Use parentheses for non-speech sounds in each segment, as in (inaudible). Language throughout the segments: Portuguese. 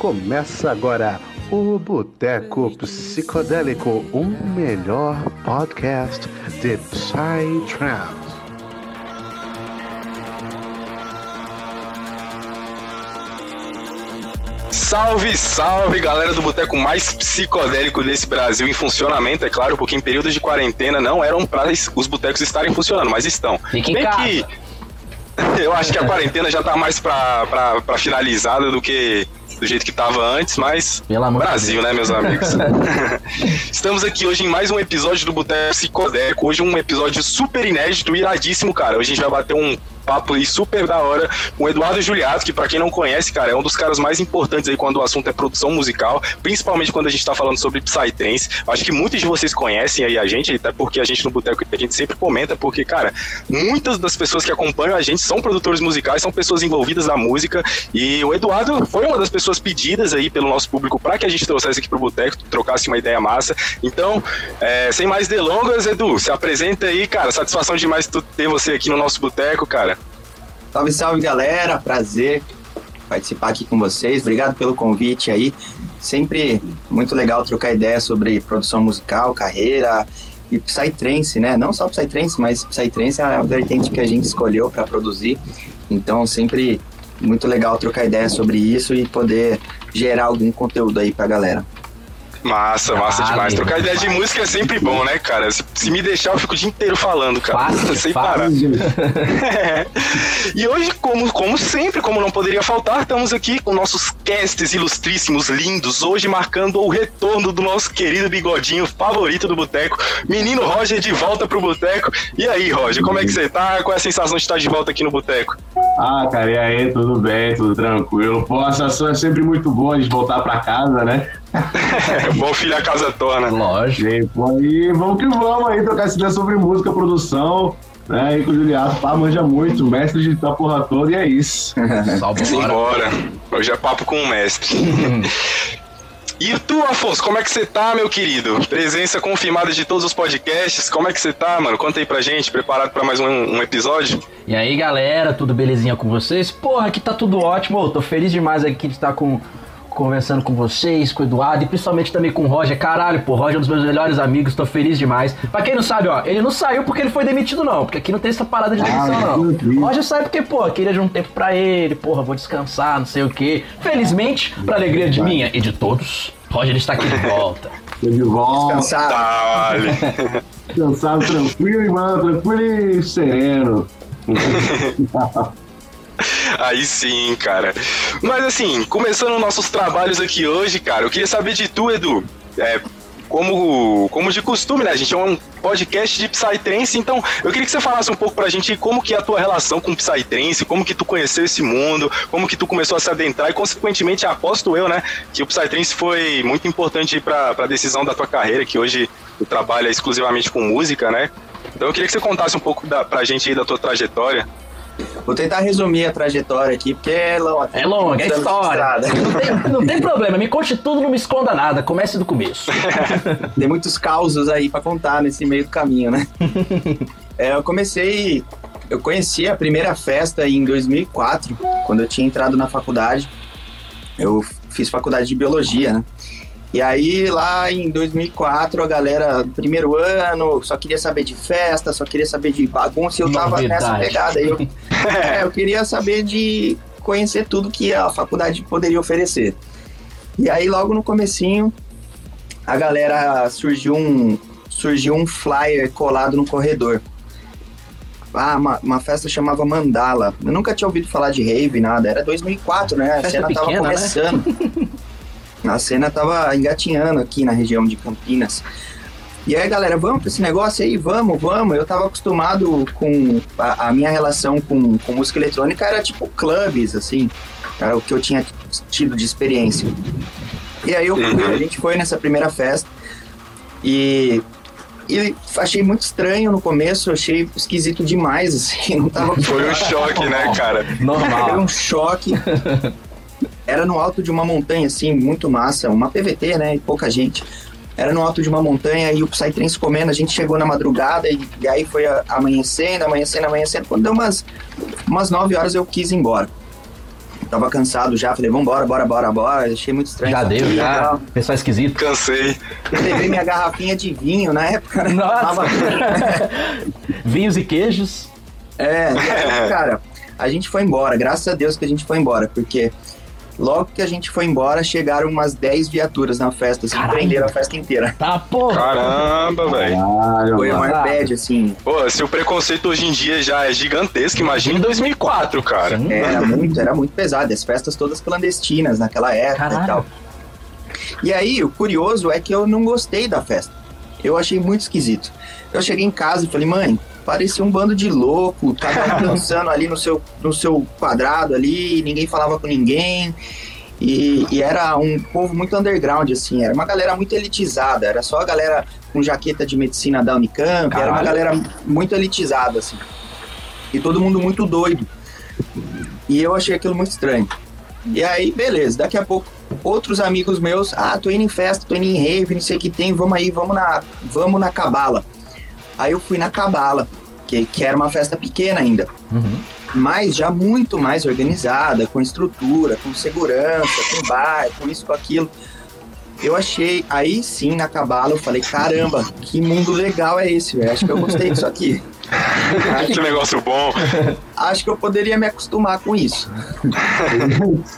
Começa agora o Boteco Psicodélico, o melhor podcast de Psytrance. Salve, salve, galera do boteco mais psicodélico desse Brasil em funcionamento, é claro, porque em períodos de quarentena não eram para os botecos estarem funcionando, mas estão. Fique em Bem casa. que (laughs) eu acho que a quarentena já tá mais pra finalizada do que do jeito que tava antes, mas Pelo amor de Brasil, Deus. né, meus amigos? (laughs) Estamos aqui hoje em mais um episódio do Boteco Psicodélico. Hoje um episódio super inédito, iradíssimo, cara. Hoje a gente vai bater um papo aí super da hora com o Eduardo Juliato, que pra quem não conhece, cara, é um dos caras mais importantes aí quando o assunto é produção musical, principalmente quando a gente tá falando sobre Psytrance. Acho que muitos de vocês conhecem aí a gente, até porque a gente no Boteco a gente sempre comenta, porque, cara, muitas das pessoas que acompanham a gente são produtores musicais, são pessoas envolvidas na música, e o Eduardo foi uma das pessoas pedidas aí pelo nosso público para que a gente trouxesse aqui pro Boteco, trocasse uma ideia massa. Então, é, sem mais delongas, Edu, se apresenta aí, cara. Satisfação demais ter você aqui no nosso Boteco, cara. Salve, salve galera, prazer participar aqui com vocês. Obrigado pelo convite aí. Sempre muito legal trocar ideia sobre produção musical, carreira e Psytrance, né? Não só Psytrance, mas Psytrance é a vertente que a gente escolheu para produzir. Então, sempre muito legal trocar ideia sobre isso e poder gerar algum conteúdo aí pra galera. Massa, massa Ah, demais. Trocar ideia de música é sempre bom, né, cara? Se, se me deixar, eu fico o dia inteiro falando, cara. Fácil, (laughs) sem fácil. parar. É. (laughs) (laughs) E hoje, como, como sempre, como não poderia faltar, estamos aqui com nossos casts ilustríssimos, lindos, hoje marcando o retorno do nosso querido bigodinho favorito do Boteco, menino Roger de volta pro Boteco. E aí, Roger, como é que você tá? Qual é a sensação de estar de volta aqui no Boteco? Ah, cara, e aí, tudo bem, tudo tranquilo. Pô, a sensação é sempre muito boa de voltar pra casa, né? (laughs) Bom filho a casa torna. Lógico. E, vamos que vamos aí, trocar essa ideia sobre música, produção, né? E com o Juliato, pá, manja muito, mestre de da porra toda, e é isso. (laughs) Só bora. Simbora. Hoje é papo com o mestre. (laughs) E tu, Afonso, como é que você tá, meu querido? Presença confirmada de todos os podcasts. Como é que você tá, mano? Conta aí pra gente, preparado pra mais um, um episódio? E aí, galera, tudo belezinha com vocês? Porra, aqui tá tudo ótimo. Ô, tô feliz demais aqui de estar com, conversando com vocês, com o Eduardo e principalmente também com o Roger. Caralho, pô, o Roger é um dos meus melhores amigos, tô feliz demais. Pra quem não sabe, ó, ele não saiu porque ele foi demitido, não. Porque aqui não tem essa parada de demissão, Ah, não. Roger sai porque, pô, queria de um tempo pra ele, porra, vou descansar, não sei o quê. Felizmente, pra alegria de minha e de todos, Roger está aqui de volta. Tô de volta, Cansado. Tá, vale. cansado, tranquilo, e, mano, tranquilo e sereno. (laughs) (laughs) Aí sim, cara. Mas assim, começando nossos trabalhos aqui hoje, cara, eu queria saber de tu, Edu. É, como, como de costume, né? A gente é um podcast de Psytrance, então eu queria que você falasse um pouco pra gente como que é a tua relação com Psytrance, como que tu conheceu esse mundo, como que tu começou a se adentrar e, consequentemente, aposto eu, né, que o Psytrance foi muito importante pra, pra decisão da tua carreira, que hoje tu trabalha exclusivamente com música, né? Então eu queria que você contasse um pouco da, pra gente aí da tua trajetória. Vou tentar resumir a trajetória aqui, porque é longa. É longa, é história. Não tem, não tem problema, me conte tudo, não me esconda nada. Comece do começo. (laughs) Tem muitos causos aí pra contar nesse meio do caminho, né? (laughs) É, eu comecei, eu conheci a primeira festa em 2004, quando eu tinha entrado na faculdade. Eu fiz faculdade de biologia, né? E aí lá em 2004 a galera, primeiro ano, só queria saber de festa, só queria saber de bagunça e eu tava Novidade. nessa pegada. aí Eu, (laughs) é, eu queria saber de conhecer tudo que a faculdade poderia oferecer. E aí logo no comecinho a galera surgiu um surgiu um flyer colado no corredor. Ah, uma, uma festa chamava Mandala. Eu nunca tinha ouvido falar de rave, nada. Era 2004, né? A Festa cena tava pequena, né? (laughs) A cena tava engatinhando aqui na região de Campinas. E aí, galera, vamos pra esse negócio aí? Vamos, vamos. Eu tava acostumado com... A, a minha relação com, com música eletrônica era tipo clubes, assim. Era o que eu tinha tido de experiência. E aí eu fui, Uhum. a gente foi nessa primeira festa e, e achei muito estranho no começo, achei esquisito demais, assim, não tava Foi um choque, né, cara? Foi Normal. um choque. (laughs) Era no alto de uma montanha, assim, muito massa, uma PVT, né, e pouca gente. Era no alto de uma montanha e o Psytrance comendo, a gente chegou na madrugada e, e aí foi a- amanhecendo, amanhecendo, amanhecendo. Quando deu umas, umas 9 horas eu quis ir embora. tava cansado já, falei, vambora, bora, bora, bora. Achei muito estranho. Já deu, já. Pessoal esquisito. Cansei. Eu levei minha garrafinha de vinho na época, né? Nossa. Tava- (laughs) Vinhos e queijos. É, e aí, cara, a gente foi embora, graças a Deus que a gente foi embora, porque logo que a gente foi embora, chegaram umas 10 viaturas na festa, assim, Caralho. prenderam a festa inteira. Tá, porra. Caramba, velho. Foi Ah. bad, assim, Pô, se o preconceito hoje em dia já é gigantesco, imagina em 2004, cara. Sim. era muito, era muito pesado, as festas todas clandestinas naquela época Caralho. e tal. E aí, o curioso é que eu não gostei da festa. Eu achei muito esquisito. Eu cheguei em casa e falei, mãe, parecia um bando de louco, cada um (laughs) dançando ali no seu, no seu quadrado ali, ninguém falava com ninguém. E, e era um povo muito underground, assim, era uma galera muito elitizada, era só a galera com jaqueta de medicina da Unicamp, era uma Caralho. galera muito elitizada, assim. E todo mundo muito doido. E eu achei aquilo muito estranho. E aí, beleza, daqui a pouco, outros amigos meus, ah, tô indo em festa, tô indo em rave, não sei o que tem, vamos aí, vamos na, vamos na Cabala. Aí eu fui na Cabala, que, que era uma festa pequena ainda, Uhum. mas já muito mais organizada, com estrutura, com segurança, com bar, com isso, com aquilo. Eu achei, aí sim, na Cabala, eu falei, caramba, que mundo legal é esse, velho? Acho que eu gostei disso aqui. (laughs) Que negócio bom. Acho que eu poderia me acostumar com isso.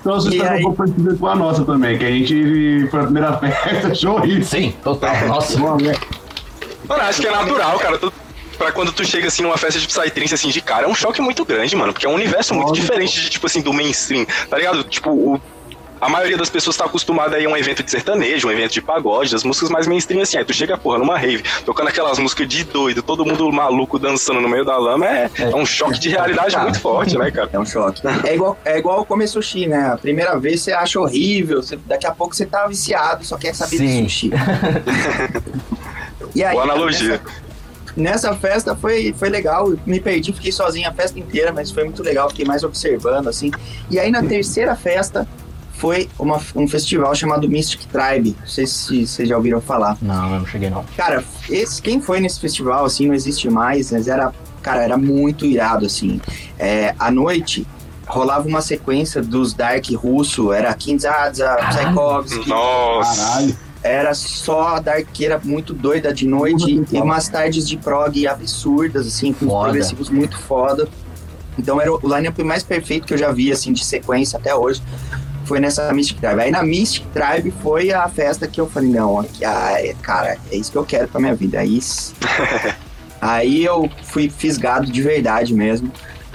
Então você está aí? um pouco parecida com a nossa também, que a gente foi a primeira (laughs) festa, achou isso. Sim, total. Nossa. Mano, acho que é natural, cara. Tu, pra quando tu chega assim numa festa de Psytrance, assim, de cara, é um choque muito grande, mano. Porque é um universo muito Óbvio. diferente de, tipo assim, do mainstream, tá ligado? Tipo, o- a maioria das pessoas tá acostumada aí a um evento de sertanejo, um evento de pagode, as músicas mais mainstream, assim. Aí tu chega, porra, numa rave, tocando aquelas músicas de doido, todo mundo maluco dançando no meio da lama, é, é um choque de realidade muito forte, né, cara? É um choque. É igual, é igual comer sushi, né? A primeira vez você acha horrível, você- daqui a pouco você tá viciado, só quer saber Sim. de sushi. (laughs) e aí, Boa analogia. Nessa, nessa festa foi, foi legal, eu me perdi, fiquei sozinho a festa inteira, mas foi muito legal, fiquei mais observando, assim. E aí na terceira festa foi uma, um festival chamado Mystic Tribe, não sei se vocês já ouviram falar. Não, eu não cheguei não. Cara, esse, quem foi nesse festival, assim, não existe mais, mas era, cara, era muito irado, assim. É, à noite, rolava uma sequência dos Dark russo, era Kinzadza. Tchaikovsky, Nossa. Caralho. Era só darqueira muito doida de noite e umas tardes de prog absurdas, assim, com Foda. progressivos muito foda. Então era o line-up mais perfeito que eu já vi, assim, de sequência até hoje. Foi nessa Mystic Tribe. Aí na Mystic Tribe foi a festa que eu falei, não, aqui, ah, é- cara, é isso que eu quero pra minha vida. Aí, s- (laughs) aí eu fui fisgado de verdade mesmo.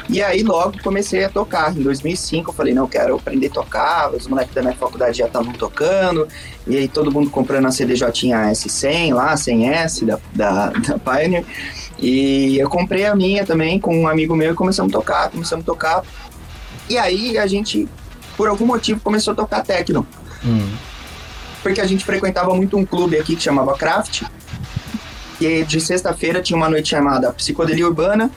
E aí logo comecei a tocar. Em 2005 eu falei, não, eu quero aprender a tocar. Os moleques da minha faculdade já estavam tocando. E aí todo mundo comprando a CDJ S100 lá, 100S da, da, da Pioneer. E eu comprei a minha também com um amigo meu e começamos a tocar, começamos a tocar. E aí a gente, por algum motivo, começou a tocar techno. Hum. Porque a gente frequentava muito um clube aqui que chamava Craft. E de sexta-feira tinha uma noite chamada Psicodelia Urbana.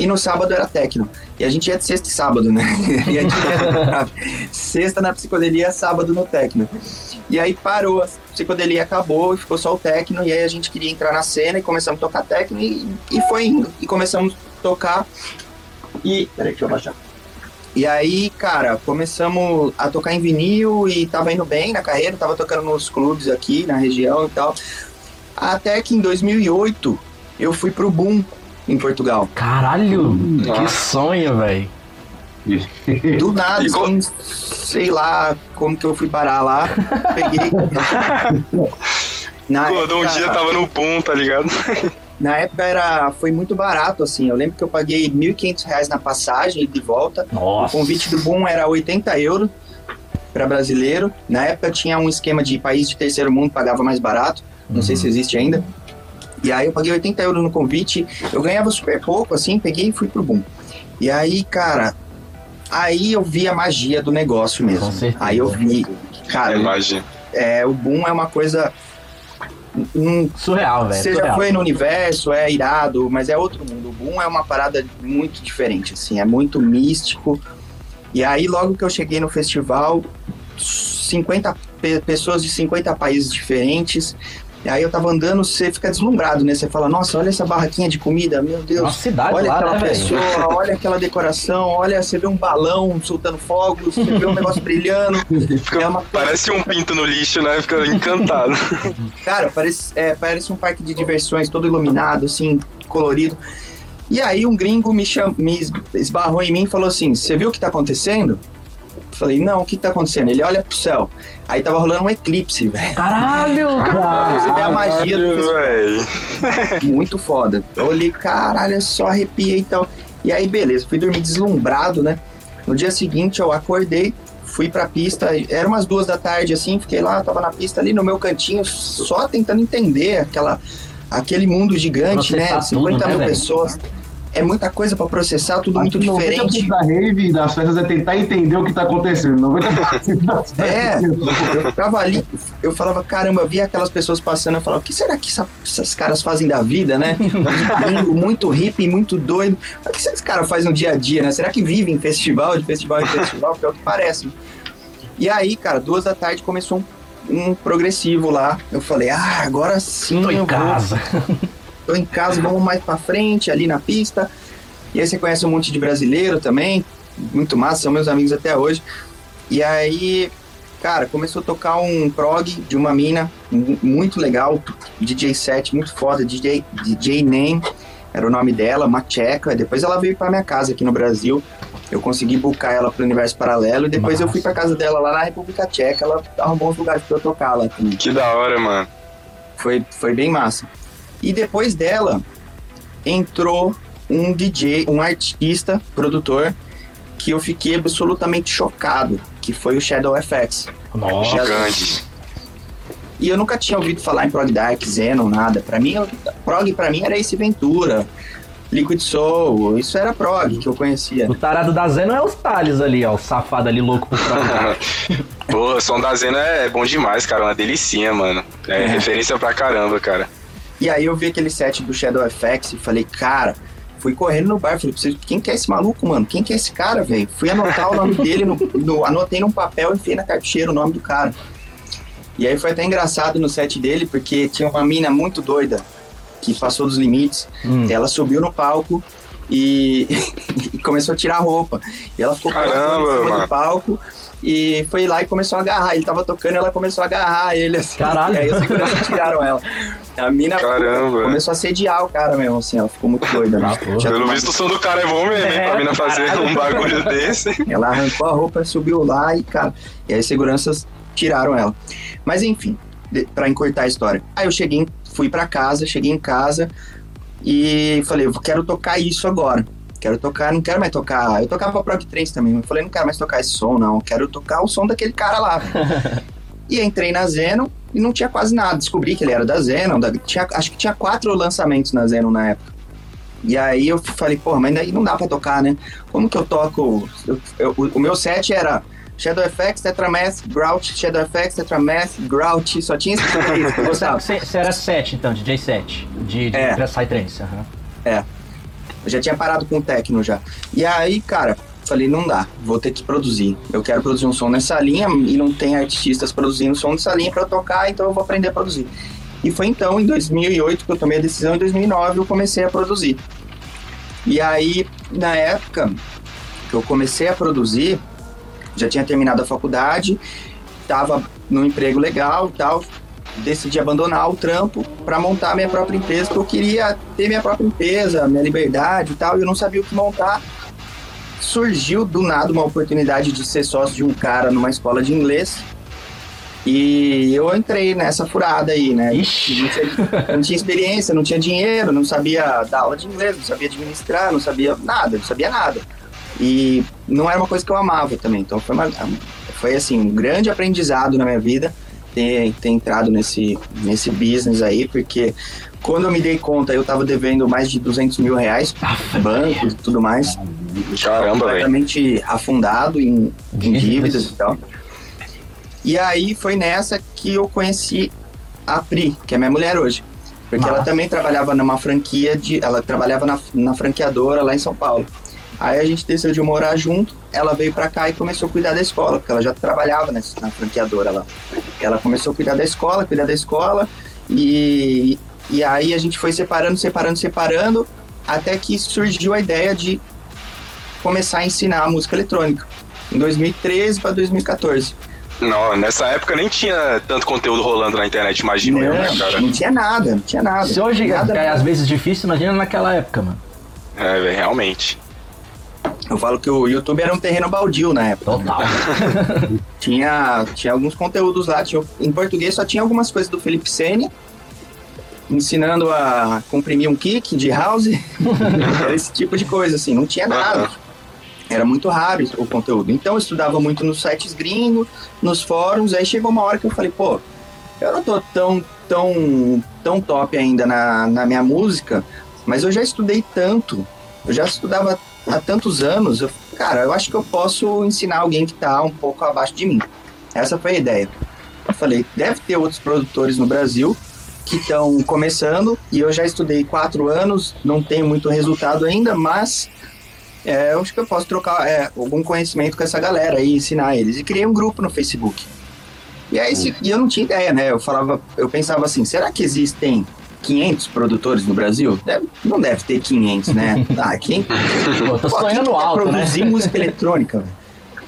E no sábado era techno. E a gente ia de sexta e sábado, né? E a gente sexta na psicodelia, sábado no techno. E aí parou, a psicodelia acabou e ficou só o techno. E aí a gente queria entrar na cena e começamos a tocar techno. E, e foi indo. E começamos a tocar. E. Peraí, deixa eu baixar. E aí, cara, começamos a tocar em vinil e tava indo bem na carreira, tava tocando nos clubes aqui na região e tal. Até que em 2008 eu fui pro Boom em Portugal. Caralho, que sonho, velho. Do (laughs) nada, assim, sei lá como que eu fui parar lá. Peguei. (laughs) Na Acordou um época- dia, tava no boom, tá ligado? (laughs) Na época era, foi muito barato, assim. Eu lembro que eu paguei 1.500 reais na passagem e de volta. Nossa. O convite do Boom era 80 euros para brasileiro. Na época tinha um esquema de país de terceiro mundo pagava mais barato. Não sei se existe ainda. E aí eu paguei 80 euros no convite. Eu ganhava super pouco, assim, peguei e fui pro Boom. E aí, cara, aí eu vi a magia do negócio mesmo. Com certeza. Aí eu vi, cara, Imagina. é, o Boom é uma coisa. Não Surreal, velho. você já surreal. foi no universo, é irado, mas é outro mundo. O Boom é uma parada muito diferente, assim, é muito místico. E aí, logo que eu cheguei no festival, 50 pe- pessoas de 50 países diferentes, E aí eu tava andando, você fica deslumbrado, né? Você fala, nossa, olha essa barraquinha de comida, meu Deus. Nossa, cidade olha lá, aquela né, velho? pessoa, olha aquela decoração, olha, você vê um balão soltando fogos, você vê um negócio brilhando. É uma Parece um pinto no lixo, né? Fica encantado. (laughs) Cara, parece, é, parece um parque de diversões, todo iluminado, assim, colorido. E aí um gringo me, cham... me es- esbarrou em mim e falou assim, você viu o que tá acontecendo? Eu Falei, não, o que tá acontecendo? Ele olha pro céu. Aí tava rolando um eclipse, velho. Caralho, (laughs) Você vê a magia do. Muito foda. Eu olhei, caralho, só arrepiei e tal. E aí, beleza, fui dormir deslumbrado, né? No dia seguinte eu acordei, fui pra pista, era umas duas da tarde assim, fiquei lá, tava na pista ali no meu cantinho, só tentando entender aquela, aquele mundo gigante, Processar né? 50 tudo, né, mil velho? É muita coisa pra processar, tudo muito Acho que 90% diferente. da rave e das festas é tentar entender o que tá acontecendo. 90% das É, eu ficava ali, eu falava, caramba, via aquelas pessoas passando, eu falava, o que será que essa- esses caras fazem da vida, né? (laughs) Muito hippie, muito doido. O que esses caras fazem no dia a dia, né? Será que vivem em festival, de festival em festival? Que é o que parece. E aí, cara, duas da tarde começou um, um progressivo lá. Eu falei, ah, agora sim tô eu em vou casa. Tô em casa, vamos mais pra frente, ali na pista. E aí você conhece um monte de brasileiro também, muito massa, são meus amigos até hoje. E aí, cara, começou a tocar um prog de uma mina mu- muito legal, DJ set, muito foda, DJ, DJ Name, era o nome dela, uma tcheca. Depois ela veio pra minha casa aqui no Brasil. Eu consegui buscar ela pro universo paralelo e depois eu fui pra casa dela lá na República Tcheca. Ela arrumou uns lugares pra eu tocar lá também Que da hora, mano. foi, foi bem massa. E depois dela, entrou um DJ, um artista, produtor, que eu fiquei absolutamente chocado, que foi o Shadow FX. Nossa. Gigante. E eu nunca tinha ouvido falar em Prog Dark, Xenon, nada. Pra mim, Prog pra mim era esse Ventura, Liquid Soul, isso era Prog que eu conhecia. O tarado da Zeno é os Thales ali, ó. O safado ali louco por trás. (laughs) Pô, o som da Zena é bom demais, cara. Uma delicinha, mano. É, referência pra caramba, cara. E aí eu vi aquele set do Shadow FX e falei, cara, fui correndo no bar, falei, "Preciso- quem que é esse maluco, mano? Quem que é esse cara, velho? Fui anotar o nome dele, no, no- anotei num papel e enfiei na cartucheira o nome do cara. E aí foi até engraçado no set dele, porque tinha uma mina muito doida, que passou dos limites, Hum. ela subiu no palco e, (laughs) e começou a tirar a roupa. E ela ficou Caramba, pelotona em cima mano. do palco e foi lá e começou a agarrar. Ele tava tocando e ela começou a agarrar ele assim. Caralho. E aí os seguranças tiraram ela. A mina Caramba. começou a sediar o cara mesmo, assim, ela ficou muito doida. né? Ah, Pelo visto, o som do cara é bom mesmo, hein? É, Pra mina fazer caralho. um bagulho (laughs) desse. Ela arrancou a roupa, subiu lá e, cara, e aí seguranças tiraram ela. Mas enfim, de, pra encurtar a história. Aí eu cheguei, fui pra casa, cheguei em casa e falei, eu quero tocar isso agora. Quero tocar, não quero mais tocar. Eu tocava Prog Trance também, mas eu falei, não quero mais tocar esse som, não. Quero tocar o som daquele cara lá. (laughs) e entrei na Zeno e não tinha quase nada. Descobri que ele era da Zeno. da- tinha, acho que tinha quatro lançamentos na Zeno na época. E aí eu falei, porra, mas daí não dá pra tocar, né? Como que eu toco? Eu- eu- o, o meu set era Shadow FX, Tetramass, Grouch, Shadow FX, Tetramass, Grouch, só tinha esses três que eu gostava. Você era 7, então, DJ 7. De, de É. Psytrance. aham. Eu já tinha parado com o techno já. E aí, cara, falei, não dá, vou ter que produzir. Eu quero produzir um som nessa linha e não tem artistas produzindo som nessa linha eu tocar, então eu vou aprender a produzir. E foi então, em 2008, que eu tomei a decisão, em 2009 eu comecei a produzir. E aí, na época que eu comecei a produzir, já tinha terminado a faculdade, tava num emprego legal e tal, decidi abandonar o trampo para montar minha própria empresa, porque eu queria ter minha própria empresa, minha liberdade e tal, e eu não sabia o que montar. Surgiu do nada uma oportunidade de ser sócio de um cara numa escola de inglês. E eu entrei nessa furada aí, né? Ixi. Não tinha, não tinha experiência, não tinha dinheiro, não sabia dar aula de inglês, não sabia administrar, não sabia nada, não sabia nada. E não era uma coisa que eu amava também. Então foi, uma, foi assim, um grande aprendizado na minha vida ter, ter entrado nesse, nesse business aí, porque quando eu me dei conta, eu tava devendo mais de 200 mil reais, bancos e tudo mais, Caramba, velho. completamente afundado em, em Dívidas. e tal. E aí foi nessa que eu conheci a Pri, que é minha mulher hoje. Porque ela Massa. também trabalhava numa franquia de. Ela trabalhava na, na franqueadora lá em São Paulo. Aí a gente decidiu morar junto, ela veio pra cá e começou a cuidar da escola, porque ela já trabalhava nessa, na franqueadora lá. Ela começou a cuidar da escola, cuidar da escola, E, e aí a gente foi separando, separando, separando, até que surgiu a ideia de começar a ensinar a música eletrônica, em 2013 para 2014. Não, nessa época nem tinha tanto conteúdo rolando na internet, imagino eu, né, cara? Não tinha nada, não tinha nada. Se hoje nada, é às vezes difícil, imagina naquela época, mano. É, realmente. Eu falo que o YouTube era um terreno baldio na época. Total. (laughs) tinha, tinha alguns conteúdos lá. Tinha, em português só tinha algumas coisas do Felipe Sene, ensinando a comprimir um kick de house. (laughs) esse tipo de coisa, assim. Não tinha nada. Era muito raro o conteúdo. Então eu estudava muito nos sites gringos, nos fóruns. Aí chegou uma hora que eu falei, pô, eu não tô tão, tão, tão top ainda na, na minha música, mas eu já estudei tanto. Eu já estudava há tantos anos. Eu, cara, eu acho que eu posso ensinar alguém que tá um pouco abaixo de mim. Essa foi a ideia. Eu falei, deve ter outros produtores no Brasil que estão começando e eu já estudei quatro anos, não tenho muito resultado ainda, mas é, eu acho que eu posso trocar é, algum conhecimento com essa galera e ensinar eles. E criei um grupo no Facebook. E aí, se, e eu não tinha ideia, né? Eu falava, eu pensava assim, será que existem 500 produtores no Brasil? Deve, não deve ter 500, né? (laughs) Ah, quem? Pô, tô sonhando alto, produzir né? (laughs) música eletrônica,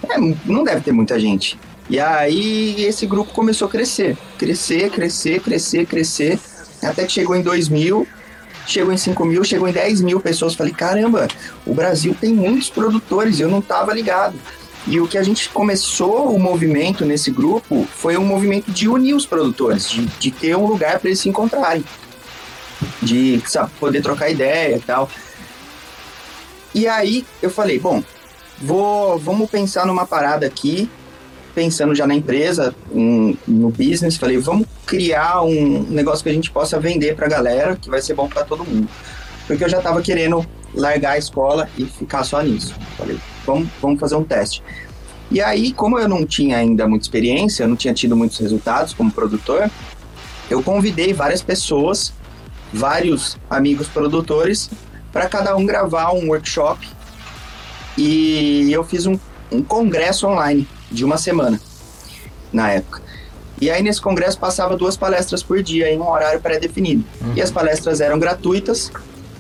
é, não deve ter muita gente. E aí esse grupo começou a crescer, crescer, crescer, crescer, crescer, até que chegou em 2000 chegou em 5 mil, chegou em 10 mil pessoas. Falei, caramba, o Brasil tem muitos produtores, eu não estava ligado. E o que a gente começou o movimento nesse grupo foi um movimento de unir os produtores, de, de ter um lugar para eles se encontrarem, de sabe, poder trocar ideia e tal. E aí eu falei, bom, vou, vamos pensar numa parada aqui pensando já na empresa, um, no business, falei, vamos criar um negócio que a gente possa vender para a galera, que vai ser bom para todo mundo. Porque eu já estava querendo largar a escola e ficar só nisso. Falei, vamos, vamos fazer um teste. E aí, como eu não tinha ainda muita experiência, eu não tinha tido muitos resultados como produtor, eu convidei várias pessoas, vários amigos produtores, para cada um gravar um workshop. E eu fiz um, um congresso online de uma semana, na época. E aí nesse congresso passava duas palestras por dia em um horário pré-definido. Uhum. E as palestras eram gratuitas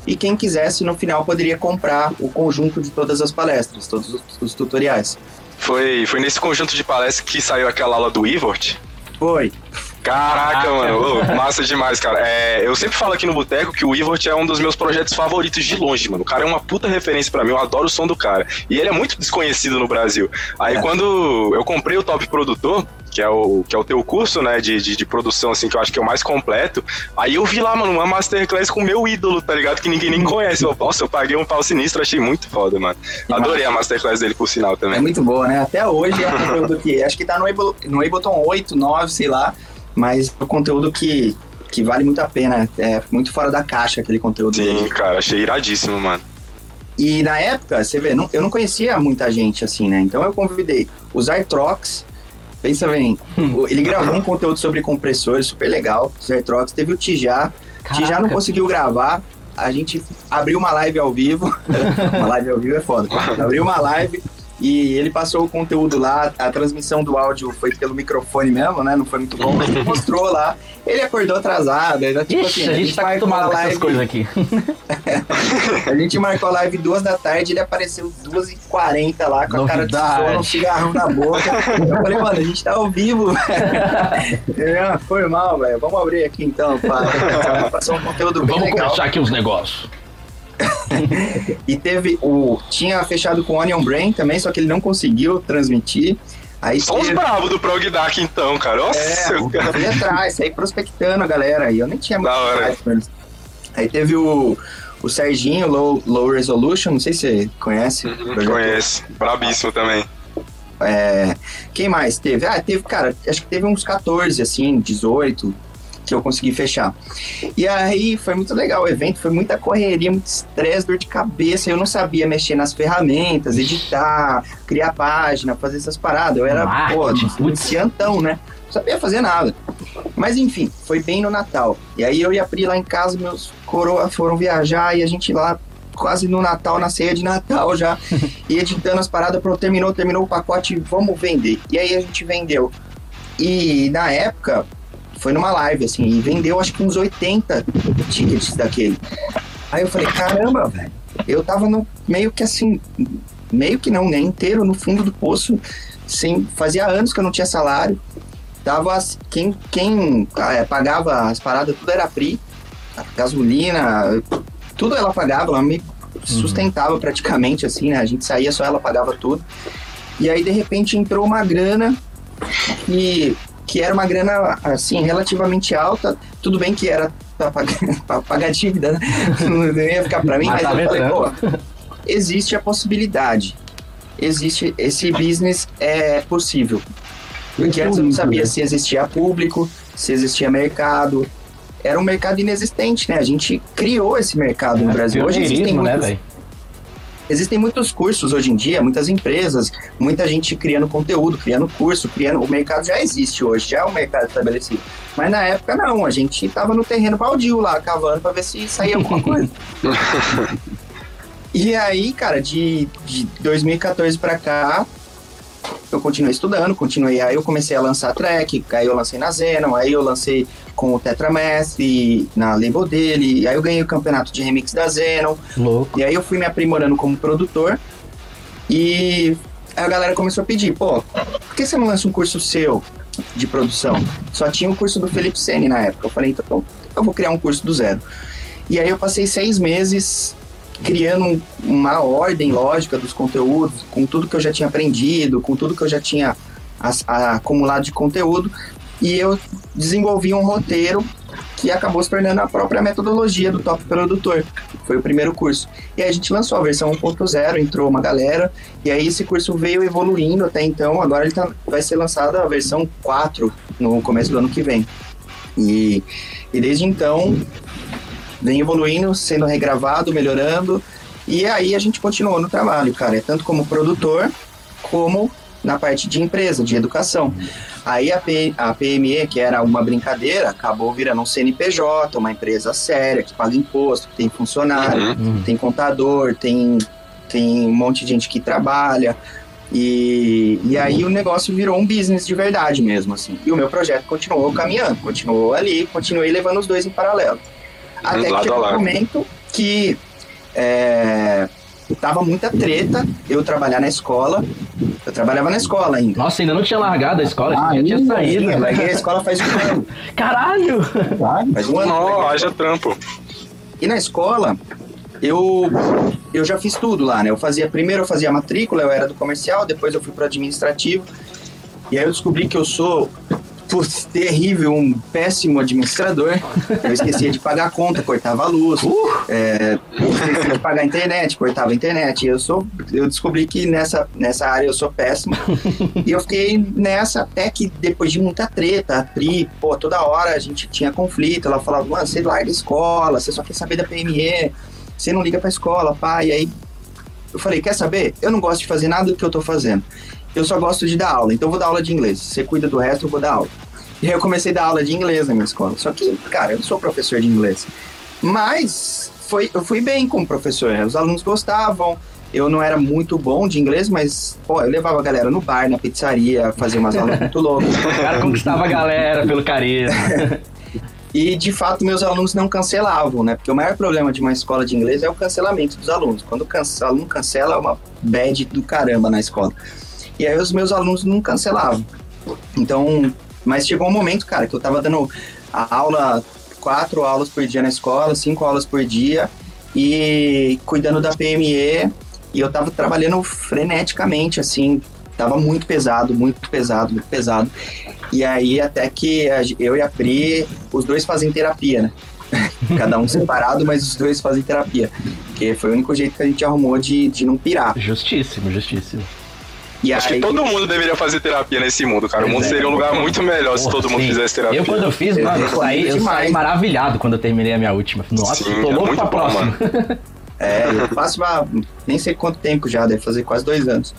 e quem quisesse no final poderia comprar o conjunto de todas as palestras, todos os, os tutoriais. Foi, foi nesse conjunto de palestras que saiu aquela aula do Ivort? Foi. Caraca, mano, oh, massa demais, cara. É, eu sempre falo aqui no Boteco que o Ivort é um dos meus projetos favoritos de longe, mano. O cara é uma puta referência para mim, eu adoro o som do cara. E ele é muito desconhecido no Brasil. Aí é. quando eu comprei o Top Produtor, que é o, que é o teu curso, né, de, de, de, produção, assim, que eu acho que é o mais completo. Aí eu vi lá, mano, uma masterclass com o meu ídolo, tá ligado? Que ninguém nem conhece. Eu, nossa, eu paguei um pau sinistro, achei muito foda, mano. Adorei a masterclass dele, por sinal, também. É muito boa, né? Até hoje é um (laughs) conteúdo que, acho que tá no, Ableton, no Ableton 8, 9, sei lá, mas é um conteúdo que, que vale muito a pena. É muito fora da caixa aquele conteúdo Sim, dele. cara, achei iradíssimo, mano. E na época, você vê, não, eu não conhecia muita gente assim, né? Então eu convidei os Artrox, Pensa bem, hum. ele gravou um conteúdo sobre compressores super legal, Zertrox. Teve o Tijá. Tijá não conseguiu gravar. A gente abriu uma live ao vivo. (laughs) uma live ao vivo é foda. (laughs) Abriu uma live e ele passou o conteúdo lá, a transmissão do áudio foi pelo microfone mesmo, né? Não foi muito bom, mas ele mostrou lá. Ele acordou atrasado, ainda, tipo Ixi, assim, a gente, a gente tá acostumado com essas coisas aqui. (laughs) a gente marcou a live duas da tarde, ele apareceu duas e quarenta lá, com Novidade. a cara de sono, um cigarrão na boca. Eu falei, mano, a gente tá ao vivo. (laughs) é, foi mal, velho. Vamos abrir aqui então, para passar um conteúdo bem Vamos legal. começar aqui os negócios. (laughs) e teve o. Tinha fechado com o Onion Brain também, só que ele não conseguiu transmitir. Aí Só teve... os bravos do Prog Dark, então, cara. Nossa, é, eu fui atrás, saí prospectando a galera aí. Eu nem tinha muito atrás, Aí teve o, o Serginho, Low, Low Resolution, não sei se você conhece. Uhum, conhece, brabíssimo também. É, quem mais teve? Ah, teve, cara, acho que teve uns 14, assim, 18 que eu consegui fechar. E aí foi muito legal o evento, foi muita correria, muito estresse, dor de cabeça. Eu não sabia mexer nas ferramentas, editar, criar página, fazer essas paradas. Eu era, Marketing, pô, iniciantão, né? Não sabia fazer nada. Mas enfim, foi bem no Natal. E aí eu e a Pri lá em casa, meus coroas foram viajar e a gente lá quase no Natal, na ceia de Natal já, (laughs) e editando as paradas, pronto, terminou, terminou o pacote, vamos vender. E aí a gente vendeu. E na época, foi numa live, assim, e vendeu acho que uns 80 tickets daquele. Aí eu falei, caramba, velho. Eu tava no meio que assim, meio que não, né? Inteiro no fundo do poço, sem, fazia anos que eu não tinha salário. Tava, quem, quem é, pagava as paradas, tudo era Pri, gasolina, tudo ela pagava, ela me sustentava praticamente, assim, né? A gente saía, só ela pagava tudo. E aí, de repente, entrou uma grana que, que era uma grana, assim, relativamente alta. Tudo bem que era pra pagar, (laughs) pra pagar dívida, né? (laughs) Não ia ficar pra mim, mas, mas eu falei, pô, existe a possibilidade. Existe, esse business é possível. Porque antes eu não sabia se existia público, se existia mercado. Era um mercado inexistente, né? A gente criou esse mercado é, no Brasil. Hoje existem né, muitos, né, existem muitos cursos hoje em dia, muitas empresas, muita gente criando conteúdo, criando curso, criando. O mercado já existe hoje, já é um mercado estabelecido. Mas na época não, a gente estava no terreno baldio lá, cavando para ver se saía alguma (laughs) coisa. e aí, cara, de, de 2014 para cá, eu continuei estudando, continuei, aí eu comecei a lançar track, aí eu lancei na Zenon, aí eu lancei com o Tetramestre na label dele, aí eu ganhei o campeonato de remix da Zenon, Louco. e aí eu fui me aprimorando como produtor, e a galera começou a pedir, pô, por que você não lança um curso seu de produção? Só tinha o curso do Felipe Sene na época, eu falei, então eu vou criar um curso do zero. E aí eu passei seis meses criando uma ordem lógica dos conteúdos, com tudo que eu já tinha aprendido, com tudo que eu já tinha acumulado de conteúdo, e eu desenvolvi um roteiro que acabou se tornando a própria metodologia do Top Produtor. Foi o primeiro curso. E aí a gente lançou a versão 1.0, entrou uma galera, e aí esse curso veio evoluindo até então. Agora ele tá, vai ser lançada a versão 4 no começo do ano que vem. E, e desde então vem evoluindo, sendo regravado, melhorando. E aí a gente continuou no trabalho, cara, é tanto como produtor como na parte de empresa, de educação. Aí a, P, a PME, que era uma brincadeira, acabou virando um CNPJ, uma empresa séria, que paga imposto, que tem funcionário, uhum. tem contador, tem, tem um monte de gente que trabalha. E, e aí o negócio virou um business de verdade mesmo, assim. E o meu projeto continuou caminhando, continuou ali, continuei levando os dois em paralelo. Até que chegou um momento que é, tava muita treta eu trabalhar na escola. Eu trabalhava na escola ainda. Nossa, ainda não tinha largado a escola, ah, já tinha saído. Eu larguei a escola faz um ano. (laughs) Caralho! Faz um ano. Não, haja trampo. E na escola, eu, eu já fiz tudo lá, né? Eu fazia, primeiro eu fazia matrícula, eu era do comercial, depois eu fui para administrativo. E aí eu descobri que eu sou putz, terrível, um péssimo administrador. Eu esquecia de pagar a conta, cortava a luz. Uh! É, esquecia de pagar a internet, cortava a internet. Eu sou, eu descobri que nessa, nessa área eu sou péssimo. e eu fiquei nessa até que depois de muita treta, a Pri, pô, toda hora a gente tinha conflito. Ela falava, mano, você larga a escola, você só quer saber da PME, você não liga pra escola, pai. E aí eu falei, quer saber? Eu não gosto de fazer nada do que eu tô fazendo eu só gosto de dar aula, então vou dar aula de inglês. Você cuida do resto, eu vou dar aula. E aí eu comecei a dar aula de inglês na minha escola. Só que, cara, eu não sou professor de inglês. Mas foi, eu fui bem como professor. Os alunos gostavam. Eu não era muito bom de inglês, mas, pô, eu levava a galera no bar, na pizzaria, fazia umas aulas muito loucas. (laughs) O cara conquistava a galera pelo carisma. (laughs) E de fato meus alunos não cancelavam, né? Porque o maior problema de uma escola de inglês é o cancelamento dos alunos. Quando o aluno cancela, é uma bad do caramba na escola. E aí os meus alunos não cancelavam. Então, mas chegou um momento, cara, que eu tava dando a aula, quatro aulas por dia na escola, cinco aulas por dia, e cuidando da PME, e eu tava trabalhando freneticamente, assim, tava muito pesado, muito pesado, muito pesado. E aí até que eu e a Pri, os dois fazem terapia, né? (laughs) Cada um separado, mas os dois fazem terapia. Porque foi o único jeito que a gente arrumou de, de não pirar. Justíssimo, justíssimo. E Acho aí... que todo mundo deveria fazer terapia nesse mundo, cara. O mundo é. seria um lugar muito melhor se todo sim. mundo fizesse terapia. Eu, quando eu fiz, mano, eu saí, eu saí maravilhado quando eu terminei a minha última. Nossa, sim, tô é louco pra próxima. (laughs) É, eu faço uma, nem sei quanto tempo já, deve fazer quase dois anos.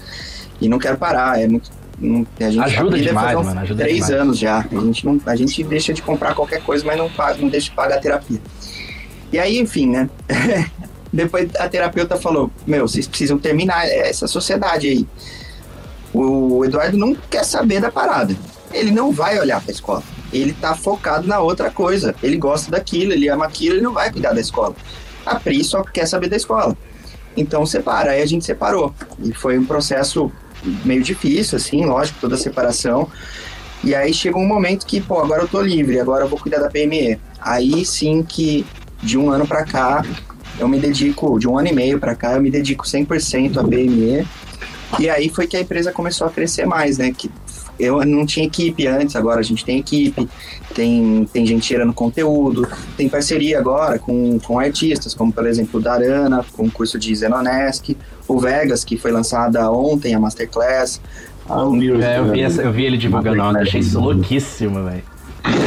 E não quero parar, é muito. Não, a gente ajuda demais, mano. Ajuda três demais. anos já. A gente, não, a gente deixa de comprar qualquer coisa, mas não, paga, não deixa de pagar a terapia. E aí, enfim, né? (laughs) Depois a terapeuta falou: Meu, vocês precisam terminar essa sociedade aí. O Eduardo não quer saber da parada. Ele não vai olhar para a escola. ele tá focado na outra coisa. Ele gosta daquilo, ele ama aquilo, ele não vai cuidar da escola. A Pri só quer saber da escola. Então separa, aí a gente separou. E foi um processo meio difícil, assim, lógico, toda a separação. E aí chegou um momento que, pô, agora eu tô livre, agora eu vou cuidar da PME. Aí sim que de um ano para cá eu me dedico, de um ano e meio para cá, eu me dedico 100% à PME. E aí foi que a empresa começou a crescer mais, né? Que eu não tinha equipe antes, agora a gente tem equipe, tem, tem gente gerando conteúdo, tem parceria agora com, com artistas, como por exemplo o Darana, com o curso de Zenonesk, o Vegas, que foi lançada ontem, a Masterclass. Ah, eu vi, é, eu vi, essa, eu vi ele divulgando ontem, achei isso louquíssimo, velho.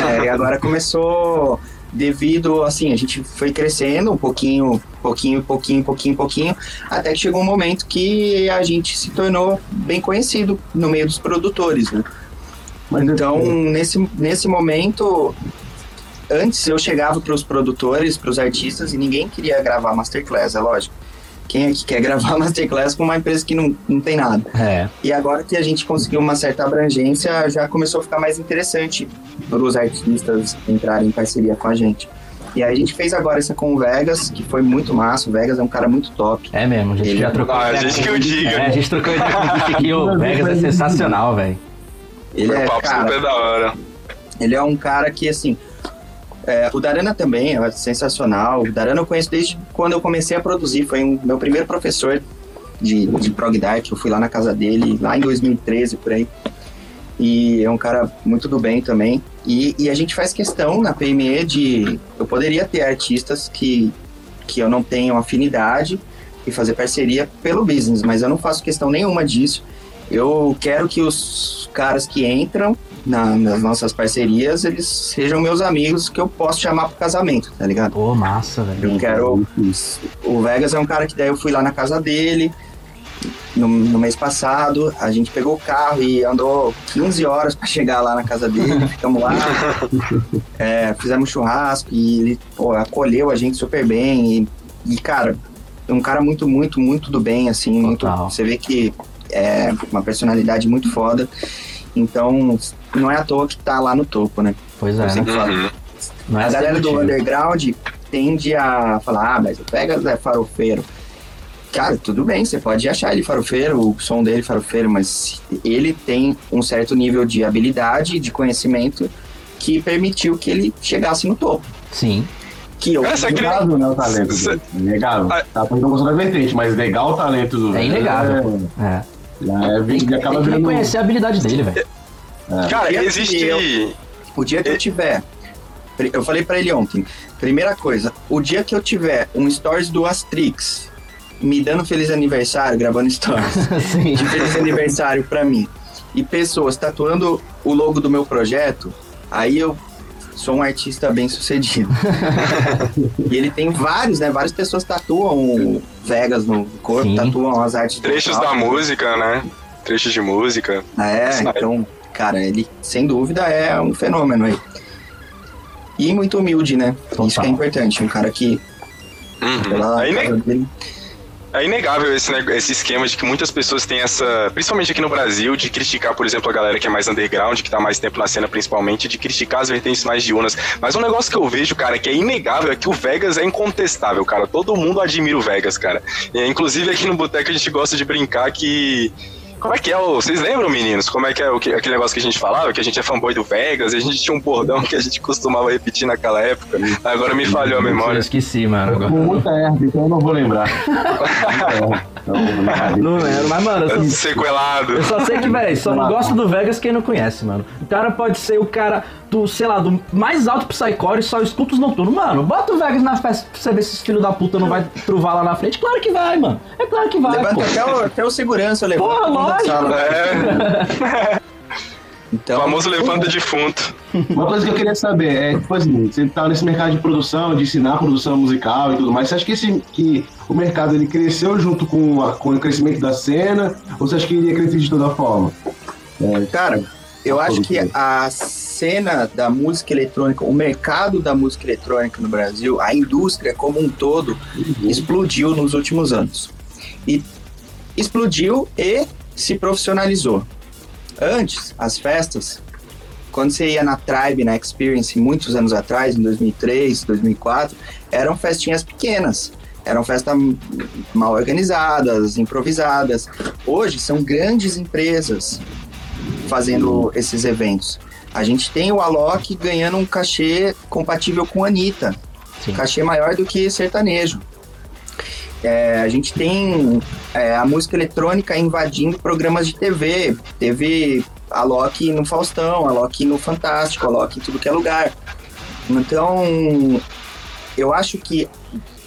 É, e agora começou devido, assim, a gente foi crescendo um pouquinho, pouquinho, pouquinho, pouquinho, pouquinho, até que chegou um momento que a gente se tornou bem conhecido no meio dos produtores, né? Então, nesse, nesse momento, antes eu chegava para os produtores, para os artistas, e ninguém queria gravar Masterclass, é lógico. Quem é que quer gravar (laughs) Masterclass com uma empresa que não, não tem nada? É. E agora que a gente conseguiu uma certa abrangência, já começou a ficar mais interessante para os artistas entrarem em parceria com a gente. E aí a gente fez agora essa com o Vegas, que foi muito massa. O Vegas é um cara muito top. É mesmo, a gente Ele- já trocou Ah, a gente que eu diga. É, a gente trocou ideia com o aqui, o (laughs) Vegas é sensacional, velho. Ele um é, cara, super da hora. ele é um cara que, assim... é, o Darana também é sensacional. O Darana eu conheço desde quando eu comecei a produzir. Foi o meu primeiro professor de, de prog dark. Eu fui lá na casa dele, lá em 2013, por aí. E é um cara muito do bem também. E, e a gente faz questão na PME de. Eu poderia ter artistas que, que eu não tenho afinidade e fazer parceria pelo business, mas eu não faço questão nenhuma disso. Eu quero que os caras que entram na- nas nossas parcerias, eles sejam meus amigos que eu posso chamar pro casamento, tá ligado? Pô, massa, velho. Eu quero. O Vegas é um cara que daí eu fui lá na casa dele no, no mês passado. A gente pegou o carro e andou 15 horas para chegar lá na casa dele. (laughs) Ficamos lá, é, fizemos churrasco e ele pô, acolheu a gente super bem. E, e, cara, é um cara muito, muito, muito do bem, assim. Muito, Total. você vê que é uma personalidade muito foda. Então, não é à toa que tá lá no topo, né? Pois é, Eu né? Uhum. É A galera do underground tende a falar, ah, mas o Pegas é farofeiro. Cara, tudo bem, você pode achar ele farofeiro, o som dele farofeiro, mas ele tem um certo nível de habilidade, de conhecimento que permitiu que ele chegasse no topo. Sim. Que eu, Essa aqui- Inegável, né, o talento Cê- dele. Inegável. Ah. Tá falando com da vertente, mas legal o talento do É inegável, pô. É. É, é, Tem, ele acaba tem que virando... reconhecer a habilidade dele, velho. Cara, E aqui existe. eu- o dia que eu tiver, eu falei pra ele ontem, primeira coisa, o dia que eu tiver um stories do Astrix me dando feliz aniversário, gravando stories, (laughs) de feliz aniversário pra mim e pessoas tatuando o logo do meu projeto, aí eu sou um artista bem sucedido. (laughs) e ele tem vários, né? Várias pessoas tatuam o Vegas no corpo, Sim. tatuam as artes do Trechos da música, né? Trechos de música. É, Sabe. então, cara, ele sem dúvida é um fenômeno aí. E muito humilde, né? Total. Isso que é importante. Um cara que. Uhum. pela É, casa dele- é inegável esse, neg- esse esquema de que muitas pessoas têm essa, principalmente aqui no Brasil, de criticar, por exemplo, a galera que é mais underground, que tá mais tempo na cena principalmente, de criticar as vertentes mais diurnas. Mas um negócio que eu vejo, cara, que é inegável é que o Vegas é incontestável, cara. Todo mundo admira o Vegas, cara. E, inclusive aqui no Boteco a gente gosta de brincar que. Como é que é? o- Vocês lembram, meninos? Como é que é o que- aquele negócio que a gente falava? Que a gente é fanboy do Vegas e a gente tinha um bordão que a gente costumava repetir naquela época. Agora me falhou a Eu memória. esqueci, mano. Com Agora. muita herda, então eu não vou lembrar. Não, (laughs) Não lembro, mas, mano, eu só, Sequelado. eu só sei que, velho, só não gosto do Vegas quem não conhece, mano. O cara pode ser o cara do, sei lá, do mais alto Psycore e só escuta os noturnos. Mano, bota o Vegas na festa pra você ver se esse filho da puta não vai truvar lá na frente. Claro que vai, mano. É claro que vai, Levanta pô. até o, até o segurança, levanta Porra, da lógico. sala. É, (laughs) Então, famoso levanta defunto. Uma coisa que eu queria saber é, tipo assim, você tá nesse mercado de produção, de ensinar produção musical e tudo mais, você acha que, esse, que o mercado ele cresceu junto com, a- com o crescimento da cena, ou você acha que iria crescer de toda forma? É, cara, eu acho que a cena da música eletrônica, o mercado da música eletrônica no Brasil, a indústria como um todo, explodiu nos últimos anos. E explodiu e se profissionalizou. Antes, as festas quando você ia na Tribe, na Experience, muitos anos atrás, em 2003, 2004, eram festinhas pequenas. Eram festas mal organizadas, improvisadas. Hoje são grandes empresas fazendo esses eventos. A gente tem o Alok ganhando um cachê compatível com a Anitta. Sim. Cachê maior do que sertanejo. É, a gente tem é, a música eletrônica invadindo programas de TV. Teve a Loki no Faustão, a Loki no Fantástico, a Loki em tudo que é lugar. Então, eu acho que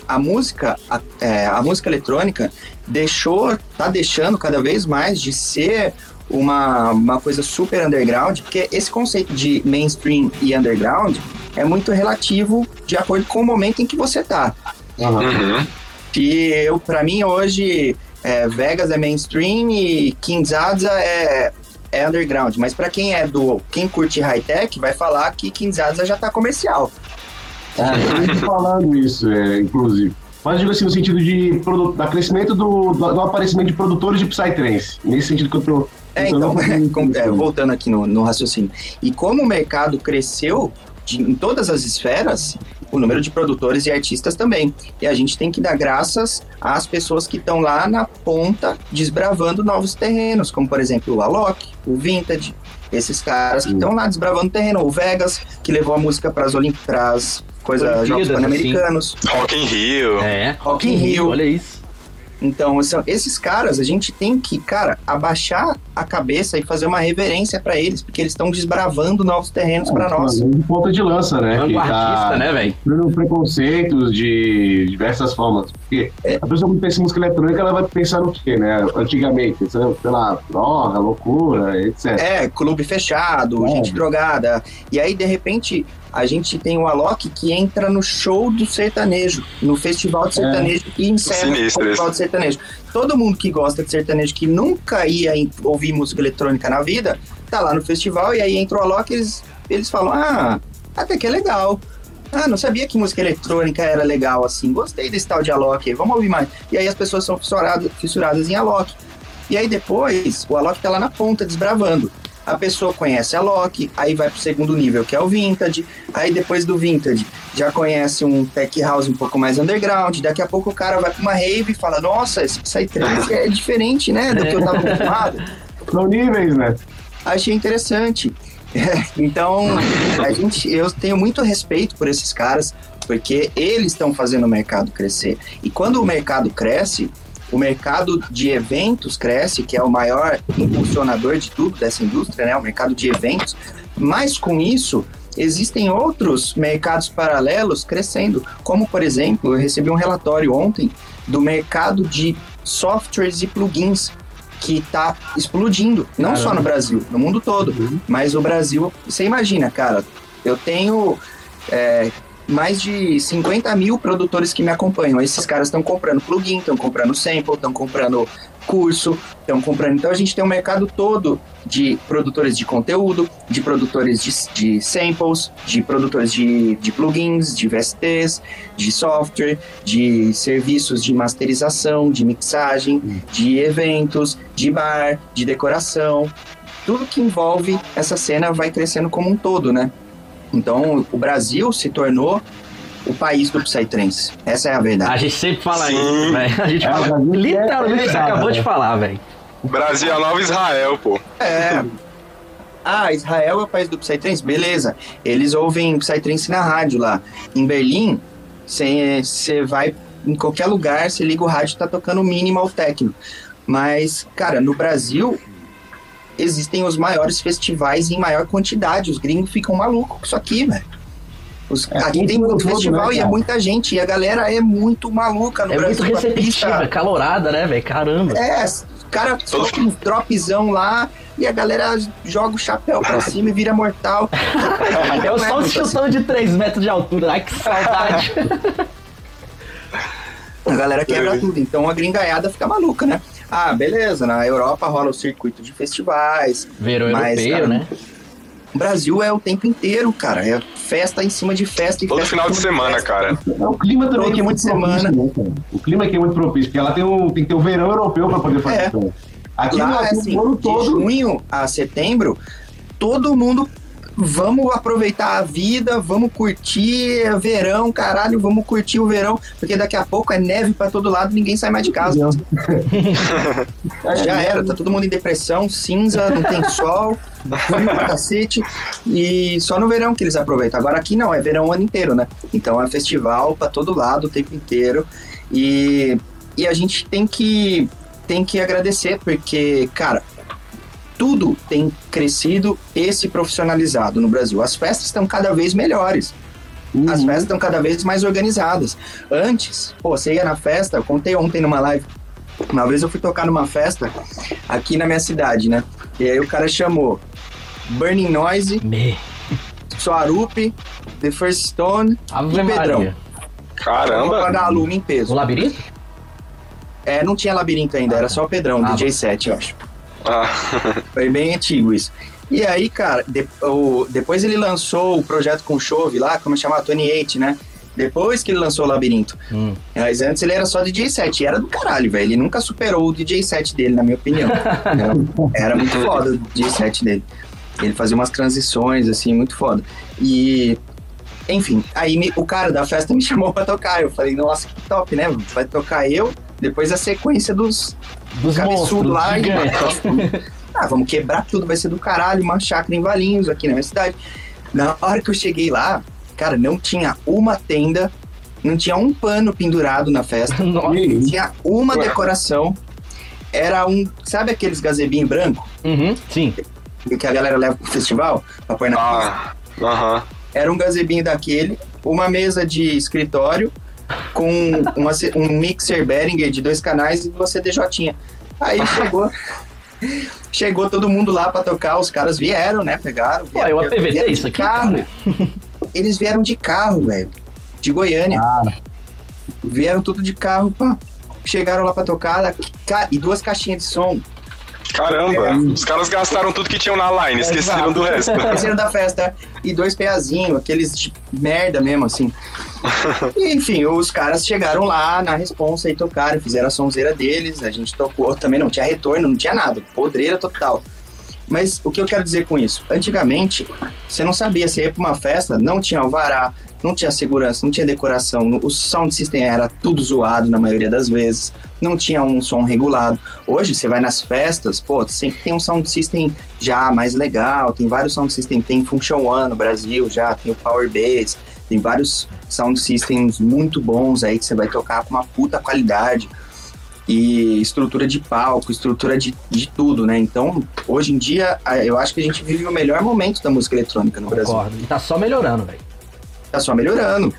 a música, a, é, a música eletrônica deixou, tá deixando cada vez mais de ser uma, uma coisa super underground, porque esse conceito de mainstream e underground é muito relativo de acordo com o momento em que você tá. Uhum. Que eu, para mim, hoje, é, Vegas é mainstream e Kinshasa é, é underground. Mas para quem é do. Quem curte high-tech, vai falar que Kinshasa já tá comercial. É, eu falando isso, é, inclusive. Mas digo assim, no sentido de da crescimento do, do, do aparecimento de produtores de Psytrance. Nesse sentido que eu tô. É, então, (laughs) é, isso. voltando aqui no, no raciocínio. E como o mercado cresceu de- em todas as esferas, o número de produtores e artistas também. E a gente tem que dar graças às pessoas que estão lá na ponta desbravando novos terrenos, como por exemplo o Alok, o Vintage, esses caras que estão lá desbravando o terreno, o Vegas, que levou a música para as Olimpíadas, coisa Jogos assim. Pan-Americanos, Rock in Rio. É. Rock in Rio. Olha isso. Então, são- esses caras, a gente tem que, cara, abaixar a cabeça e fazer uma reverência pra eles, porque eles estão desbravando novos terrenos pra nós. De ponta de lança, né? que Vanguardista, tá né, velho? preconceitos de diversas formas. Porque a pessoa quando pensa em música eletrônica, ela vai pensar no quê, né? Antigamente, sei lá, droga, loucura, etc. É, clube fechado, É. gente drogada. E aí, de repente, a gente tem o Alok que entra no show do sertanejo, no festival de sertanejo e encerra o festival de sertanejo. Todo mundo que gosta de sertanejo, que nunca ia ouvir música eletrônica na vida, tá lá no festival e aí entra o Alok e eles, eles falam: Ah, até que é legal. Ah, não sabia que música eletrônica era legal assim. Gostei desse tal de Alok, vamos ouvir mais. E aí as pessoas são fissuradas, fissuradas em Alok. E aí depois, o Alok tá lá na ponta, desbravando. A pessoa conhece a Loki, aí vai pro segundo nível, que é o Vintage. Aí depois do Vintage, já conhece um tech house um pouco mais underground. Daqui a pouco o cara vai pra uma rave e fala: Nossa, esse Psytrance é diferente, né? Do que eu tava acostumado. (laughs) São níveis, né? Achei interessante. (laughs) Então, a gente, eu tenho muito respeito por esses caras, porque eles estão fazendo o mercado crescer. E quando o mercado cresce, o mercado de eventos cresce, que é o maior impulsionador de tudo dessa indústria, né? O mercado de eventos. Mas com isso, existem outros mercados paralelos crescendo, como por exemplo, eu recebi um relatório ontem do mercado de softwares e plugins que está explodindo, não só no Brasil, no mundo todo. Mas o Brasil, você imagina, cara, eu tenho é, mais de 50 mil produtores que me acompanham. Esses caras estão comprando plugin, estão comprando sample, estão comprando curso, estão comprando. Então a gente tem um mercado todo de produtores de conteúdo, de produtores de, de samples, de produtores de, de plugins, de VSTs, de software, de serviços de masterização, de mixagem, de eventos, de bar, de decoração. Tudo que envolve essa cena vai crescendo como um todo, né? Então, o Brasil se tornou o país do Psytrance. Essa é a verdade. A gente sempre fala Sim. isso, velho. A gente É, fala o literalmente o que você é- acabou de falar, velho. Brasil é a nova Israel, pô. É. Ah, Israel é o país do Psytrance? Beleza. Eles ouvem Psytrance na rádio lá. Em Berlim, você vai em qualquer lugar, você liga o rádio tá tocando minimal techno. Mas, cara, no Brasil existem os maiores festivais em maior quantidade. Os gringos ficam malucos com isso aqui, velho. Os- É, aqui tem muito todo, festival né, e é muita gente. E a galera é muito maluca no É muito Brasil. a receptiva, pista- calorada, né, velho? Caramba. é, o cara solta um dropzão lá e a galera joga o chapéu pra (laughs) cima e vira mortal. (laughs) É o só um muito assim. chutão de 3 metros de altura. Ai, que saudade. (laughs) A galera quebra É. tudo. Então a gringaiada fica maluca, né? Ah, beleza. Na Europa rola o circuito de festivais. Verão Mas, europeu, cara, né? O Brasil é o tempo inteiro, cara. É festa em cima de festa. E Todo festa final de semana, festa. cara. É, O clima também Todo que é muito de propício, semana. né, cara? O clima aqui é muito propício, porque ela tem, um, tem que ter o verão europeu pra poder fazer É. Aqui Lá, no assim, o ano de todo. junho a setembro, todo mundo vamos aproveitar a vida, vamos curtir é verão, caralho, vamos curtir o verão, porque daqui a pouco é neve pra todo lado, ninguém sai mais de casa. (laughs) Já era, tá todo mundo em depressão, cinza, não tem sol, frio pra cacete, e só no verão que eles aproveitam. Agora aqui não, é verão o ano inteiro, né? Então é festival pra todo lado o tempo inteiro, e, e a gente tem que, tem que agradecer, porque, cara, tudo tem crescido e se profissionalizado no Brasil. As festas estão cada vez melhores. Uhum. As festas estão cada vez mais organizadas. Antes, pô, você ia na festa, eu contei ontem numa live. Uma vez eu fui tocar numa festa aqui na minha cidade, né? E aí o cara chamou Burning Noise, Me. Soarup, The First Stone Ave e Pedrão. Maria. Vamos Caramba! pagar a lume em O peso. labirinto? É, não tinha labirinto ainda, era só o Pedrão, Ah, DJ 7, eu acho. Ah, (laughs) Foi bem antigo isso. E aí, cara, de- o- depois ele lançou o projeto com chove lá, como chama 28, né? Depois que ele lançou o Labirinto. Hum. Mas antes ele era só DJ 7, e era do caralho, velho. Ele nunca superou o DJ 7 dele, na minha opinião. (laughs) era, era muito foda o DJ 7 dele. Ele fazia umas transições, assim, muito foda. E, enfim, aí me- o cara da festa (laughs) me chamou pra tocar. Eu falei, nossa, que top, né? Vai tocar eu, depois a sequência dos, Dos cabeçudo monstros, lá e gigantes. ah, vamos quebrar tudo, vai ser do caralho, uma chácara em Valinhos, aqui na minha cidade. Na hora que eu cheguei lá, cara, não tinha uma tenda, não tinha um pano pendurado na festa, (laughs) Nossa. tinha uma decoração. Era um, sabe aqueles gazebinho branco Uhum, sim. que a galera leva pro festival pra pôr na pista? ah, aham. Era um gazebinho daquele, uma mesa de escritório com uma um mixer Behringer de dois canais e duas CDJ. Aí (laughs) chegou, chegou todo mundo lá pra tocar, os caras vieram, né? Pegaram. Pô, é uma vieram- PVT vieram isso de aqui? Carro. Eles vieram de carro, velho. De Goiânia. Vieram tudo de carro, pá. Chegaram lá pra tocar ca- e duas caixinhas de som. Caramba! Os caras gastaram tudo que tinham na line, esqueceram do resto. (laughs) parceiro da festa e dois peazinhos, aqueles de merda mesmo, assim. E, (laughs) enfim, os caras chegaram lá na responsa e tocaram, fizeram a sonzeira deles, a gente tocou também, não tinha retorno, não tinha nada, podreira total. Mas o que eu quero dizer com isso? Antigamente, você não sabia, você ia pra uma festa, não tinha alvará, não tinha segurança, não tinha decoração, o sound system era tudo zoado na maioria das vezes, não tinha um som regulado. Hoje, você vai nas festas, pô, sempre tem um sound system já mais legal, tem vários sound systems, tem Function One no Brasil já, tem o Power Bass, tem vários sound systems muito bons aí que você vai tocar com uma puta qualidade e estrutura de palco, estrutura de, de tudo, né? Então, hoje em dia, eu acho que a gente vive o melhor momento da música eletrônica no Brasil. Concordo. E tá só melhorando, velho. Tá só melhorando.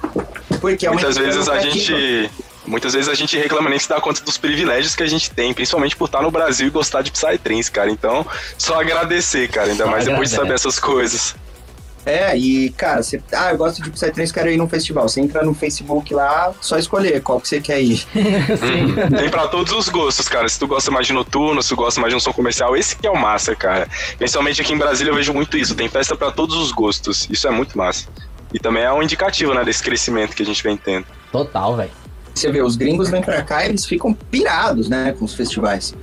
Porque é uma Muitas vezes a gente. Muitas vezes a gente reclama nem se dá conta dos privilégios que a gente tem, principalmente por estar no Brasil e gostar de Psytrance, cara. Então, só agradecer, cara, ainda Só mais depois de saber essas coisas. É, e, cara, você, ah, eu gosto de Psytrance, quero ir num festival. Você entra no Facebook lá, só escolher qual que você quer ir. (laughs) Sim. Tem pra todos os gostos, cara. Se tu gosta mais de noturno, se tu gosta mais de um som comercial, esse que é o massa, cara. Principalmente aqui em Brasília eu vejo muito isso. Tem festa pra todos os gostos. Isso é muito massa. E também é um indicativo, né, desse crescimento que a gente vem tendo. Total, velho. Você vê, os gringos vêm pra cá e eles ficam pirados, né, com os festivais.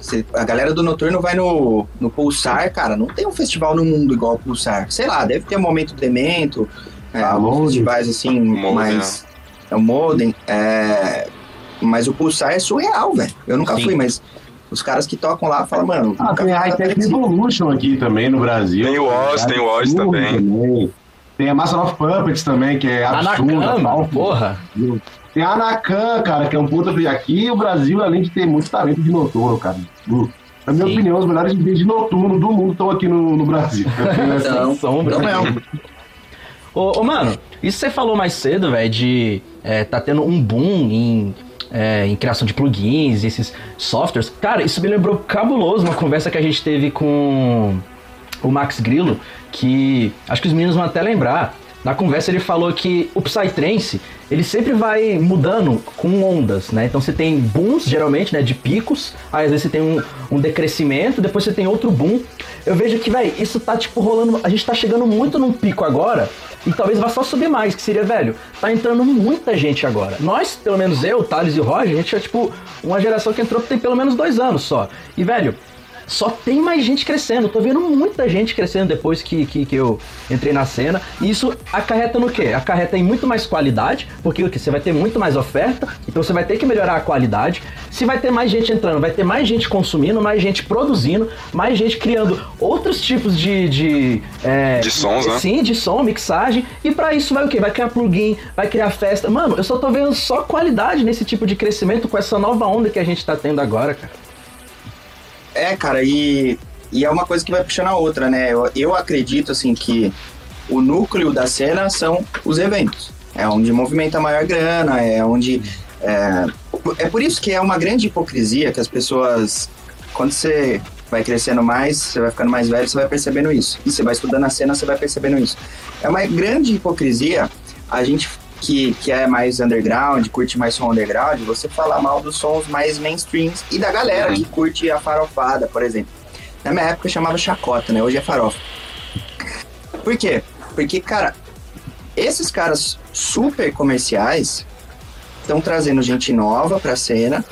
Você- a galera do Noturno vai no, no Pulsar, cara, não tem um festival no mundo igual o Pulsar. Sei lá, deve ter um Momento Demento, é, Ah, alguns Modem. festivais assim, Modem, mais... É o Modem, é... Mas o Pulsar é surreal, velho. Eu nunca Sim. fui, mas os caras que tocam lá falam, mano... Ah, tem a nada High Tech. Evolution aqui também no Brasil. Tem o Oz, tem o Oz Absurdo também. Tem a Master of Puppets também, que é absurda. tal. porra. Tem a Anacan, cara, que é um puta. Aqui o Brasil, além de ter muito talento de noturno, cara. Na minha Sim. opinião, os melhores DJs de noturno do mundo estão aqui no, no Brasil. Sem sombra. não mesmo. Ô, ô, mano, isso você falou mais cedo, velho, de é, tá tendo um boom em, é, em criação de plugins, esses softwares. Cara, isso me lembrou cabuloso uma conversa que a gente teve com o Max Grillo, que acho que os meninos vão até lembrar. Na conversa ele falou que o Psytrance, ele sempre vai mudando com ondas, né? Então você tem booms, geralmente, né, de picos, aí às vezes você tem um, um decrescimento, depois você tem outro boom. Eu vejo que, velho, isso tá, tipo, rolando... A gente tá chegando muito num pico agora, e talvez vá só subir mais, que seria, velho, tá entrando muita gente agora. Nós, pelo menos eu, Thales e o Roger, a gente é, tipo, uma geração que entrou tem pelo menos dois anos só. E, velho, só tem mais gente crescendo. Eu tô vendo muita gente crescendo depois que, que, que eu entrei na cena. E isso acarreta no quê? Acarreta em muito mais qualidade, porque o que? Você vai ter muito mais oferta, então você vai ter que melhorar a qualidade. Se vai ter mais gente entrando, vai ter mais gente consumindo, mais gente produzindo, mais gente criando outros tipos de. De, é, De sons, né? Sim, de som, mixagem. E pra isso vai o quê? Vai criar plugin, vai criar festa. Mano, eu só tô vendo só qualidade nesse tipo de crescimento com essa nova onda que a gente tá tendo agora, cara. É, cara, e, e é uma coisa que vai puxando a outra, né? Eu, eu acredito, assim, que o núcleo da cena são os eventos. É onde movimenta a maior grana, é onde. É, é por isso que é uma grande hipocrisia que as pessoas. Quando você vai crescendo mais, você vai ficando mais velho, você vai percebendo isso. E você vai estudando a cena, você vai percebendo isso. É uma grande hipocrisia a gente que, que é mais underground, curte mais som underground, você falar mal dos sons mais mainstreams e da galera que curte a farofada, por exemplo. Na minha época chamava chacota, né? Hoje é farofa. Por quê? Porque, cara, esses caras super comerciais estão trazendo gente nova pra cena.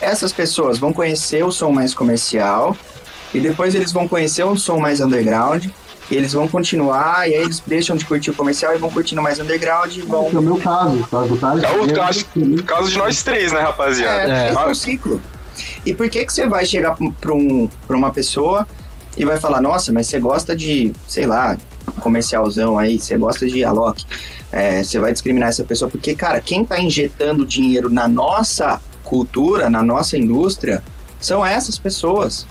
Essas pessoas vão conhecer o som mais comercial e depois eles vão conhecer um som mais underground. E eles vão continuar, e aí eles deixam de curtir o comercial e vão curtindo mais underground e vão. É o meu caso, tá? Do Thales, É o caso, caso de nós três, né, rapaziada? É, É. é o ciclo. E por que que você vai chegar para um, pra uma pessoa e vai falar, nossa, mas você gosta de, sei lá, comercialzão aí, você gosta de Alok, é, você vai discriminar essa pessoa, porque, cara, quem tá injetando dinheiro na nossa cultura, na nossa indústria, são essas pessoas.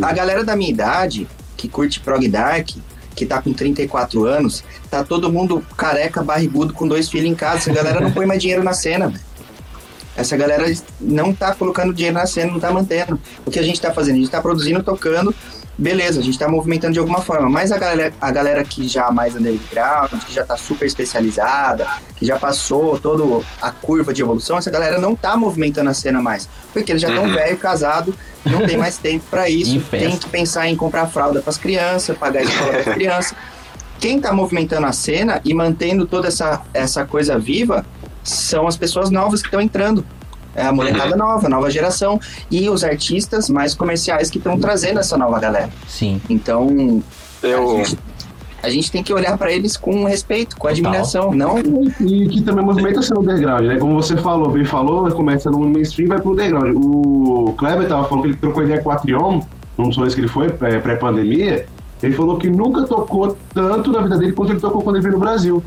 A galera da minha idade, que curte prog dark, que tá com 34 anos, tá todo mundo careca, barrigudo, com dois filhos em casa. Essa galera não põe mais dinheiro na cena, velho. Essa galera não tá colocando dinheiro na cena, não tá mantendo. O que a gente tá fazendo? A gente tá produzindo, tocando, beleza, a gente tá movimentando de alguma forma. Mas a galera, a galera que já mais underground, que já tá super especializada, que já passou toda a curva de evolução, essa galera não tá movimentando a cena mais. Porque eles já estão Uhum. velho, casado, não tem mais tempo pra (laughs) isso, tem que pensar em comprar fralda pras crianças, pagar escola das (laughs) crianças. Quem tá movimentando a cena e mantendo toda essa, essa coisa viva são as pessoas novas que estão entrando. É a molecada nova, a nova geração. E os artistas mais comerciais que estão trazendo essa nova galera. Sim. Então, Eu, a, gente, a gente tem que olhar pra eles com respeito, com Total. admiração. Não E que também movimenta ser underground, né? Como você falou, bem falou, começa no mainstream e vai pro underground. O Kleber tava falando que ele trocou ideia com o Atrion, num dos que ele foi, pré- pré-pandemia. Ele falou que nunca tocou tanto na vida dele quanto ele tocou quando ele veio no Brasil.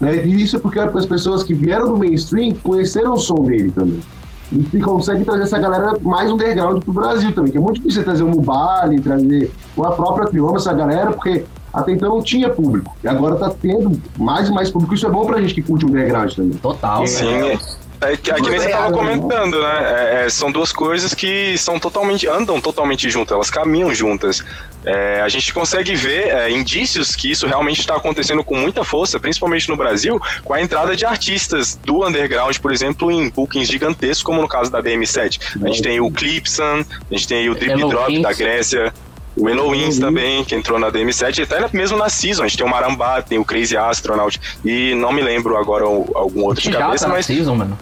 Né? E isso é porque as pessoas que vieram do mainstream conheceram o som dele também. E se consegue trazer essa galera mais underground pro Brasil também, que é muito difícil você trazer o Mubali, trazer a própria Trioma, essa galera, porque até então não tinha público. E agora tá tendo mais e mais público. Isso é bom pra gente que curte o underground também. Total. sim. É que, é que nem você tava comentando, né? É, é, são duas coisas que são totalmente. andam totalmente juntas, elas caminham juntas. É, a gente consegue ver é, indícios que isso realmente está acontecendo com muita força, principalmente no Brasil, com a entrada de artistas do underground, por exemplo, em bookings gigantescos, como no caso da BM7. A gente tem o Clipson, a gente tem o Drip Elohim. Drop da Grécia. O Elohim também, que entrou na DM7, e até mesmo na Season, a gente tem o Marambá, tem o Crazy Astronaut, e não me lembro agora algum outro de cabeça, tá mas season, mano.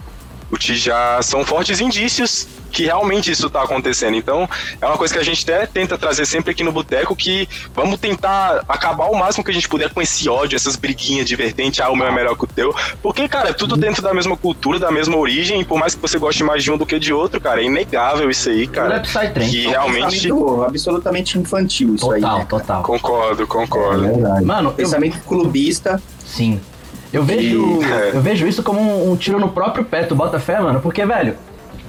O Tijá são fortes indícios que realmente isso tá acontecendo. Então, é uma coisa que a gente até tenta trazer sempre aqui no Boteco, que vamos tentar acabar o máximo que a gente puder com esse ódio, essas briguinhas de vertente, ah, o meu é melhor que o teu. Porque, cara, é tudo dentro da mesma cultura, da mesma origem, e por mais que você goste mais de um do que de outro, cara, é inegável isso aí, é cara. Psytrance. Que é um realmente. absolutamente infantil isso aí. Total, né? total. Concordo, concordo. verdade. Mano, eu, Pensamento clubista. sim. Eu vejo, eu vejo isso como um, um tiro no próprio pé, tu bota fé, mano, porque, velho,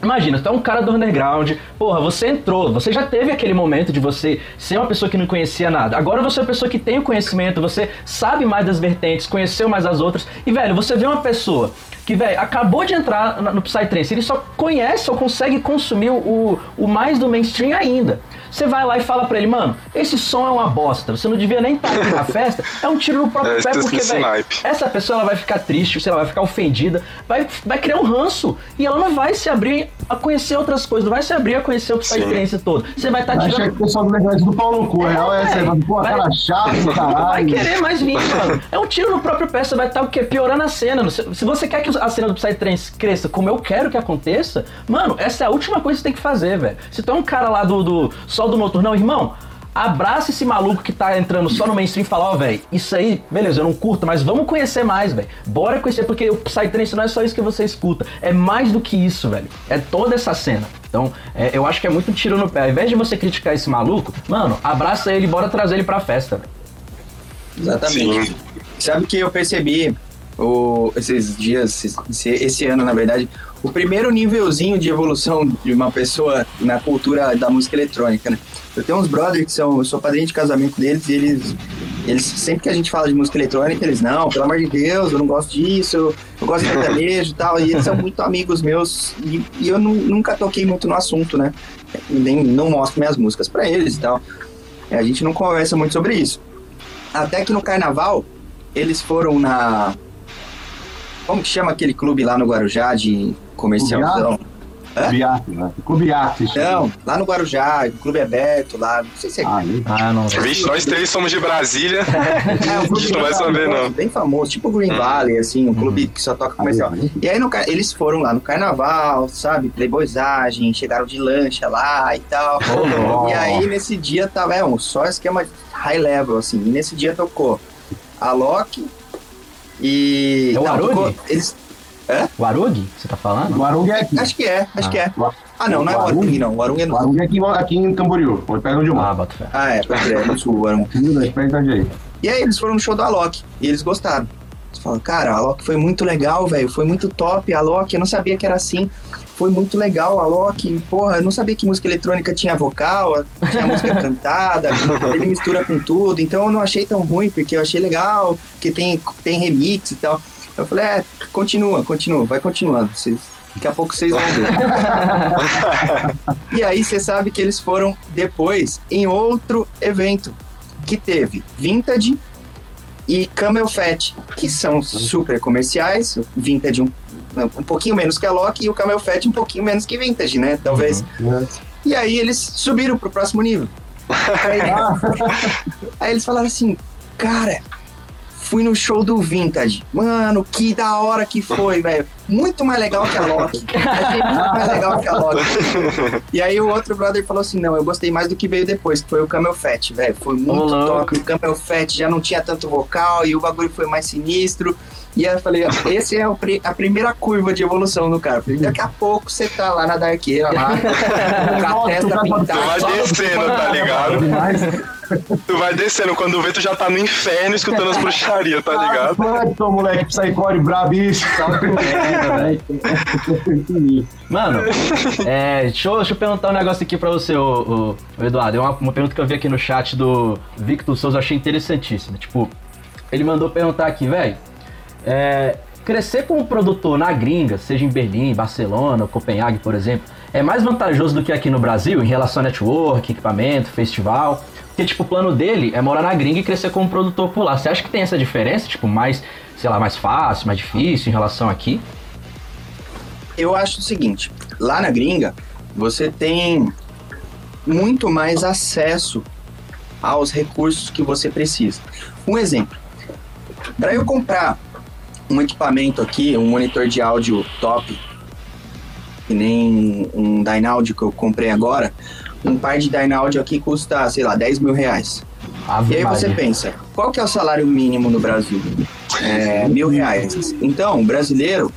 Imagina, tu é um cara do underground, porra, você entrou, você já teve aquele momento de você ser uma pessoa que não conhecia nada. Agora você é uma pessoa que tem o conhecimento, você sabe mais das vertentes, conheceu mais as outras. E, velho, você vê uma pessoa que, velho, acabou de entrar no Psytrance, ele só conhece ou consegue consumir o, o mais do mainstream ainda. Você vai lá e fala pra ele, mano, esse som é uma bosta, você não devia nem estar aqui na festa. É um tiro no próprio É, pé, porque, esse velho, essa pessoa ela vai ficar triste, sei lá, vai ficar ofendida, vai, vai criar um ranço e ela não vai se abrir a conhecer outras coisas, não vai se abrir a conhecer o Psytrance todo. Você vai estar tá Achei que tirando. o pessoal do negócio do pau no cu, é, real é essa, é, pô, vai- cara chato, do Não vai caralho. querer mais vir, mano. É um tiro no próprio pé, você vai estar o quê? Piorando a cena. Se, você quer que a cena do Psytrance cresça como eu quero que aconteça, mano, essa é a última coisa que você tem que fazer, velho. Se tu é um cara lá do, do Sol do Noturnão, irmão, abraça esse maluco que tá entrando só no mainstream e fala, ó, velho, isso aí, beleza, eu não curto, mas vamos conhecer mais, velho. Bora conhecer, porque o Psytrance não é só isso que você escuta, é mais do que isso, velho. É toda essa cena. Então, é, eu acho que é muito tiro no pé. Ao invés de você criticar esse maluco, mano, abraça ele e bora trazer ele pra festa, velho. Exatamente. Sim. Sabe o que eu percebi o, esses dias, esse, esse ano, na verdade, o primeiro nívelzinho de evolução de uma pessoa na cultura da música eletrônica, né? Eu tenho uns brothers que são, eu sou padrinho de casamento deles e eles, eles, sempre que a gente fala de música eletrônica, eles, não, pelo amor de Deus, eu não gosto disso, eu gosto de sertanejo e tal, e eles são muito amigos meus e, e eu nu- nunca toquei muito no assunto, né? Nem, não mostro minhas músicas pra eles e tal. A gente não conversa muito sobre isso. Até que no carnaval, eles foram na. Como que chama aquele clube lá no Guarujá de comercialzão? Hã? Biate, né? Clube Arte. Não, lá no Guarujá, clube aberto lá, não sei se é. Ah. Ah, não. Vixe, nós três somos de Brasília. (laughs) é um a gente não vai saber, não. Bem famoso, tipo Green Valley, assim, um clube que só toca comercial. Aí, E aí no eles foram lá no carnaval, sabe? Playboyzagem, chegaram de lancha lá e tal. Oh, E aí nesse dia tava é, um só esquema high level, assim. E nesse dia tocou a Loki e. É o não, tocou. Eles. O Arug, você tá falando? O Arung é aqui. Acho que é, acho Ah. que é. Ah, não, não é o Arung? Não. O Arung é O no. Arung é aqui, aqui em Camboriú, onde pega onde eu Ah, bota fé. Ah, é, pode é no sul, o Arung. (laughs) E aí eles foram no show da Alok e eles gostaram. Eles falaram, cara, a Alok foi muito legal, velho, foi muito top. A Alok, eu não sabia que era assim. Foi muito legal a Alok. Porra, eu não sabia que música eletrônica tinha vocal, tinha música (laughs) cantada, ele mistura com tudo. Então eu não achei tão ruim, porque eu achei legal, porque tem, tem remix e tal. Eu falei, é, continua, continua, vai continuando. Vocês, daqui a pouco vocês vão ver. (laughs) e aí você sabe que eles foram depois em outro evento que teve Vintage e Camel Fat, que são super comerciais. Vintage um, um pouquinho menos que a Loki e o Camel Fat um pouquinho menos que Vintage, né? Talvez. E aí eles subiram pro próximo nível. (laughs) Aí, aí eles falaram assim, cara, fui no show do Vintage. Mano, que da hora que foi, velho. Muito mais legal que a Loki. Achei muito mais legal que a Loki. (laughs) E aí o outro brother falou assim, não, eu gostei mais do que veio depois, que foi o Camel Fat, velho. Foi muito top. O Camel Fat já não tinha tanto vocal e o bagulho foi mais sinistro. E aí eu falei, esse é o pri- a primeira curva de evolução do cara. Falei, daqui a pouco você tá lá na darqueira, lá, (laughs) com a testa cara tá- pintada. descendo, tá ligado? Tu vai descendo. Quando vê, tu já tá no inferno escutando as bruxarias, tá ligado? Quanto, moleque, psycore brabíssimo. Mano, é, deixa, eu, deixa eu perguntar um negócio aqui pra você, ô, ô, ô Eduardo. É uma, uma pergunta que eu vi aqui no chat do Victor Souza, eu achei interessantíssima. Tipo, ele mandou perguntar aqui, velho. É, crescer como produtor na gringa, seja em Berlim, Barcelona, ou Copenhague, por exemplo, é mais vantajoso do que aqui no Brasil em relação a network, equipamento, festival? Porque, tipo, o plano dele é morar na gringa e crescer como produtor por lá. Você acha que tem essa diferença? Tipo, mais, sei lá, mais fácil, mais difícil em relação aqui? Eu acho o seguinte, lá na gringa, você tem muito mais acesso aos recursos que você precisa. Um exemplo, para eu comprar um equipamento aqui, um monitor de áudio top, que nem um Dynaud que eu comprei agora, um par de Dynaud aqui custa, sei lá, 10 mil reais. Ave E aí você Maria. pensa, qual que é o salário mínimo no Brasil? É, mil reais. Então, o brasileiro,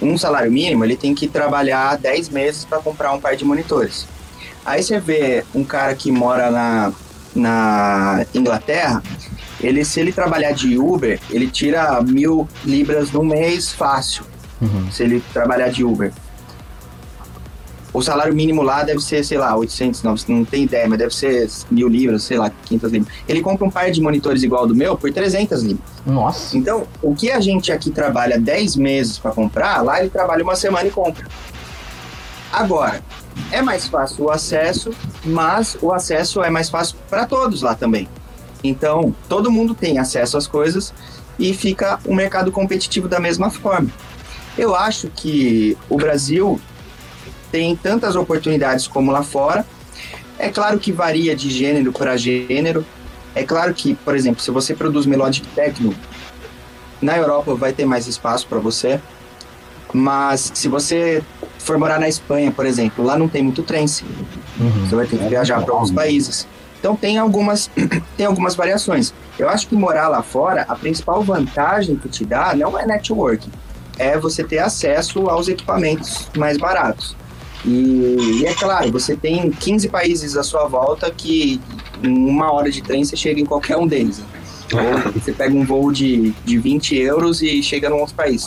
um salário mínimo, ele tem que trabalhar 10 meses para comprar um par de monitores. Aí você vê um cara que mora na, na Inglaterra, ele, se ele trabalhar de Uber, ele tira mil libras no mês fácil, Uhum. se ele trabalhar de Uber. O salário mínimo lá deve ser, sei lá, 800, não, não tem ideia, mas deve ser mil libras, sei lá, 500 libras. Ele compra um par de monitores igual ao do meu por 300 libras. Nossa. Então, o que a gente aqui trabalha 10 meses para comprar, lá ele trabalha uma semana e compra. Agora, é mais fácil o acesso, mas o acesso é mais fácil para todos lá também. Então, todo mundo tem acesso às coisas e fica um mercado competitivo da mesma forma. Eu acho que o Brasil tem tantas oportunidades como lá fora. É claro que varia de gênero para gênero. É claro que, por exemplo, se você produz melodic techno, na Europa vai ter mais espaço para você. Mas se você for morar na Espanha, por exemplo, lá não tem muito trance. Uhum. Você vai ter que viajar para outros países. Então tem algumas, (clears throat) tem algumas variações. Eu acho que morar lá fora, a principal vantagem que te dá não é networking, é você ter acesso aos equipamentos mais baratos. E, e, é claro, você tem 15 países à sua volta que em uma hora de trem você chega em qualquer um deles. Ou você pega um voo de, de 20 euros e chega num outro país.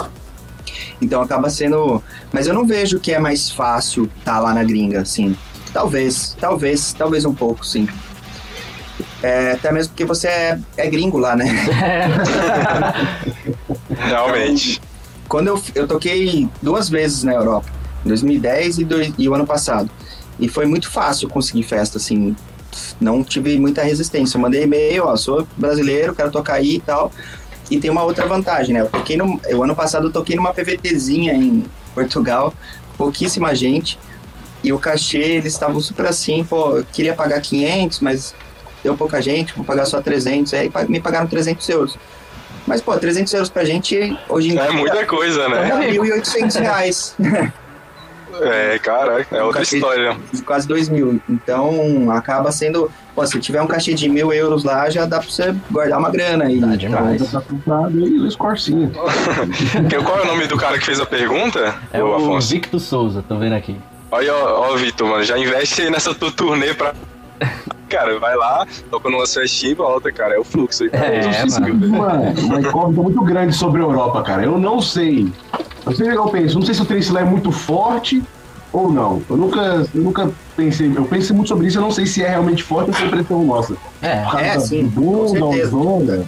Então acaba sendo. Mas eu não vejo que é mais fácil estar tá lá na gringa, assim. Talvez, talvez, talvez um pouco, sim. É, até mesmo porque você é, é gringo lá, né? (laughs) Realmente. Então, quando eu, eu toquei duas vezes na Europa, 2010 e, e o ano passado. E foi muito fácil conseguir festa, assim. Não tive muita resistência. Eu mandei e-mail, ó, sou brasileiro, quero tocar aí e tal. E tem uma outra vantagem, né? Eu toquei no, o ano passado eu toquei numa PVTzinha em Portugal, pouquíssima gente. E o cachê, eles estavam super assim, pô, eu queria pagar 500, mas deu pouca gente, vou pagar só 300. Aí me pagaram 300 euros. Mas, pô, 300 euros pra gente, hoje em é dia... É muita coisa, né? É 1.800 reais. (laughs) É, cara, é outra história. De quase 2 mil. Então, acaba sendo. Pô, se tiver um cachê de mil euros lá, já dá pra você guardar uma grana aí. Dá demais. Tá comprado aí os corsinhos. (laughs) Qual é o nome do cara que fez a pergunta? É o, o Victor Souza, tô vendo aqui. Olha, ó, ó Vitor, mano, já investe nessa tua turnê pra cara, vai lá, toca numa festinha e volta, cara. É o fluxo aí. É, mano. mano, uma incógnita muito grande sobre a Europa, cara. Eu não sei. Eu sei que eu penso, não sei se o trance lá é muito forte ou não. Eu nunca, eu nunca pensei, eu pensei muito sobre isso, eu não sei se é realmente forte ou se é impressão nossa. É, é sim. Bunda, onda.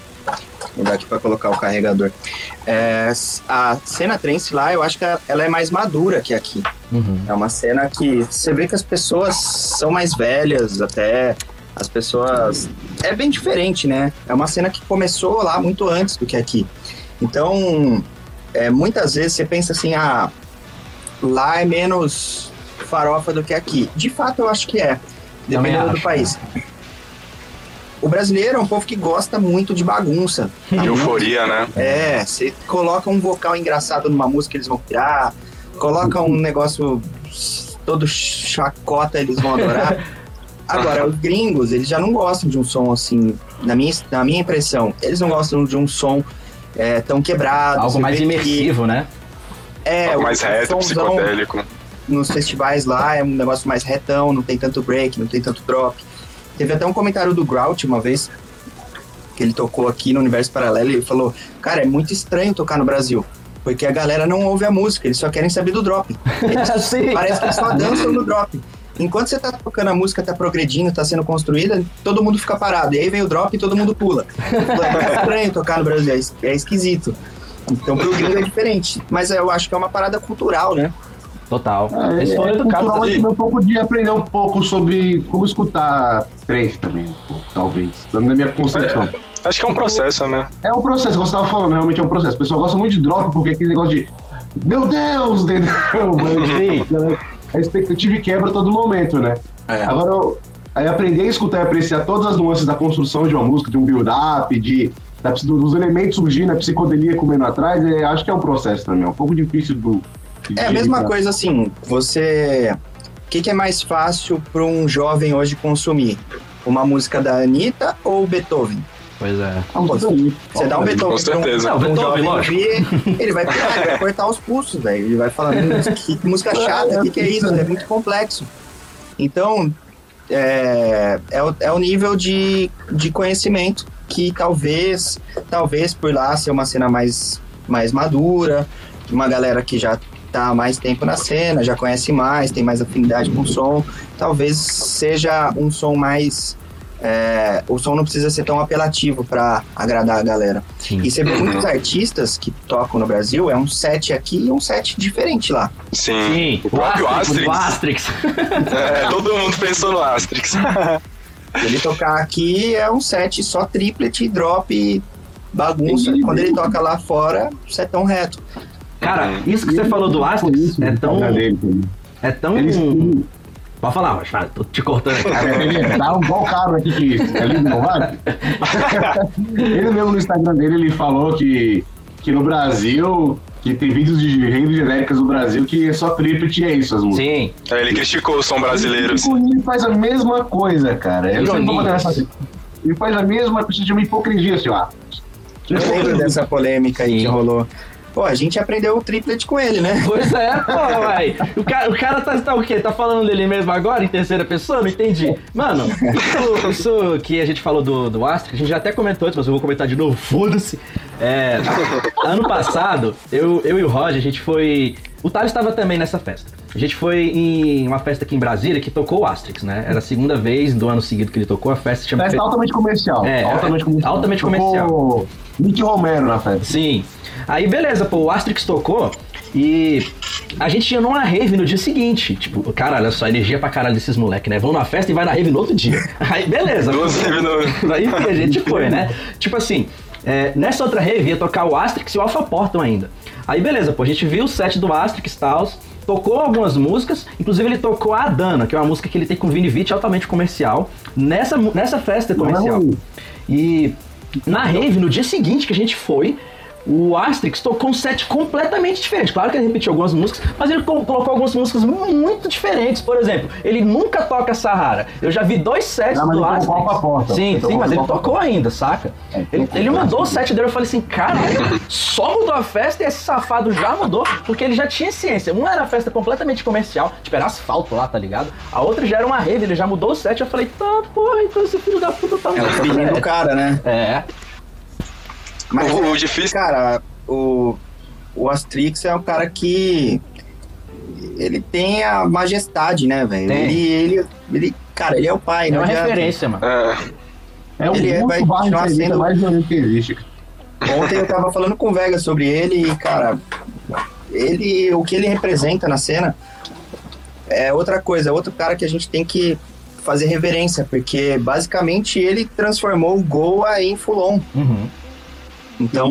Vou dar aqui para colocar o carregador. É, a cena trance lá, eu acho que ela é mais madura que aqui. Uhum. É uma cena que você vê que as pessoas são mais velhas, até as pessoas. É bem diferente, né? É uma cena que começou lá muito antes do que aqui. Então, é, muitas vezes você pensa assim, ah, lá é menos farofa do que aqui. De fato, eu acho que é, dependendo do país. O brasileiro é um povo que gosta muito de bagunça. De (laughs) euforia, né? É, você coloca um vocal engraçado numa música, eles vão criar. Coloca um negócio todo chacota, eles vão adorar. (laughs) Agora, os gringos, eles já não gostam de um som assim, na minha, na minha impressão, eles não gostam de um som é, tão quebrado. Algo mais imersivo, né? É, Algo mais reto, psicodélico. Nos festivais lá é um negócio mais retão, não tem tanto break, não tem tanto drop. Teve até um comentário do Grout uma vez, que ele tocou aqui no Universo Paralelo, e ele falou: Cara, é muito estranho tocar no Brasil. Porque a galera não ouve a música, eles só querem saber do drop. (laughs) Eles, parece que eles só dançam no drop. Enquanto você tá tocando a música, tá progredindo, tá sendo construída, todo mundo fica parado. E aí vem o drop e todo mundo pula. É estranho tocar no Brasil, é, é esquisito. Então pro gringo é diferente. Mas eu acho que é uma parada cultural, né? Total. É, Eles foram é, educados assim. um pouco de aprender um pouco sobre como escutar trance também, talvez, na minha concepção. É, acho que é um processo, né? É um processo, como você estava falando, realmente é um processo. O pessoal gosta muito de drop porque é aquele negócio de meu Deus, entendeu? (laughs) Mas, a expectativa quebra todo momento, né? É. Agora, aí aprender a escutar e apreciar todas as nuances da construção de uma música, de um build-up, de dos elementos surgindo, a psicodelia comendo atrás, é, acho que é um processo também, é um pouco difícil do, é a mesma coisa assim, você. O que, que é mais fácil para um jovem hoje consumir? Uma música da Anitta ou Beethoven? Pois é. Ah, você, você dá um Beethoven Com certeza. Um, um Beethoven, ouvir, ele vai, ele vai cortar os pulsos, velho. Ele vai falando, que música chata, o que, que é isso? É muito complexo. Então, é, é, o, é o nível de, de conhecimento que talvez, talvez por lá ser uma cena mais, mais madura, uma galera que já tá há mais tempo na cena, já conhece mais, tem mais afinidade com o som. Talvez seja um som mais. É, o som não precisa ser tão apelativo para agradar a galera. Sim. E você vê muitos artistas que tocam no Brasil, é um set aqui e um set diferente lá. Sim, Sim. o próprio Astrix. Astrix. (laughs) é, todo mundo pensou no Astrix. (laughs) ele tocar aqui é um set só triplet, drop, bagunça. Quando ele toca lá fora, setão reto. Cara, isso que você falou do Asterix é tão. é tão. Pode falar, Rocha, fala, tô te cortando aqui. Ele dá um bom cara aqui que é lindo, não vai? (laughs) Ele mesmo no Instagram dele, ele falou que, que no Brasil, que tem vídeos de rendas genéricas no Brasil que é só triplet e é isso as músicas. Sim, ele criticou o som brasileiro. assim. Ele faz a mesma coisa, cara. Ele, ele faz a mesma coisa de uma hipocrisia, assim, ó. Eu lembro dessa polêmica aí Sim. que rolou. Pô, a gente aprendeu o triplet com ele, né? Pois é, pô, vai. O cara, o cara tá, tá o quê? Tá falando dele mesmo agora, em terceira pessoa? Não entendi. Mano, isso, isso que a gente falou do, do Astra, a gente já até comentou antes, mas eu vou comentar de novo, foda-se. É, ano passado, eu, eu e o Roger, a gente foi. O Thales estava também nessa festa. A gente foi em uma festa aqui em Brasília que tocou o Asterix, né? Era a segunda vez do ano seguido que ele tocou a festa. Chama Festa altamente comercial. É, altamente comercial. altamente Tocou Nick Romero na festa. Sim. Aí beleza, pô, o Asterix tocou e a gente ia numa rave no dia seguinte. Tipo, cara, olha só, energia pra caralho desses moleques, né? Vão na festa e vai na rave no outro dia. (laughs) Aí beleza. Aí a gente foi, né? Tipo assim, é, nessa outra rave ia tocar o Asterix e o Alpha Portal ainda. Aí beleza, pô, a gente viu o set do Asterix e tal, tocou algumas músicas, inclusive ele tocou a Dana, que é uma música que ele tem com o Vini Vici altamente comercial, nessa, nessa festa Não comercial. ruim. E na rave, no dia seguinte que a gente foi, o Asterix tocou um set completamente diferente. Claro que ele repetiu algumas músicas, mas ele co- colocou algumas músicas muito diferentes. Por exemplo, ele nunca toca Sahara. Eu já vi dois sets mas do ele Asterix. tocou a porta. Sim, Ele sim, tocou mas ele tocou ainda, saca? É, Ele, ele mudou o set dele, eu falei assim, caralho, só mudou a festa e esse safado já mudou, porque ele já tinha ciência. Uma era festa completamente comercial, tipo, era asfalto lá, tá ligado? A outra já era uma rave, ele já mudou o set. Eu falei, tá, porra, então esse filho da puta tá É o mudando feeling do set. cara, né? É, Mas, O- o difícil- Cara, o, o Astrix é um cara que. Ele tem a majestade, né, velho? Ele, ele, ele. Cara, ele é o pai, é não uma adianta. referência, mano. É, É o Ele é- vai continuar sendo- mais violento que existe. Ontem eu tava falando com o Vega sobre ele e, cara, ele, o que ele representa na cena é outra coisa, é outro cara que a gente tem que fazer reverência, porque basicamente ele transformou o Goa em Fulon. Uhum. Então,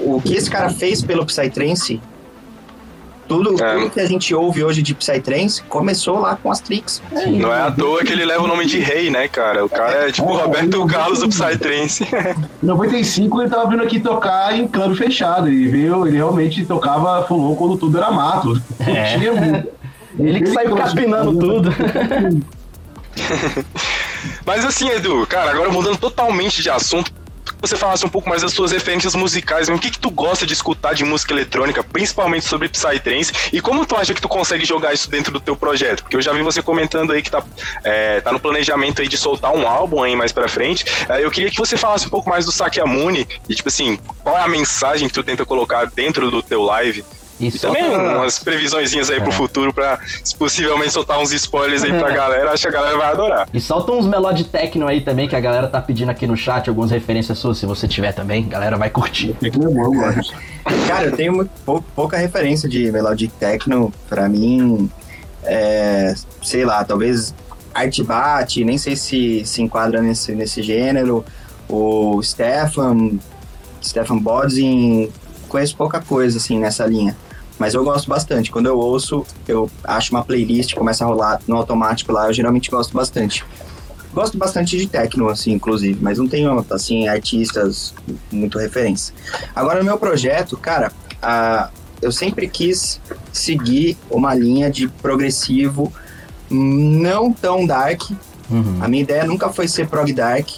o que esse cara fez pelo Psytrance, tudo, É. tudo que a gente ouve hoje de Psytrance começou lá com as Tricks. não é à toa que ele leva o nome de rei, né, cara? O cara é tipo o Roberto Carlos do Psytrance. (laughs) Em 95 ele tava vindo aqui tocar em clube fechado. Ele veio, ele realmente tocava fulon quando tudo era mato. É. tinha muito. Ele que saiu capinando tudo. (laughs) Mas assim, Edu, cara, agora mudando totalmente de assunto, você falasse um pouco mais das suas referências musicais, o que, que tu gosta de escutar de música eletrônica, principalmente sobre Psytrance, e como tu acha que tu consegue jogar isso dentro do teu projeto? Porque eu já vi você comentando aí que tá, é, tá no planejamento aí de soltar um álbum aí mais pra frente. É, eu queria que você falasse um pouco mais do Sakyamuni, e tipo assim, qual é a mensagem que tu tenta colocar dentro do teu live? E E também umas previsõezinhas aí pro futuro pra possivelmente soltar uns spoilers aí pra galera, acho que a galera vai adorar. E solta uns melody techno aí também, que a galera tá pedindo aqui no chat, algumas referências suas, se você tiver também, a galera vai curtir. Cara, eu tenho muito, pou- pouca referência de Melodic Techno. Pra mim, é, sei lá, talvez Art Bat, nem sei se se enquadra nesse, nesse gênero. O Stefan, Stefan Bodzin, conheço pouca coisa assim nessa linha. Mas eu gosto bastante. Quando eu ouço, eu acho uma playlist, começa a rolar no automático lá, eu geralmente gosto bastante. Gosto bastante de techno, assim, inclusive, mas não tenho, assim, artistas muito referência. Agora, no meu projeto, cara, ah, eu sempre quis seguir uma linha de progressivo não tão dark. Uhum. A minha ideia nunca foi ser prog dark,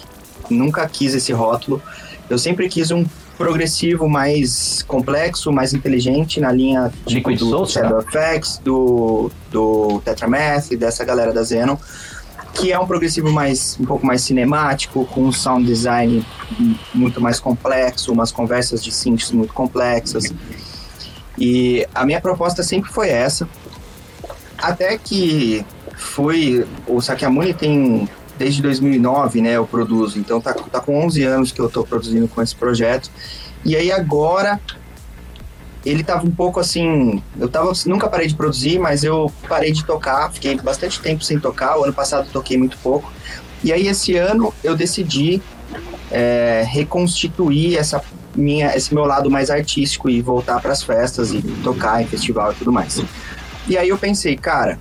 nunca quis esse rótulo. Eu sempre quis um progressivo mais complexo, mais inteligente, na linha tipo, Liquid do Soul? Shadow FX, do, do Tetramath, dessa galera da Xenon, que é um progressivo mais um pouco mais cinemático, com um sound design muito mais complexo, umas conversas de synths muito complexas. E a minha proposta sempre foi essa. Até que foi. O Sakyamuni tem. Desde 2009, né? Eu produzo. Então tá, tá com 11 anos que eu tô produzindo com esse projeto. E aí agora. Ele tava um pouco assim. Eu tava, nunca parei de produzir, mas eu parei de tocar. Fiquei bastante tempo sem tocar. O ano passado toquei muito pouco. E aí esse ano eu decidi é, reconstituir essa minha, esse meu lado mais artístico e voltar para as festas e tocar em festival e tudo mais. E aí eu pensei, cara,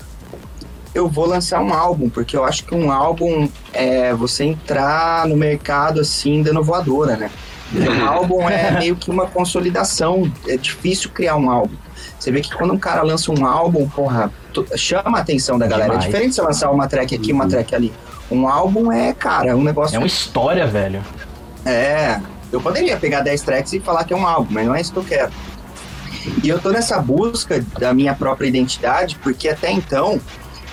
eu vou lançar um álbum, porque eu acho que um álbum é você entrar no mercado assim, dando voadora, né? Um álbum é (laughs) meio que uma consolidação, é difícil criar um álbum. Você vê que quando um cara lança um álbum, porra, chama a atenção da galera. Demais. É diferente você lançar uma track aqui, uma track ali. Um álbum é, cara, um negócio. É uma história, velho. É. Eu poderia pegar 10 tracks e falar que é um álbum, mas não é isso que eu quero. E eu tô nessa busca da minha própria identidade, porque até então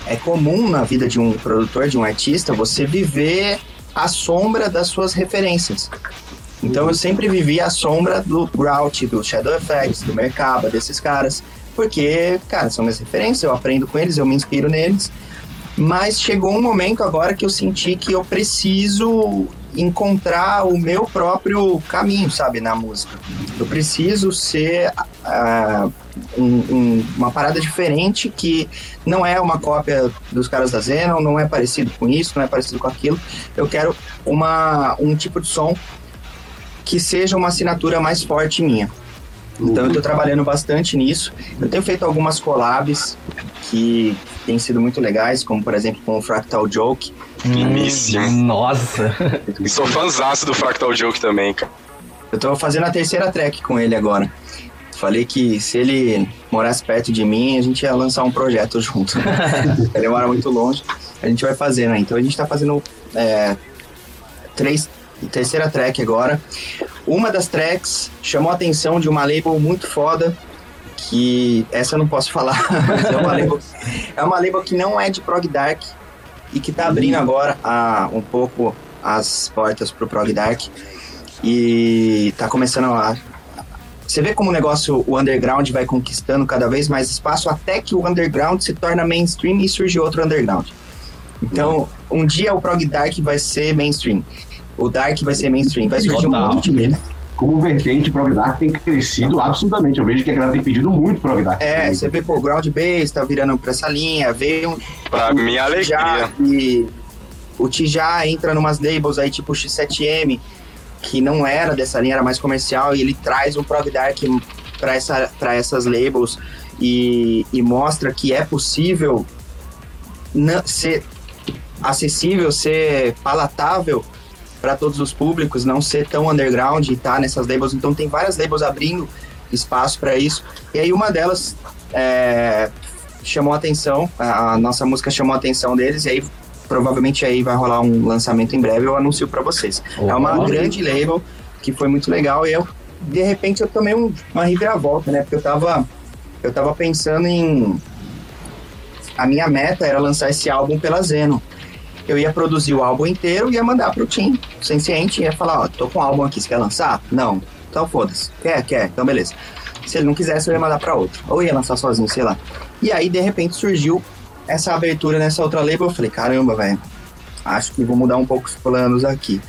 é comum na vida de um produtor, de um artista, você viver à sombra das suas referências. Então eu sempre vivi à sombra do Grout, do Shadow Effects, do Merkaba, desses caras. Porque, cara, são minhas referências, eu aprendo com eles, eu me inspiro neles. Mas chegou um momento agora que eu senti que eu preciso encontrar o meu próprio caminho, sabe, na música. Eu preciso ser uh, um, um, uma parada diferente que não é uma cópia dos caras da Zenon, não é parecido com isso, não é parecido com aquilo. Eu quero uma, um tipo de som que seja uma assinatura mais forte minha. Então eu estou trabalhando bastante nisso. Eu tenho feito algumas collabs que têm sido muito legais, como por exemplo com o Fractal Joke. Primíssimo. Nossa! E (laughs) sou fãzaço do Fractal Joke também, cara. Eu estou fazendo a terceira track com ele agora. Falei que se ele morasse perto de mim, a gente ia lançar um projeto junto. (laughs) ele mora muito longe, a gente vai fazer, né? Então a gente está fazendo é, três, terceira track agora. Uma das tracks chamou a atenção de uma label muito foda, que essa eu não posso falar, (laughs) mas é uma label, é uma label que não é de prog dark e que tá abrindo agora a, um pouco as portas pro prog dark e tá começando a você vê como o negócio, o underground vai conquistando cada vez mais espaço até que o underground se torna mainstream e surge outro underground. Então, um dia o prog dark vai ser mainstream o Dark vai ser mainstream, vai surgir Total. um monte de medo. Como vertente, Prog Dark tem crescido absurdamente. Eu vejo que a galera tem pedido muito Prog Dark. É, você vê, pô, Ground Base tá virando pra essa linha, veio um. Pra minha alegria. E o Tijá entra numas labels aí, tipo o X7M, que não era dessa linha, era mais comercial, e ele traz um Prog Dark pra, essa, pra essas labels e, e mostra que é possível ser acessível, ser palatável para todos os públicos, não ser tão underground e estar tá nessas labels. Então tem várias labels abrindo espaço para isso. E aí uma delas é, chamou a atenção, a nossa música chamou a atenção deles, e aí provavelmente aí vai rolar um lançamento em breve, eu anuncio para vocês. Oh, é uma grande label que foi muito legal e eu de repente eu tomei um, uma reviravolta, né? Porque eu tava eu tava pensando em a minha meta era lançar esse álbum pela Zeno eu ia produzir o álbum inteiro e ia mandar pro Tim, sem ciente, ia falar, ó, tô com um álbum aqui, você quer lançar? Não. Então foda-se. Quer? Quer. Então beleza. Se ele não quisesse, eu ia mandar pra outro. Ou ia lançar sozinho, sei lá. E aí, de repente, surgiu essa abertura nessa outra label. Eu falei, caramba, velho. Acho que vou mudar um pouco os planos aqui.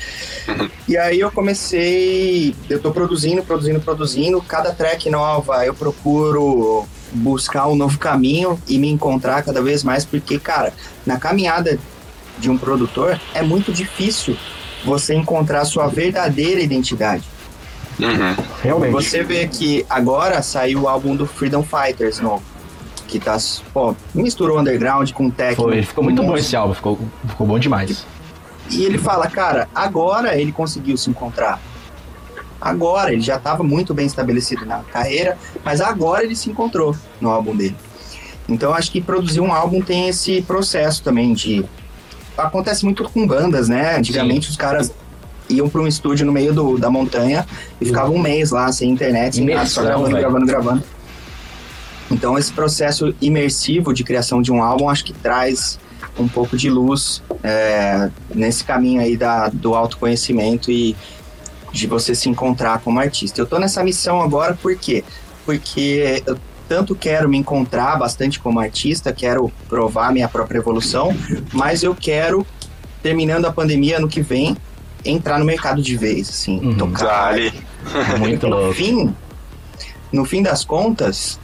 e aí eu comecei. Eu tô produzindo, produzindo, produzindo. Cada track nova eu procuro buscar um novo caminho e me encontrar cada vez mais, porque, cara, na caminhada de um produtor, é muito difícil você encontrar a sua verdadeira identidade. Uhum. Realmente. Você vê que agora saiu o álbum do Freedom Fighters novo. Que tá, pô, misturou underground com techno. Foi, ficou muito bom esse álbum, ficou, ficou bom demais. E ele fala, cara, agora ele conseguiu se encontrar. Agora, ele já estava muito bem estabelecido na carreira, mas agora ele se encontrou no álbum dele. Então acho que produzir um álbum tem esse processo também de acontece muito com bandas, né? Antigamente Sim. os caras iam para um estúdio no meio do, da montanha e ficavam um mês lá sem internet, sem nada, só gravando, véio. gravando, gravando. Então esse processo imersivo de criação de um álbum acho que traz um pouco de luz é, nesse caminho aí da, do autoconhecimento e de você se encontrar como artista. Eu tô nessa missão agora por quê? Porque eu tanto quero me encontrar bastante como artista, quero provar minha própria evolução, mas eu quero, terminando a pandemia ano que vem, entrar no mercado de vez, assim, uhum. tocar. Muito louco. No fim, no fim das contas,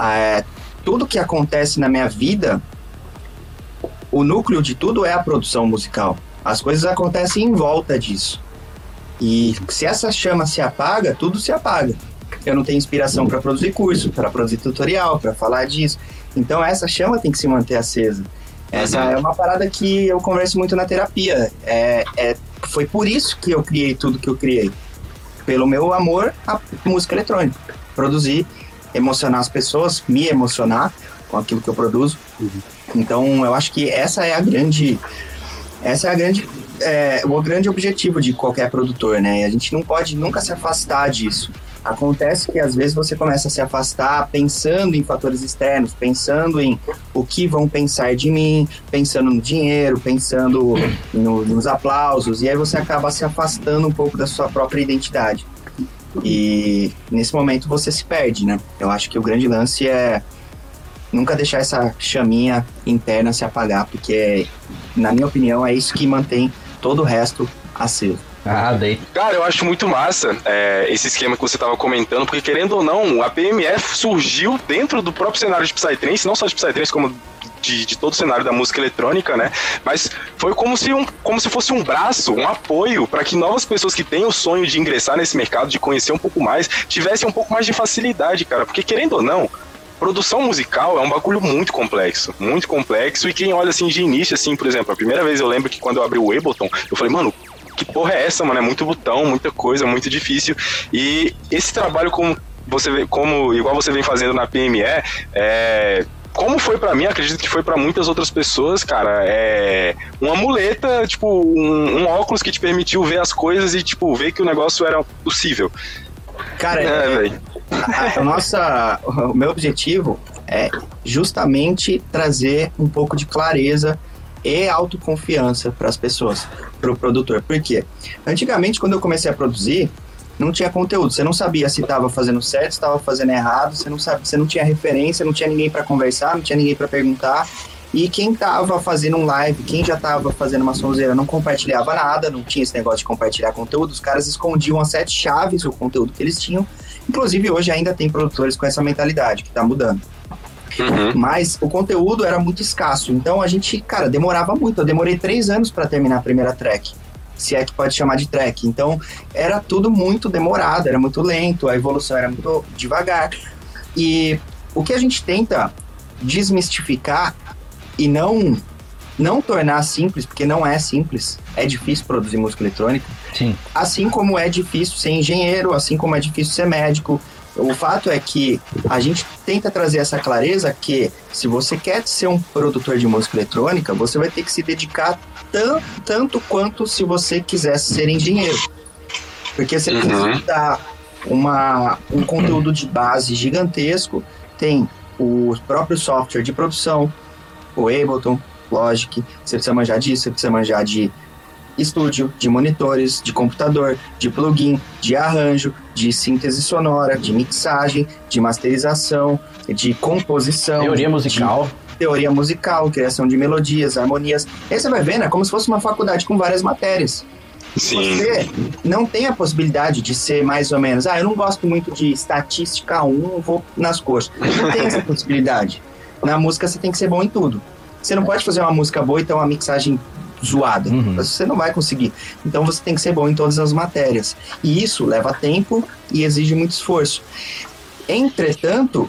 é, tudo que acontece na minha vida, o núcleo de tudo é a produção musical. As coisas acontecem em volta disso. E se essa chama se apaga, tudo se apaga eu não tenho inspiração para produzir curso, para produzir tutorial, para falar disso. Então essa chama tem que se manter acesa. Essa Uhum. é uma parada que eu converso muito na terapia. É, é, foi por isso que eu criei tudo que eu criei. Pelo meu amor à música eletrônica. Produzir, emocionar as pessoas, me emocionar com aquilo que eu produzo. Então, eu acho que essa é a grande. Essa é a grande. É, o grande objetivo de qualquer produtor, né? A gente não pode nunca se afastar disso. Acontece que às vezes você começa a se afastar pensando em fatores externos, pensando em o que vão pensar de mim, pensando no dinheiro, pensando no- nos aplausos, e aí você acaba se afastando um pouco da sua própria identidade. E nesse momento você se perde, né? Eu acho que o grande lance é nunca deixar essa chaminha interna se apagar, porque, na minha opinião, é isso que mantém todo o resto aceso. Ah, dei. Cara, eu acho muito massa é, esse esquema que você tava comentando, porque querendo ou não, a PMF surgiu dentro do próprio cenário de Psytrance, não só de Psytrance, como de, de todo o cenário da música eletrônica, né? Mas foi como se, um, como se fosse um braço, um apoio para que novas pessoas que têm o sonho de ingressar nesse mercado, de conhecer um pouco mais, tivessem um pouco mais de facilidade, cara. Porque querendo ou não, produção musical é um bagulho muito complexo, muito complexo, e quem olha assim de início, assim, por exemplo, a primeira vez eu lembro que quando eu abri o Ableton, eu falei, mano, que porra é essa, mano? É muito botão, muita coisa, muito difícil. E esse trabalho como você vê, como igual você vem fazendo na PME, é como foi pra mim, acredito que foi pra muitas outras pessoas, cara, é uma muleta, tipo, um, um óculos que te permitiu ver as coisas e, tipo, ver que o negócio era possível. Cara, É, velho. a, a nossa, o meu objetivo é justamente trazer um pouco de clareza e autoconfiança para as pessoas, para o produtor. Por quê? Antigamente, quando eu comecei a produzir, não tinha conteúdo. Você não sabia se estava fazendo certo, se estava fazendo errado. Você não sabia, você não tinha referência, não tinha ninguém para conversar, não tinha ninguém para perguntar. E quem estava fazendo um live, quem já estava fazendo uma sonzeira, não compartilhava nada, não tinha esse negócio de compartilhar conteúdo. Os caras escondiam as sete chaves, o conteúdo que eles tinham. Inclusive, hoje ainda tem produtores com essa mentalidade que está mudando. Uhum. Mas o conteúdo era muito escasso. Então a gente, cara, demorava muito. Eu demorei três anos para terminar a primeira track. Se é que pode chamar de track. Então era tudo muito demorado, era muito lento, a evolução era muito devagar. E o que a gente tenta desmistificar e não não tornar simples, porque não é simples, é difícil produzir música eletrônica, Sim. assim como é difícil ser engenheiro, assim como é difícil ser médico. O fato é que a gente tenta trazer essa clareza que se você quer ser um produtor de música eletrônica, você vai ter que se dedicar tan, tanto quanto se você quisesse ser engenheiro. Porque você Uhum. precisa dar uma, um conteúdo de base gigantesco, tem o próprio software de produção, o Ableton, Logic, você precisa manjar disso, você precisa manjar de estúdio, de monitores, de computador, de plugin, de arranjo, de síntese sonora, de mixagem, de masterização, de composição, Teoria de musical. teoria musical, criação de melodias, harmonias. Aí você vai vendo, é como se fosse uma faculdade com várias matérias. Sim. Você não tem a possibilidade de ser mais ou menos, ah, eu não gosto muito de estatística 1, vou nas coxas. Não tem essa (laughs) possibilidade. Na música você tem que ser bom em tudo. Você não pode fazer uma música boa e ter uma mixagem zoada. Uhum. Você não vai conseguir. Então você tem que ser bom em todas as matérias. E isso leva tempo e exige muito esforço. Entretanto,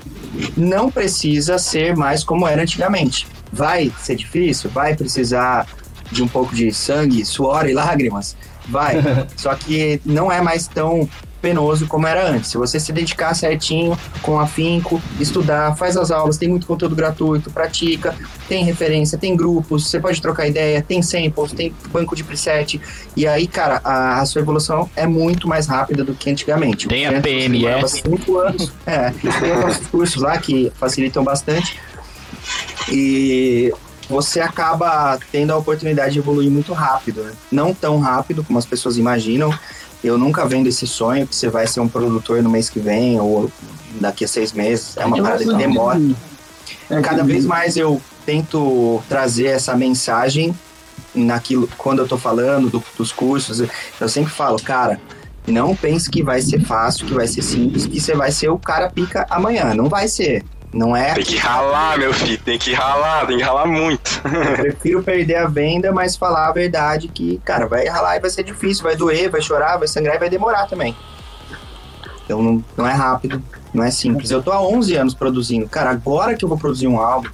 não precisa ser mais como era antigamente. Vai ser difícil, vai precisar de um pouco de sangue, suor e lágrimas, vai. (laughs) Só que não é mais tão penoso como era antes. Se você se dedicar certinho, com afinco, estudar, faz as aulas, tem muito conteúdo gratuito, pratica, tem referência, tem grupos, você pode trocar ideia, tem samples, tem banco de preset. E aí, cara, a, a sua evolução é muito mais rápida do que antigamente. Tem a demorava cinco anos. É, tem os nossos cursos lá que facilitam bastante. E você acaba tendo a oportunidade de evoluir muito rápido, né? Não tão rápido como as pessoas imaginam. Eu nunca vendo esse sonho que você vai ser um produtor no mês que vem ou daqui a seis meses. É uma Eu parada que demora. É, Cada que- vez mais eu tento trazer essa mensagem naquilo quando eu tô falando do- dos cursos. Eu sempre falo, cara, não pense que vai ser fácil, que vai ser simples, que você vai ser o cara pica amanhã. Não vai ser. Não é. Tem que ralar, meu filho, tem que ralar, tem que ralar muito. Eu (laughs) prefiro perder a venda, mas falar a verdade que, cara, vai ralar e vai ser difícil, vai doer, vai chorar, vai sangrar e vai demorar também. Então não, não é rápido, não é simples. Eu tô há 11 anos produzindo. Cara, agora que eu vou produzir um álbum,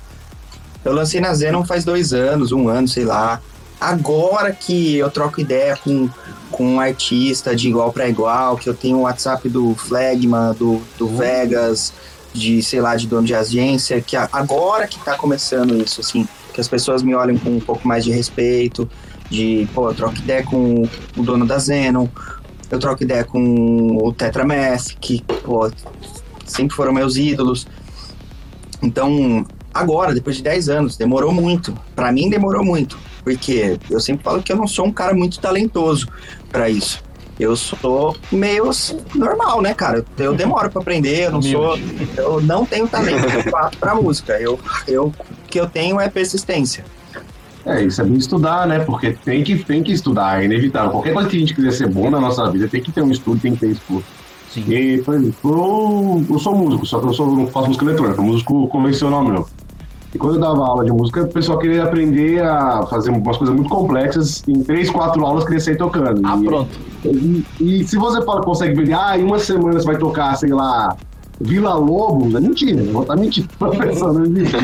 Eu lancei na Zenon faz dois anos, um ano, sei lá. Agora que eu troco ideia com, com um artista de igual para igual, que eu tenho o WhatsApp do Flagman, do, do Vegas, de, sei lá, de dono de agência, que agora que tá começando isso, assim, que as pessoas me olham com um pouco mais de respeito, de, pô, eu troco ideia com o dono da Zenon, eu troco ideia com o Tetramath, que, pô, sempre foram meus ídolos. Então, agora, depois de 10 anos, demorou muito. Pra mim, demorou muito. Porque eu sempre falo que eu não sou um cara muito talentoso pra isso. Eu sou meio assim, normal, né, cara? Eu demoro pra aprender, eu não sou. Eu não tenho talento de fato pra música. Eu, eu, o que eu tenho é persistência. É, isso é bem estudar, né? Porque tem que, tem que estudar, é inevitável. Qualquer coisa que a gente quiser ser bom na nossa vida, tem que ter um estudo, tem que ter estudo. Sim. E, por exemplo, eu, eu sou músico, só que eu sou, não faço música eletrônica, músico convencional meu. E quando eu dava aula de música, o pessoal queria aprender a fazer umas coisas muito complexas. Em três, quatro aulas, queria sair tocando. Ah, E- pronto. E, e se você fala, consegue ver, ah, em uma semana você vai tocar, sei lá, Vila Lobos, é mentira, eu vou estar mentindo pra pessoa, não existe.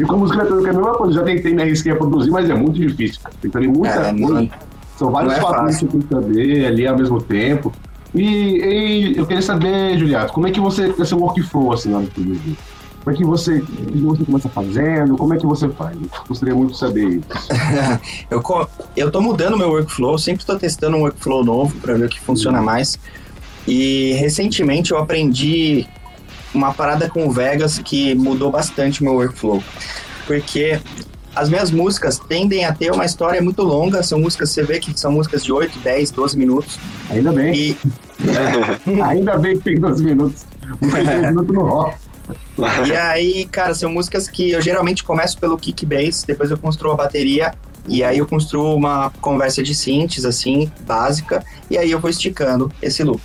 E com música eletrônica é a mesma coisa, já tentei me arrisquei a produzir, mas é muito difícil, cara. Tem que ter muita É, coisa. não- São vários é fatores que você tem que saber ali ao mesmo tempo. E, e eu queria saber, Juliato, como é que você, esse workflow, assim, na hora de produzir? Como é que você, o que você começa fazendo? Como é que você faz? Eu gostaria muito de saber isso. (laughs) Eu, eu tô mudando meu workflow, sempre tô testando um workflow novo para ver o que funciona mais. E recentemente eu aprendi uma parada com o Vegas que mudou bastante o meu workflow. Porque as minhas músicas tendem a ter uma história muito longa, são músicas, você vê que são músicas de 8, 10, 12 minutos. Ainda bem, E (laughs) ainda bem que tem 12 minutos. Não tem 12 minutos no rock. (laughs) E aí, cara, são músicas que eu geralmente começo pelo kick bass, depois eu construo a bateria, e aí eu construo uma conversa de synths, assim, básica, e aí eu vou esticando esse loop.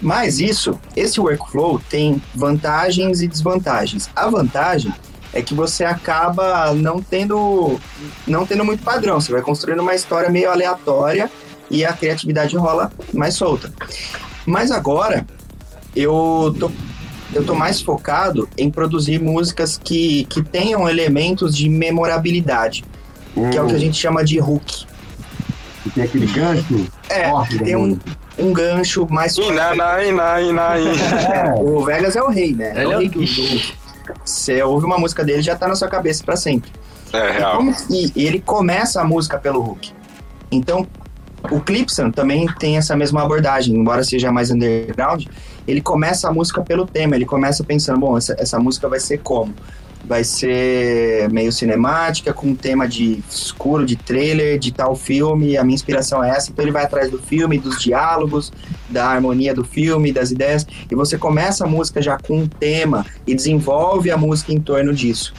Mas isso, esse workflow tem vantagens e desvantagens. A vantagem é que você acaba não tendo, não tendo muito padrão, você vai construindo uma história meio aleatória e a criatividade rola mais solta. Mas agora, eu tô eu tô mais focado em produzir músicas que, que tenham elementos de memorabilidade, que é o que a gente chama de hook. Que tem aquele gancho É, forte da tem um, um gancho mais Iná, iná, iná, iná, iná. É, O Vegas é o rei, né? Ele é é o rei do. Você ouve uma música dele já tá na sua cabeça pra sempre. É E, real. como- e ele começa a música pelo hook. Então, o Clipson também tem essa mesma abordagem, embora seja mais underground, ele começa a música pelo tema, ele começa pensando, bom, essa, essa música vai ser como? Vai ser meio cinemática, com um tema de escuro, de trailer, de tal filme, a minha inspiração é essa, então ele vai atrás do filme, dos diálogos, da harmonia do filme, das ideias, e você começa a música já com um tema e desenvolve a música em torno disso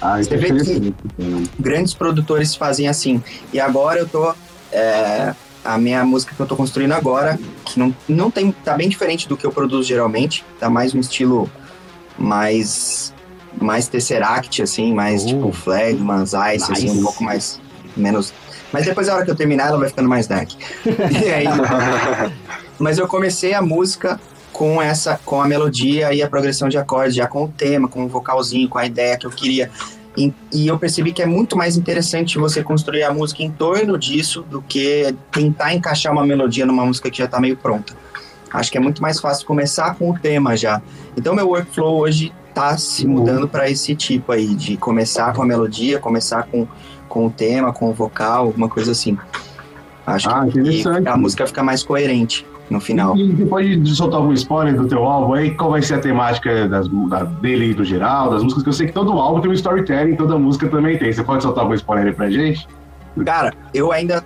ah, isso é Você vê que- interessante. grandes produtores fazem assim. E agora eu tô. é, a minha música que eu tô construindo agora, que não, não tem. tá bem diferente do que eu produzo geralmente. Tá mais um estilo mais. mais Tesseract, assim, mais Uh. tipo Flagman, Ice, assim, Nice. um pouco mais. menos. Mas depois, na hora que eu terminar, ela vai ficando mais dark. (laughs) e aí, mas eu comecei a música com essa com a melodia e a progressão de acordes, já com o tema, com o vocalzinho, com a ideia que eu queria. E, e eu percebi que é muito mais interessante você construir a música em torno disso do que tentar encaixar uma melodia numa música que já está meio pronta. Acho que é muito mais fácil começar com o tema já. Então meu workflow hoje tá se mudando para esse tipo aí de começar com a melodia, começar com, com o tema, com o vocal, alguma coisa assim. Acho Ah, que a música fica mais coerente no final. E depois de soltar algum spoiler do teu álbum aí, qual vai ser a temática das, da, dele e do geral, das músicas? Que eu sei que todo álbum tem um storytelling, toda música também tem. Você pode soltar algum spoiler aí pra gente? Cara, eu ainda.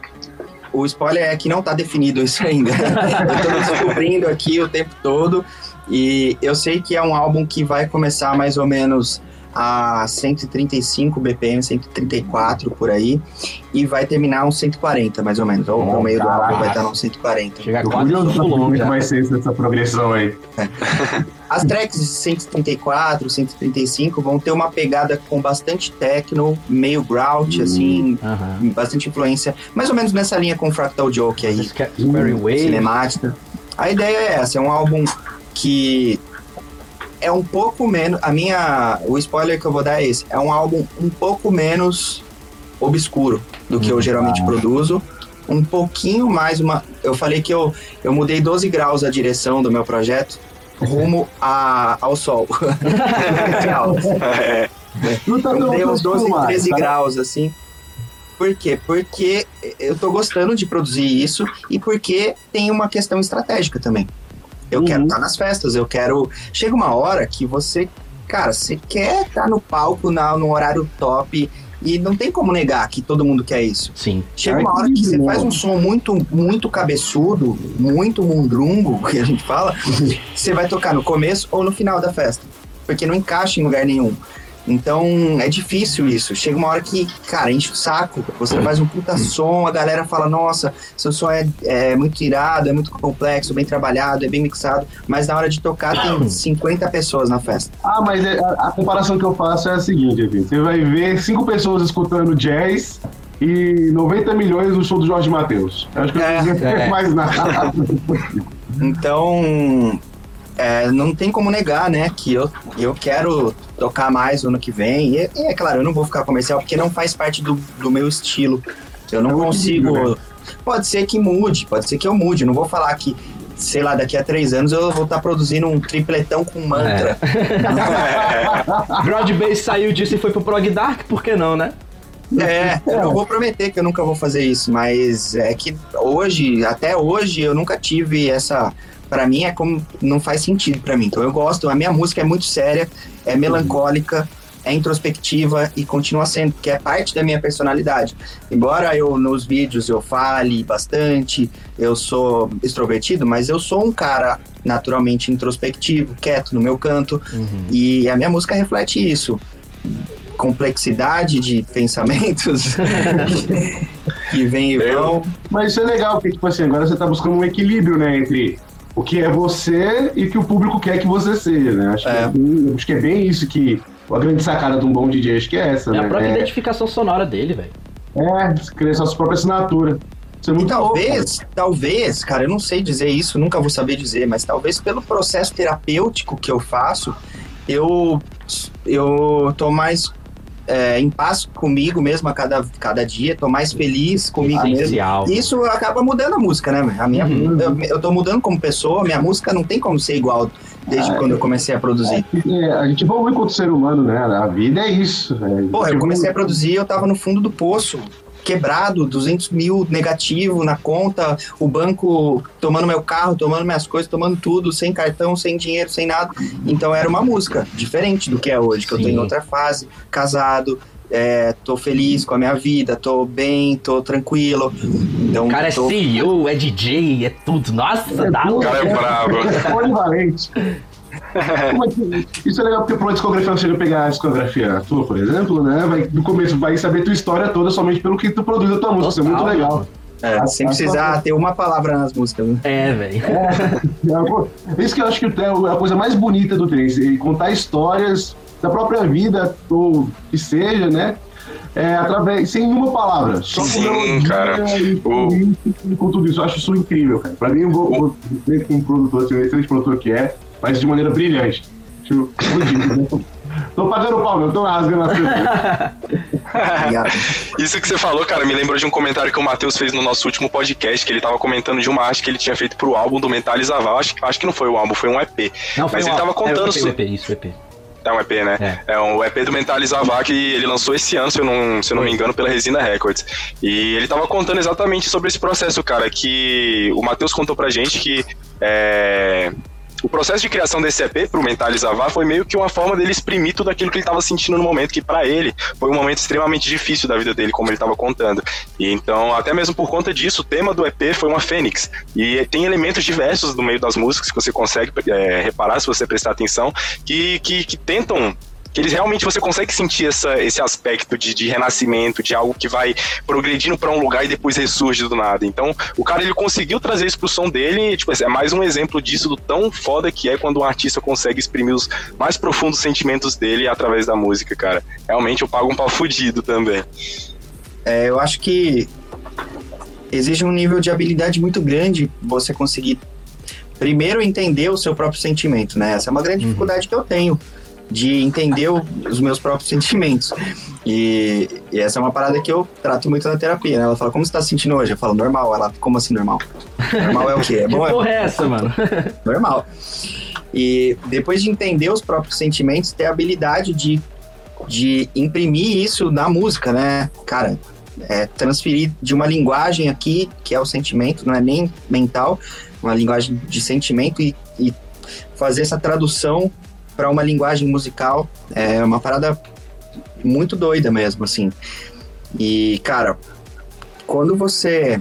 O spoiler é que não tá definido isso ainda. (laughs) eu tô descobrindo aqui o tempo todo. E eu sei que é um álbum que vai começar mais ou menos a 135 BPM, 134 por aí. E vai terminar uns 140, mais ou menos. Ou no meio do álbum vai estar uns 140. Chega Tô quase curioso pra pulando é vai ser essa, progressão aí. (laughs) As tracks de 134, 135 vão ter uma pegada com bastante techno, meio grout, Hum. assim, bastante influência. Mais ou menos nessa linha com Fractal Joke aí. Wave. cinemática. A ideia é essa, é um álbum que é um pouco menos. A minha. O spoiler que eu vou dar é esse. É um álbum um pouco menos obscuro do que eu geralmente produzo. Um pouquinho mais uma. Eu falei que eu, eu mudei 12 graus a direção do meu projeto rumo a, ao sol. É. Não tá Eu mudei uns 12, acostumado, 13 tá? graus, assim. Por quê? Porque eu tô gostando de produzir isso e porque tem uma questão estratégica também. Eu Uhum. quero estar nas festas, eu quero. Chega uma hora que você, cara, você quer estar no palco na, no horário top e não tem como negar que todo mundo quer isso. Sim. Chega uma hora que você faz um som muito, muito cabeçudo, muito mundrungo, (laughs) que a gente fala, (laughs) você vai tocar no começo ou no final da festa, porque não encaixa em lugar nenhum. Então é difícil isso. Chega uma hora que, cara, enche o saco. Você faz um puta som, a galera fala: Nossa, seu som é, é muito irado, é muito complexo, bem trabalhado, é bem mixado. Mas na hora de tocar tem 50 pessoas na festa. Ah, mas é- a, a comparação que eu faço é a seguinte. Você vai ver cinco pessoas escutando jazz e 90 milhões no show do Jorge Matheus. Eu acho que eu É, não preciso é. mais nada. Então, é, não tem como negar, né, que eu, eu quero tocar mais no ano que vem. E, e é claro, eu não vou ficar comercial porque não faz parte do, do meu estilo. Eu não É consigo. equilíbrio, Pode ser que mude, pode ser que eu mude. Eu não vou falar que, sei lá, daqui a três anos eu vou estar produzindo um tripletão com mantra. (laughs) Broad Bass saiu disso e foi pro Prog Dark, por que não, né? É, eu não vou prometer que eu nunca vou fazer isso, mas é que hoje, até hoje, eu nunca tive essa. Pra mim é como. Não faz sentido pra mim. Então eu gosto, a minha música é muito séria, é melancólica, é introspectiva e continua sendo, que é parte da minha personalidade. Embora eu nos vídeos eu fale bastante, eu sou extrovertido, mas eu sou um cara naturalmente introspectivo, quieto no meu canto, e a minha música reflete isso complexidade de pensamentos (laughs) que vem e vão. Mas isso é legal, porque, tipo assim, agora você tá buscando um equilíbrio, né, entre o que é você e o que o público quer que você seja, né? Acho, É. Que, é bem, acho que é bem isso que. A grande sacada de um bom DJ, acho que é essa, É né? a própria é, identificação sonora dele, velho. é, criar sua própria assinatura. Isso é E muito louco, talvez, talvez, cara, eu não sei dizer isso, nunca vou saber dizer, mas talvez pelo processo terapêutico que eu faço, eu, eu tô mais é, em paz comigo mesmo a cada, cada dia, tô mais feliz comigo mesmo. Essencial. Isso acaba mudando a música, né? A minha, Uhum. eu, eu tô mudando como pessoa, minha música não tem como ser igual desde Ah, quando eu comecei a produzir. É, a gente evolui enquanto ser humano, né? A vida é isso. É, Porra, eu comecei a produzir, eu tava no fundo do poço, quebrado, 200 mil negativo na conta, o banco tomando meu carro, tomando minhas coisas, tomando tudo, sem cartão, sem dinheiro, sem nada. Então era uma música diferente do que é hoje, que eu tô Sim. em outra fase, casado, é, tô feliz com a minha vida, tô bem, tô tranquilo. Então, O cara é tô... CEO, é DJ, é tudo. Nossa, dá O cara é (laughs) brabo. polivalente. (laughs) Isso é legal porque pra uma discografia você chega a pegar a discografia tua, por exemplo, né? Vai, no começo vai saber tua história toda somente pelo que tu produz a tua música. Isso é muito legal. É, sem precisar ter uma palavra nas músicas. Né? É, velho. É, Isso que eu acho que é a coisa mais bonita do trance, contar histórias da própria vida, ou que seja, né? É, através, sem nenhuma palavra. Só Sim, com melodia cara. E, O- e com tudo isso. Eu acho isso incrível, cara. Pra mim, eu vou, vou dizer que um produtor, assim, um excelente produtor que é, faz de maneira brilhante. Bonito. (laughs) Tô pagando pau, meu. Tô rasgando as coisas. Obrigado. (laughs) Isso que você falou, cara, me lembrou de um comentário que o Matheus fez no nosso último podcast, que ele tava comentando de uma arte que ele tinha feito pro álbum do Mentalizaval. Acho, acho que não foi o álbum, foi um EP. Não, foi Mas um- ele tava é, contando o EP, so- o EP, isso, o EP. É um EP, né? É, um EP do Mentalizavar que ele lançou esse ano, se eu não, se eu não me engano, pela Resina Records. E ele tava contando exatamente sobre esse processo, cara, que o Matheus contou pra gente que é, o processo de criação desse EP pro Mentalizavar foi meio que uma forma dele exprimir tudo aquilo que ele tava sentindo no momento, que pra ele foi um momento extremamente difícil da vida dele, como ele tava contando. E então, até mesmo por conta disso, o tema do EP foi uma fênix. E tem elementos diversos no meio das músicas que você consegue é, reparar se você prestar atenção, que, que, que tentam que eles realmente você consegue sentir essa, esse aspecto de, de renascimento, de algo que vai progredindo pra um lugar e depois ressurge do nada. Então, o cara ele conseguiu trazer isso pro som dele, e, tipo, é mais um exemplo disso do tão foda que é quando um artista consegue exprimir os mais profundos sentimentos dele através da música, cara. Realmente eu pago um pau fudido também. É, eu acho que exige um nível de habilidade muito grande você conseguir primeiro entender o seu próprio sentimento, né? Essa é uma grande Uhum. dificuldade que eu tenho de entender os meus próprios sentimentos. E, e essa é uma parada que eu trato muito na terapia, né? Ela fala, como você tá se sentindo hoje? Eu falo, normal. Ela, como assim normal? Normal é o quê? É Que bom? É porra é essa, mano? (laughs) normal. E depois de entender os próprios sentimentos, ter a habilidade de, de imprimir isso na música, né? Cara, é, transferir de uma linguagem aqui, que é o sentimento, não é nem mental, uma linguagem de sentimento e, e fazer essa tradução para uma linguagem musical é uma parada muito doida mesmo, assim. E, cara, quando você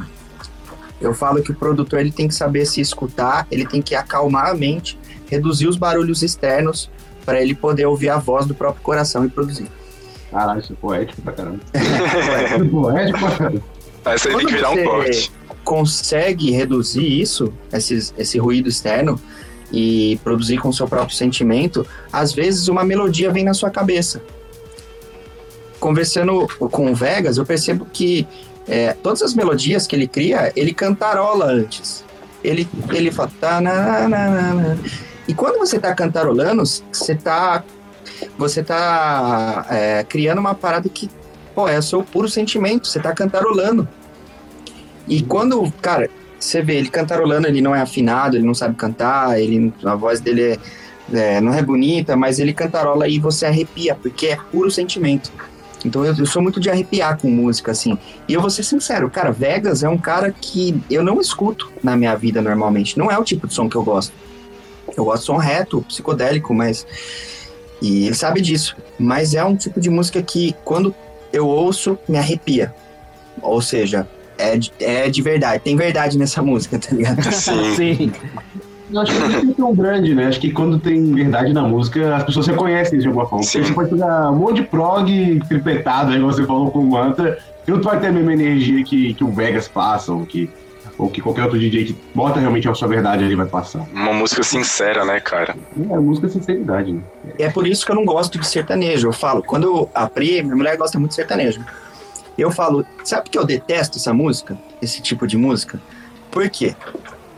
eu falo que o produtor ele tem que saber se escutar, ele tem que acalmar a mente, reduzir os barulhos externos para ele poder ouvir a voz do próprio coração e produzir. Caralho, isso é poético pra caramba. (laughs) poético pra caramba. Essa aí tem que virar um corte. consegue reduzir isso, esse, esse ruído externo e produzir com o seu próprio sentimento, às vezes uma melodia vem na sua cabeça. Conversando com o Vegas, eu percebo que é, todas as melodias que ele cria, ele cantarola antes. Ele, ele fala. "Tá, na, na, na, na". E quando você tá cantarolando, você tá. Você tá é, criando uma parada que, pô, é o seu puro sentimento, você tá cantarolando. E quando, cara, você vê ele cantarolando, ele não é afinado, ele não sabe cantar, ele, a voz dele é, é, não é bonita, mas ele cantarola e você arrepia, porque é puro sentimento. Então eu, eu sou muito de arrepiar com música, assim. E eu vou ser sincero, cara, Vegas é um cara que eu não escuto na minha vida normalmente. Não é o tipo de som que eu gosto. Eu gosto de som reto, psicodélico, mas. E ele sabe disso. Mas é um tipo de música que, quando eu ouço, me arrepia. Ou seja, é de, é de verdade. Tem verdade nessa música, tá ligado? (laughs) Sim. Sim. Eu acho que é tão grande, né? Acho que quando tem verdade na música, as pessoas reconhecem isso de alguma forma. Sim. Porque você pode pegar um monte de prog tripletado, aí você falou com o Manta, que não vai ter a mesma energia que, que o Vegas passa, ou que, ou que qualquer outro DJ que bota realmente a sua verdade ali vai passar. Uma música sincera, né, cara? É, a música é sinceridade, né? E é por isso que eu não gosto de sertanejo. Eu falo, quando eu abri, minha mulher gosta muito de sertanejo. Eu falo, sabe que eu detesto essa música? Esse tipo de música? Por quê?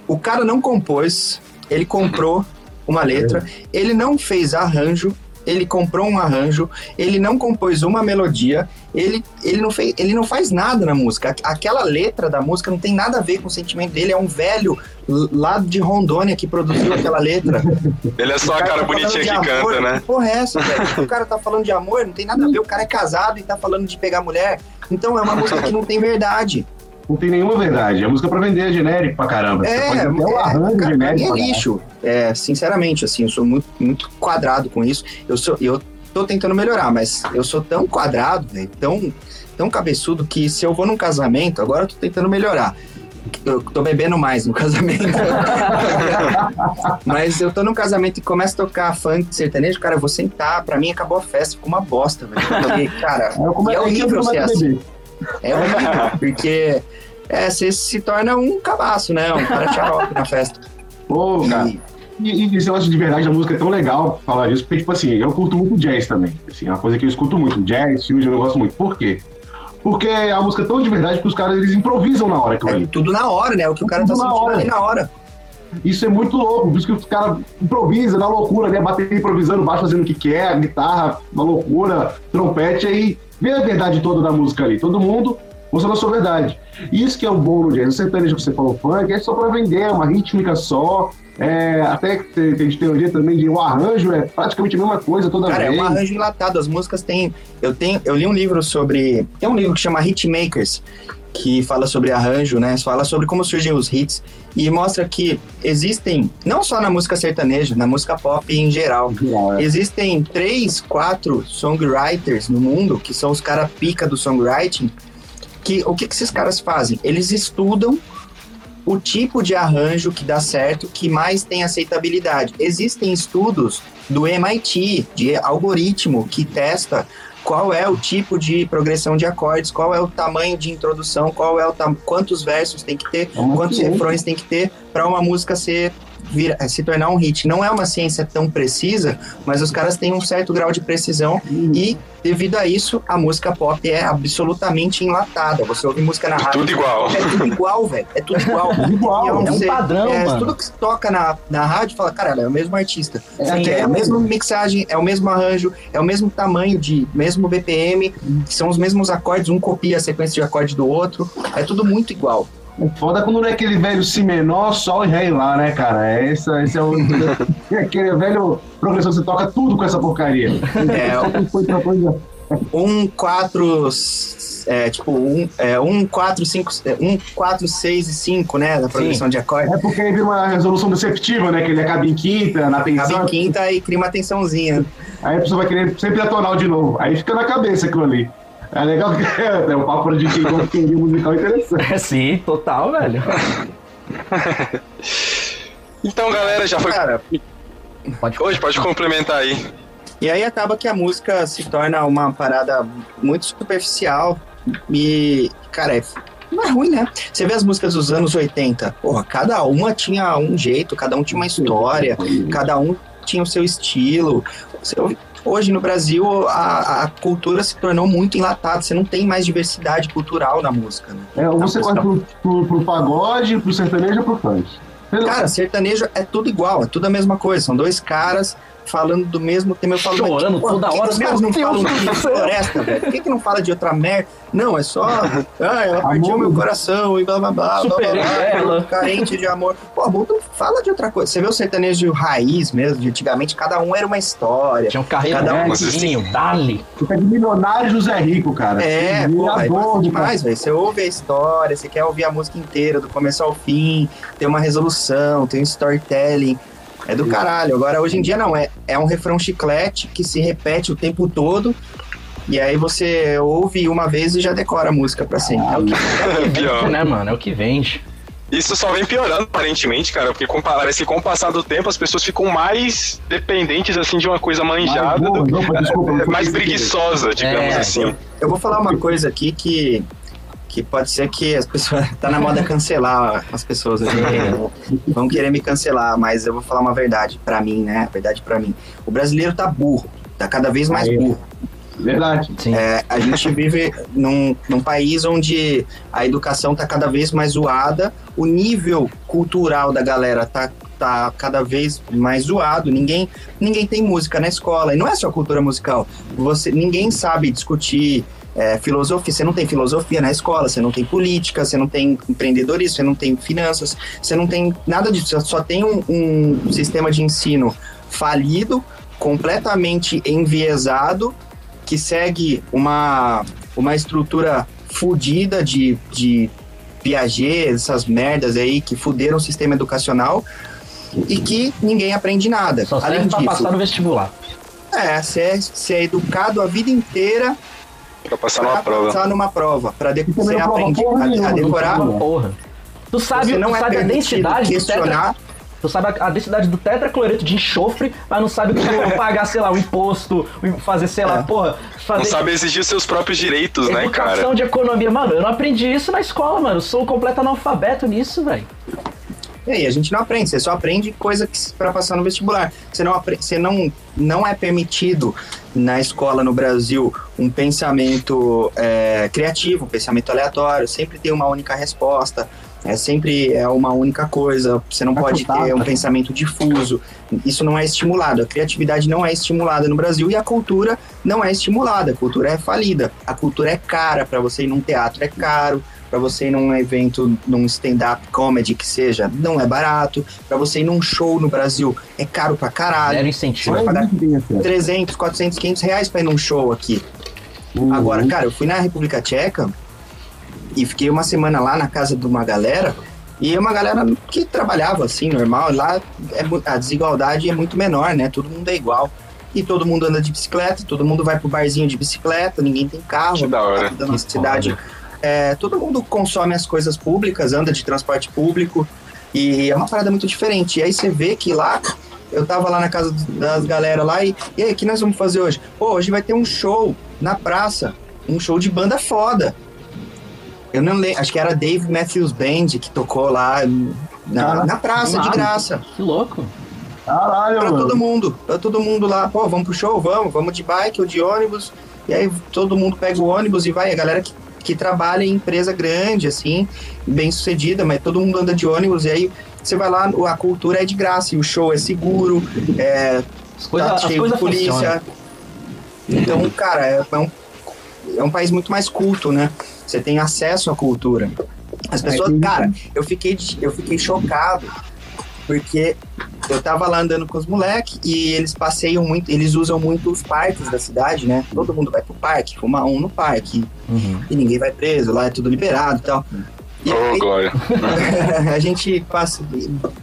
O cara não compôs, ele comprou uma letra, ele não fez arranjo, ele comprou um arranjo, ele não compôs uma melodia, ele, ele, não, fez, ele não faz nada na música. Aqu- Aquela letra da música não tem nada a ver com o sentimento dele, é um velho lá de Rondônia que produziu aquela letra. (laughs) Ele é só a cara cara tá bonitinha que amor, canta, né? Que porra é essa, velho? O cara tá falando de amor, não tem nada a ver. O cara é casado e tá falando de pegar mulher. Então é uma música que não tem verdade. Não tem nenhuma verdade. A música é pra vender é genérico pra caramba. Você É, pode é, até o arranjo cara, genérico. é lixo. É, sinceramente, assim, eu sou muito, muito quadrado com isso. Eu sou, eu tô tentando melhorar, mas eu sou tão quadrado, velho, tão, tão cabeçudo que se eu vou num casamento, agora eu tô tentando melhorar. Eu tô bebendo mais no (laughs) casamento. Mas eu tô num casamento e começa a tocar funk sertanejo, cara, eu vou sentar, pra mim acabou a festa, ficou uma bosta, velho. (laughs) Cara, Aí eu e é horrível ser assim. beber. É horrível, porque é, você se torna um cabaço, né? Um cara xarope na festa. Pô, cara. E- E, e esse de verdade da música é tão legal falar isso, porque, tipo assim, eu curto muito jazz também. Assim, é uma coisa que eu escuto muito. Jazz, fusion, eu gosto muito. Por quê? Porque é uma música tão de verdade que os caras eles improvisam na hora É tudo na hora, né? O que o cara tá Tudo na sentindo hora. ali na hora. Isso é muito louco, por isso que os caras improvisam na loucura, né? Bateria improvisando, baixo fazendo o que quer, guitarra, uma loucura, trompete, aí vê a verdade toda da música ali. Todo mundo mostrando a sua verdade. Isso que é o bom no jazz. O sertanejo que você falou funk é só pra vender, é uma rítmica só. É, até que tem- tem teoria também de o arranjo é praticamente a mesma coisa toda Cara, é vez. um arranjo enlatado. As músicas têm. Eu tenho. Eu li um livro sobre. Tem um livro que chama Hitmakers, que fala sobre arranjo, né? Fala sobre como surgem os hits. E mostra que existem, não só na música sertaneja, na música pop em geral. É. Existem três, quatro songwriters no mundo, que são os caras pica do songwriting, que o que, que esses caras fazem? Eles estudam o tipo de arranjo que dá certo, que mais tem aceitabilidade. Existem estudos do MIT, de algoritmo, que testa qual é o tipo de progressão de acordes, qual é o tamanho de introdução, qual é o quantos versos tem que ter, quantos refrões tem que ter para uma música ser vir, eh, se tornar um hit. Não é uma ciência tão precisa, mas os caras têm um certo grau de precisão e devido a isso a música pop é absolutamente enlatada. Você ouve música na rádio, Tudo igual. é tudo igual, velho. É tudo igual. (laughs) igual. E É um você- padrão, é, mano. Tudo que se toca na, na rádio fala, caralho, é o mesmo artista. Sim, é, é a mesma mixagem, é o mesmo arranjo, é o mesmo tamanho de, mesmo BPM, são os mesmos acordes, um copia a sequência de acorde do outro, é tudo muito igual. O Foda quando não é aquele velho si menor, sol e ré lá, né, cara? É esse, esse é o. (laughs) é aquele velho progressão, você toca tudo com essa porcaria. É, Foi outra coisa. um, quatro, é, tipo, um, é, um, quatro, cinco, é, um, quatro, seis e cinco, né, da progressão de acorde. É porque aí vira uma resolução deceptiva, né? Que ele acaba em quinta, na tensão. Acaba em quinta e cria uma tensãozinha. Aí a pessoa vai querer sempre atonal de novo. Aí fica na cabeça aquilo ali. É legal que (laughs) é um papo de quem gosta musical interessante. É sim, total, velho. (laughs) Então, galera, já foi. Cara, Pode Hoje pode complementar aí. E aí acaba que a música se torna uma parada muito superficial e, cara, é, não é ruim, né? Você vê as músicas dos anos 80, porra, cada uma tinha um jeito, cada um tinha uma história, cada um tinha o seu estilo. Você ouve- Hoje no Brasil a, a cultura se tornou muito enlatada, você não tem mais diversidade cultural na música. Né? É, ou você corre pro, pro, pro pagode, pro sertanejo ou pro funk. Cara, sertanejo é tudo igual, é tudo a mesma coisa. São dois caras falando do mesmo tema. Eu falo, Chorando pô, toda hora, que os caras meu não falam Deus de floresta, velho? Por que, que não fala de outra merda? Não, é só. Ah, ela partiu Amor. meu coração e blá blá blá. blá, blá, blá, ela. (laughs) Carente de amor. Pô, Bolton fala de outra coisa. Você vê o sertanejo raiz mesmo, de antigamente, cada um era uma história. Tinha um carreiro Cada um- um Dali. Você de milionário José Rico, cara. É, é cara. demais, velho. Você ouve a história, você quer ouvir a música inteira, do começo ao fim, tem uma resolução, tem um storytelling. É do caralho. Agora, hoje em dia, não. É, é um refrão chiclete que se repete o tempo todo. E aí você ouve uma vez e já decora a música pra sempre. É o que- Pior. né, mano? É o que vende. Isso só vem piorando, aparentemente, cara, porque com, parece que com o passar do tempo as pessoas ficam mais dependentes, assim, de uma coisa manjada, boa, do- não, desculpa, foi mais que preguiçosa, digamos É, assim. Eu vou falar uma coisa aqui que, que pode ser que as pessoas. (laughs) Tá na moda cancelar as pessoas. né? Vão querer me cancelar, mas eu vou falar uma verdade pra mim, né? A verdade pra mim. O brasileiro tá burro. Tá cada vez mais burro. Verdade. Sim. É, a gente (laughs) vive num, num país onde a educação tá cada vez mais zoada, o nível cultural da galera tá, tá cada vez mais zoado. Ninguém, ninguém tem música na escola. E não é só cultura musical. Você, ninguém sabe discutir é, filosofia. Você não tem filosofia na escola, você não tem política, você não tem empreendedorismo, você não tem finanças, você não tem nada disso. Você só tem um, um sistema de ensino falido, completamente enviesado que segue uma, uma estrutura fudida de, de Piaget, essas merdas aí que fuderam o sistema educacional e que ninguém aprende nada. Só Além serve pra disso, passar no vestibular. é, você é, você é educado a vida inteira Pra passar numa pra prova. passar numa prova, para de, você não prova aprende porra a, a decorar. não porra. Tu sabe, não tu é sabe a densidade do tetra, questionar. Tu sabe a, a densidade do tetracloreto de enxofre, mas não sabe como pagar, sei lá, o imposto, fazer, sei lá, É. porra, Não fazer sabe exigir seus próprios direitos, né, educação cara? de economia. Mano, eu não aprendi isso na escola, mano. Eu sou um completo analfabeto nisso, velho. E aí, a gente não aprende, você só aprende coisa para passar no vestibular. Você não você não não é permitido na escola no Brasil um pensamento é, criativo, um pensamento aleatório. Sempre tem uma única resposta. É sempre é uma única coisa. Você não É pode ter um pensamento difuso. Isso não é estimulado. A criatividade não é estimulada no Brasil e a cultura não é estimulada. A cultura é falida. A cultura é cara para você ir num teatro é caro para você ir num evento, num stand-up comedy que seja, não é barato. Para você ir num show no Brasil, é caro pra caralho. Você incentivo. vai pagar Mas isso tem acesso. 300, 400, 500 reais pra ir num show aqui. Uhum. Agora, cara, eu fui na República Tcheca e fiquei uma semana lá na casa de uma galera e é uma galera que trabalhava assim, normal. Lá é a desigualdade é muito menor, né? Todo mundo é igual. E todo mundo anda de bicicleta, todo mundo vai pro barzinho de bicicleta, ninguém tem carro. Que da hora. aqui da nossa cidade. É, todo mundo consome as coisas públicas, anda de transporte público e é uma parada muito diferente. E aí você vê que lá, eu tava lá na casa das galera lá e, e aí, o que nós vamos fazer hoje? Pô, hoje vai ter um show na praça, um show de banda foda. Eu não lembro, acho que era Dave Matthews Band que tocou lá, Na, na praça, de graça. Que louco. Caralho, Pra mano. todo mundo. Pra todo mundo lá. Pô, vamos pro show? Vamos. Vamos de bike ou de ônibus. E aí todo mundo pega o ônibus e vai. A galera que, que trabalha em empresa grande, assim, bem sucedida, mas todo mundo anda de ônibus. E aí você vai lá, a cultura é de graça. E o show é seguro, é, As coisas tá as cheio de polícia. funcionam. Então, cara, é, é um, é um país muito mais culto, né? Você tem acesso à cultura. As pessoas, tem- cara, eu fiquei, eu fiquei chocado porque eu tava lá andando com os moleques e eles passeiam muito, eles usam muito os parques da cidade, né? Todo mundo vai pro parque, fuma um no parque Uhum. e ninguém vai preso, lá é tudo liberado e tal. E aí, Glória. (laughs) a gente passa,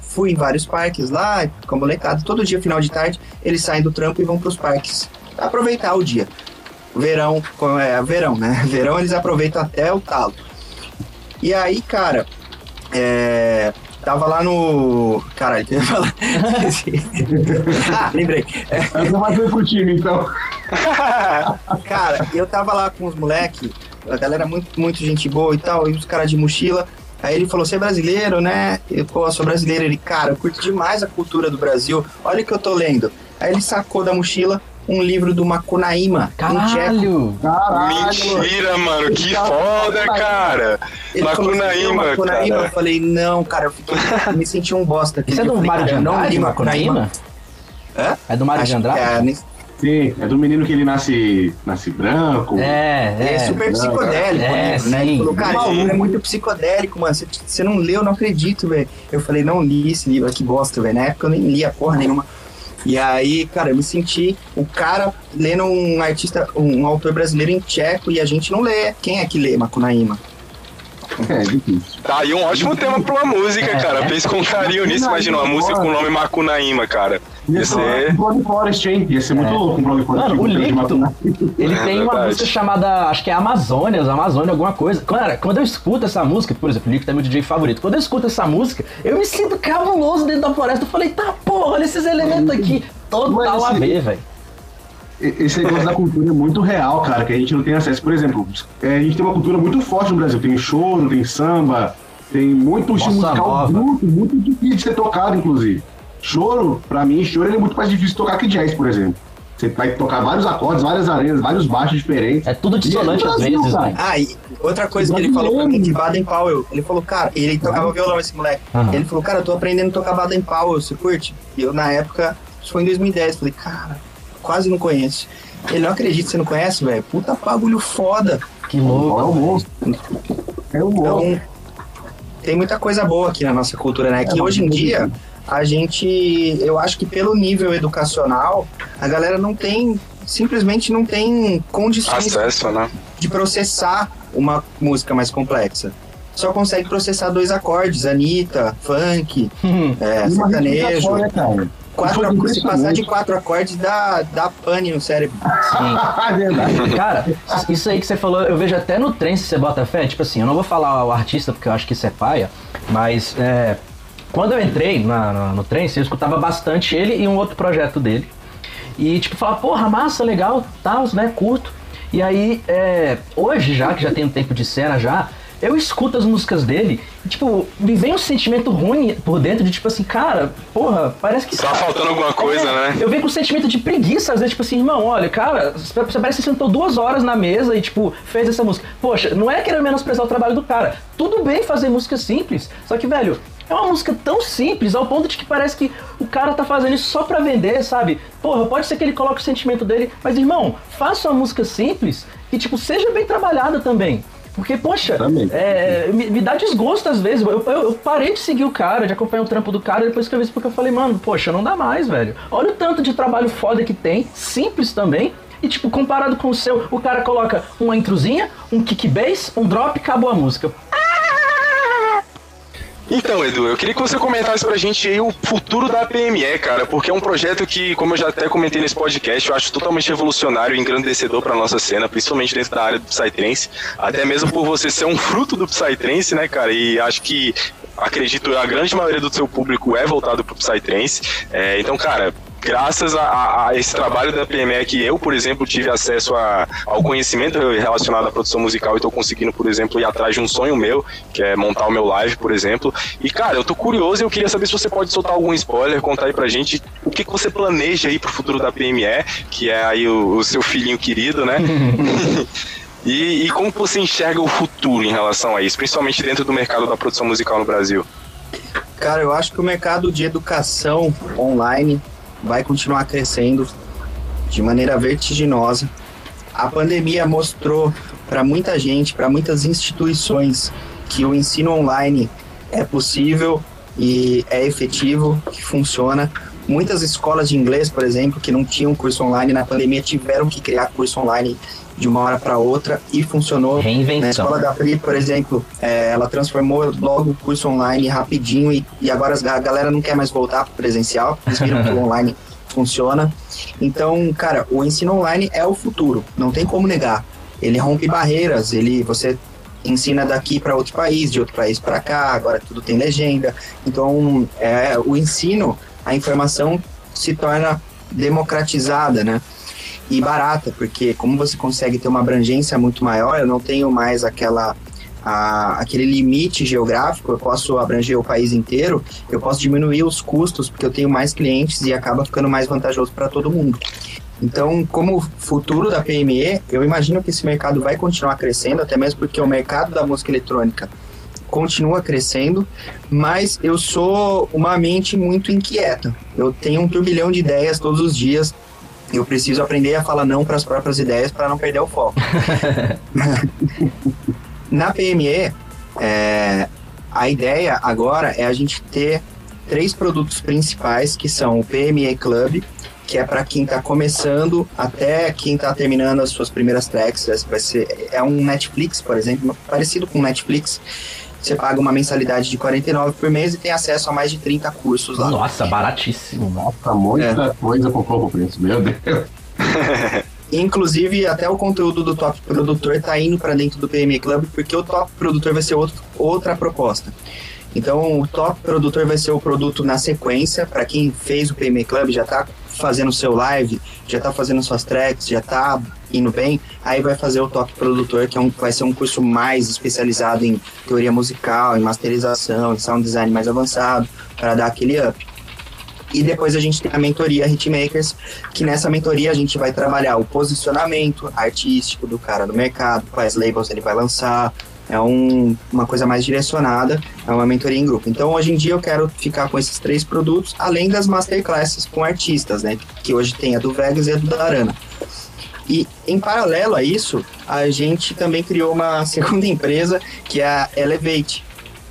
fui em vários parques lá, com a molecada, todo dia, final de tarde, eles saem do trampo e vão pros parques. Aproveitar o dia. Verão, como é, verão, né? (laughs) Verão eles aproveitam até o talo. E aí, cara, é, tava lá no. Caralho, eu ia falar. (laughs) ah, lembrei. Eu tô o time, então. (laughs) Cara, eu tava lá com os moleques, a galera muito, muito gente boa e tal, e os caras de mochila. Aí ele falou, você é brasileiro, né? Eu, pô, sou brasileiro. Ele, cara, eu curto demais a cultura do Brasil. Olha o que eu tô lendo. Aí ele sacou da mochila um livro do tcheco. Caralho! Caralho. Mentira, mano, que foda, cara. Ele falou, "Você viu Macunaíma, Macunaíma? Eu cara. falei, não, cara, eu fiquei, me senti um bosta. Isso é Eu do Mário de cara, eu não Andrade, li Macunaíma? Hã? É do Mário de Andrade? é, nem- Sim, é do menino que ele nasce, nasce branco. É, É, é. super psicodélico é, né? Ele sim. falou, cara, esse livro é muito psicodélico, mano. Você, não leu, eu não acredito, velho. Eu falei, não li esse livro, que bosta, velho. Na época eu nem lia porra nenhuma. E aí, cara, eu me senti o cara lendo um artista, um autor brasileiro em tcheco e a gente não lê. Quem é que lê Macunaíma? É, difícil. Tá aí um ótimo tema pra uma música, cara. Pensa com carinho nisso, imagina uma música com o nome Macunaíma, cara. Ia ser um Blog Forest, hein? Ia ser muito É. louco um Blog Forest. Mano, o Licto, ele É tem uma verdade. música chamada, acho que é Amazônias, Amazônia, alguma coisa. Cara, quando eu escuto essa música, por exemplo, o Licto é meu DJ favorito. Quando eu escuto essa música, eu me sinto cabuloso dentro da floresta. Eu falei, tá porra, olha esses elementos aqui. Total a ver, velho. Esse negócio da cultura é muito real, cara, que a gente não tem acesso. Por exemplo, é, a gente tem uma cultura muito forte no Brasil. Tem choro, tem samba, tem muito estilo musical nova. bruto, muito difícil de ser tocado, inclusive. Choro, pra mim, choro ele é muito mais difícil de tocar que jazz, por exemplo. Você vai tocar vários acordes, várias arenas, vários baixos diferentes. É tudo dissonante E é às vezes, cara. né? Ah, e outra coisa que ele falou pra mim de Baden Powell, ele falou, cara, ele tocava violão esse moleque. Ele falou, cara, eu tô aprendendo a tocar Baden Powell, você curte? E eu, na época, isso foi em 2010, falei, cara, quase não conheço. Ele não acredita que você não conhece, velho. Puta bagulho foda. Que É o louco. É o monstro. Então, tem muita coisa boa aqui na nossa cultura, né? Que É, hoje em dia, a gente, eu acho que pelo nível educacional, a galera não tem, simplesmente não tem condições Acesso, né? de processar uma música mais complexa. Só consegue processar dois acordes, Anitta, funk, é, E uma sertanejo. né, cara? Quatro, se passar de quatro acordes, dá, dá pane no cérebro. Sim. É verdade. Cara, isso aí que você falou, eu vejo até no trem se você bota fé. Tipo assim, eu não vou falar o artista porque eu acho que isso é paia, mas é, quando eu entrei na- na- no trem, eu escutava bastante ele e um outro projeto dele. E tipo, falava, porra, massa, legal, tal, né, curto. E aí, é, hoje já, que já tem um tempo de cena já, eu escuto as músicas dele e, tipo, me vem um sentimento ruim por dentro de, tipo assim, cara, porra, parece que... Tá faltando alguma coisa, É, né? Eu venho com um sentimento de preguiça, às vezes, tipo assim, irmão, olha, cara, você parece que sentou duas horas na mesa e, tipo, fez essa música. Poxa, não é querer menosprezar o trabalho do cara. Tudo bem fazer música simples, só que, velho, é uma música tão simples ao ponto de que parece que o cara tá fazendo isso só pra vender, sabe? Porra, pode ser que ele coloque o sentimento dele, mas, irmão, faça uma música simples e, tipo, seja bem trabalhada também. Porque, poxa, é, me, me dá desgosto às vezes. Eu, eu- eu parei de seguir o cara, de acompanhar o trampo do cara, depois que eu vi isso porque eu falei, mano, poxa, não dá mais, velho. Olha o tanto de trabalho foda que tem, simples também. E, tipo, comparado com o seu, o cara coloca uma introzinha, um kick bass, um drop e acabou a música. Então, Edu, eu queria que você comentasse pra gente aí o futuro da PME, cara, porque é um projeto que, como eu já até comentei nesse podcast, eu acho totalmente revolucionário e engrandecedor pra nossa cena, principalmente dentro da área do Psytrance, até mesmo por você ser um fruto do Psytrance, né, cara, e acho que, acredito, a grande maioria do seu público é voltado pro Psytrance, é, então, cara, graças a, a, esse trabalho da PME que eu, por exemplo, tive acesso a, ao conhecimento relacionado à produção musical e estou conseguindo, por exemplo, ir atrás de um sonho meu, que é montar o meu live, por exemplo. E, cara, eu tô curioso e eu queria saber se você pode soltar algum spoiler, contar aí pra gente o que, que você planeja aí pro futuro da PME, que é aí o, o seu filhinho querido, né? (laughs) e, e como você enxerga o futuro em relação a isso, principalmente dentro do mercado da produção musical no Brasil? Cara, eu acho que o mercado de educação online vai continuar crescendo de maneira vertiginosa. A pandemia mostrou para muita gente, para muitas instituições, que o ensino online é possível e é efetivo, que funciona. Muitas escolas de inglês, por exemplo, que não tinham curso online na pandemia, tiveram que criar curso online de uma hora para outra e funcionou. Reinvenção. Na escola da Pri, por exemplo, é, ela transformou logo o curso online rapidinho e, e agora a galera não quer mais voltar para presencial, eles viram que o (laughs) online funciona. Então, cara, o ensino online é o futuro, não tem como negar. Ele rompe barreiras, ele você ensina daqui para outro país, de outro país para cá, agora tudo tem legenda. Então, é, o ensino, a informação se torna democratizada, né? E barata, porque como você consegue ter uma abrangência muito maior, eu não tenho mais aquela a, aquele limite geográfico, eu posso abranger o país inteiro, eu posso diminuir os custos porque eu tenho mais clientes e acaba ficando mais vantajoso para todo mundo. Então, como futuro da PME, eu imagino que esse mercado vai continuar crescendo, até mesmo porque o mercado da música eletrônica continua crescendo, mas eu sou uma mente muito inquieta. Eu tenho um turbilhão de ideias todos os dias, eu preciso aprender a falar não para as próprias ideias para não perder o foco. (laughs) Na PME, é, a ideia agora é a gente ter três produtos principais que são o PME Club, que é para quem está começando até quem está terminando as suas primeiras tracks. Vai ser, é um Netflix, por exemplo, parecido com Netflix, você paga uma mensalidade de 49 por mês e tem acesso a mais de 30 cursos lá. Nossa, baratíssimo. Nossa, muita é. coisa por pouco preço, meu Deus. (laughs) Inclusive, até o conteúdo do Top Produtor está indo para dentro do PME Club, porque o Top Produtor vai ser outro, outra proposta. Então, o Top Produtor vai ser o produto na sequência. Para quem fez o PME Club, já está fazendo seu live, já está fazendo suas tracks, já está indo bem, aí vai fazer o Top Produtor, que é um, vai ser um curso mais especializado em teoria musical, em masterização, em sound design mais avançado, para dar aquele up. E depois a gente tem a mentoria Hitmakers, que nessa mentoria a gente vai trabalhar o posicionamento artístico do cara no mercado, quais labels ele vai lançar, é um, uma coisa mais direcionada, é uma mentoria em grupo. Então, hoje em dia, eu quero ficar com esses três produtos, além das masterclasses com artistas, né? Que hoje tem a do Vegas e a do Darana. E em paralelo a isso, a gente também criou uma (laughs) segunda empresa que é a Elevate.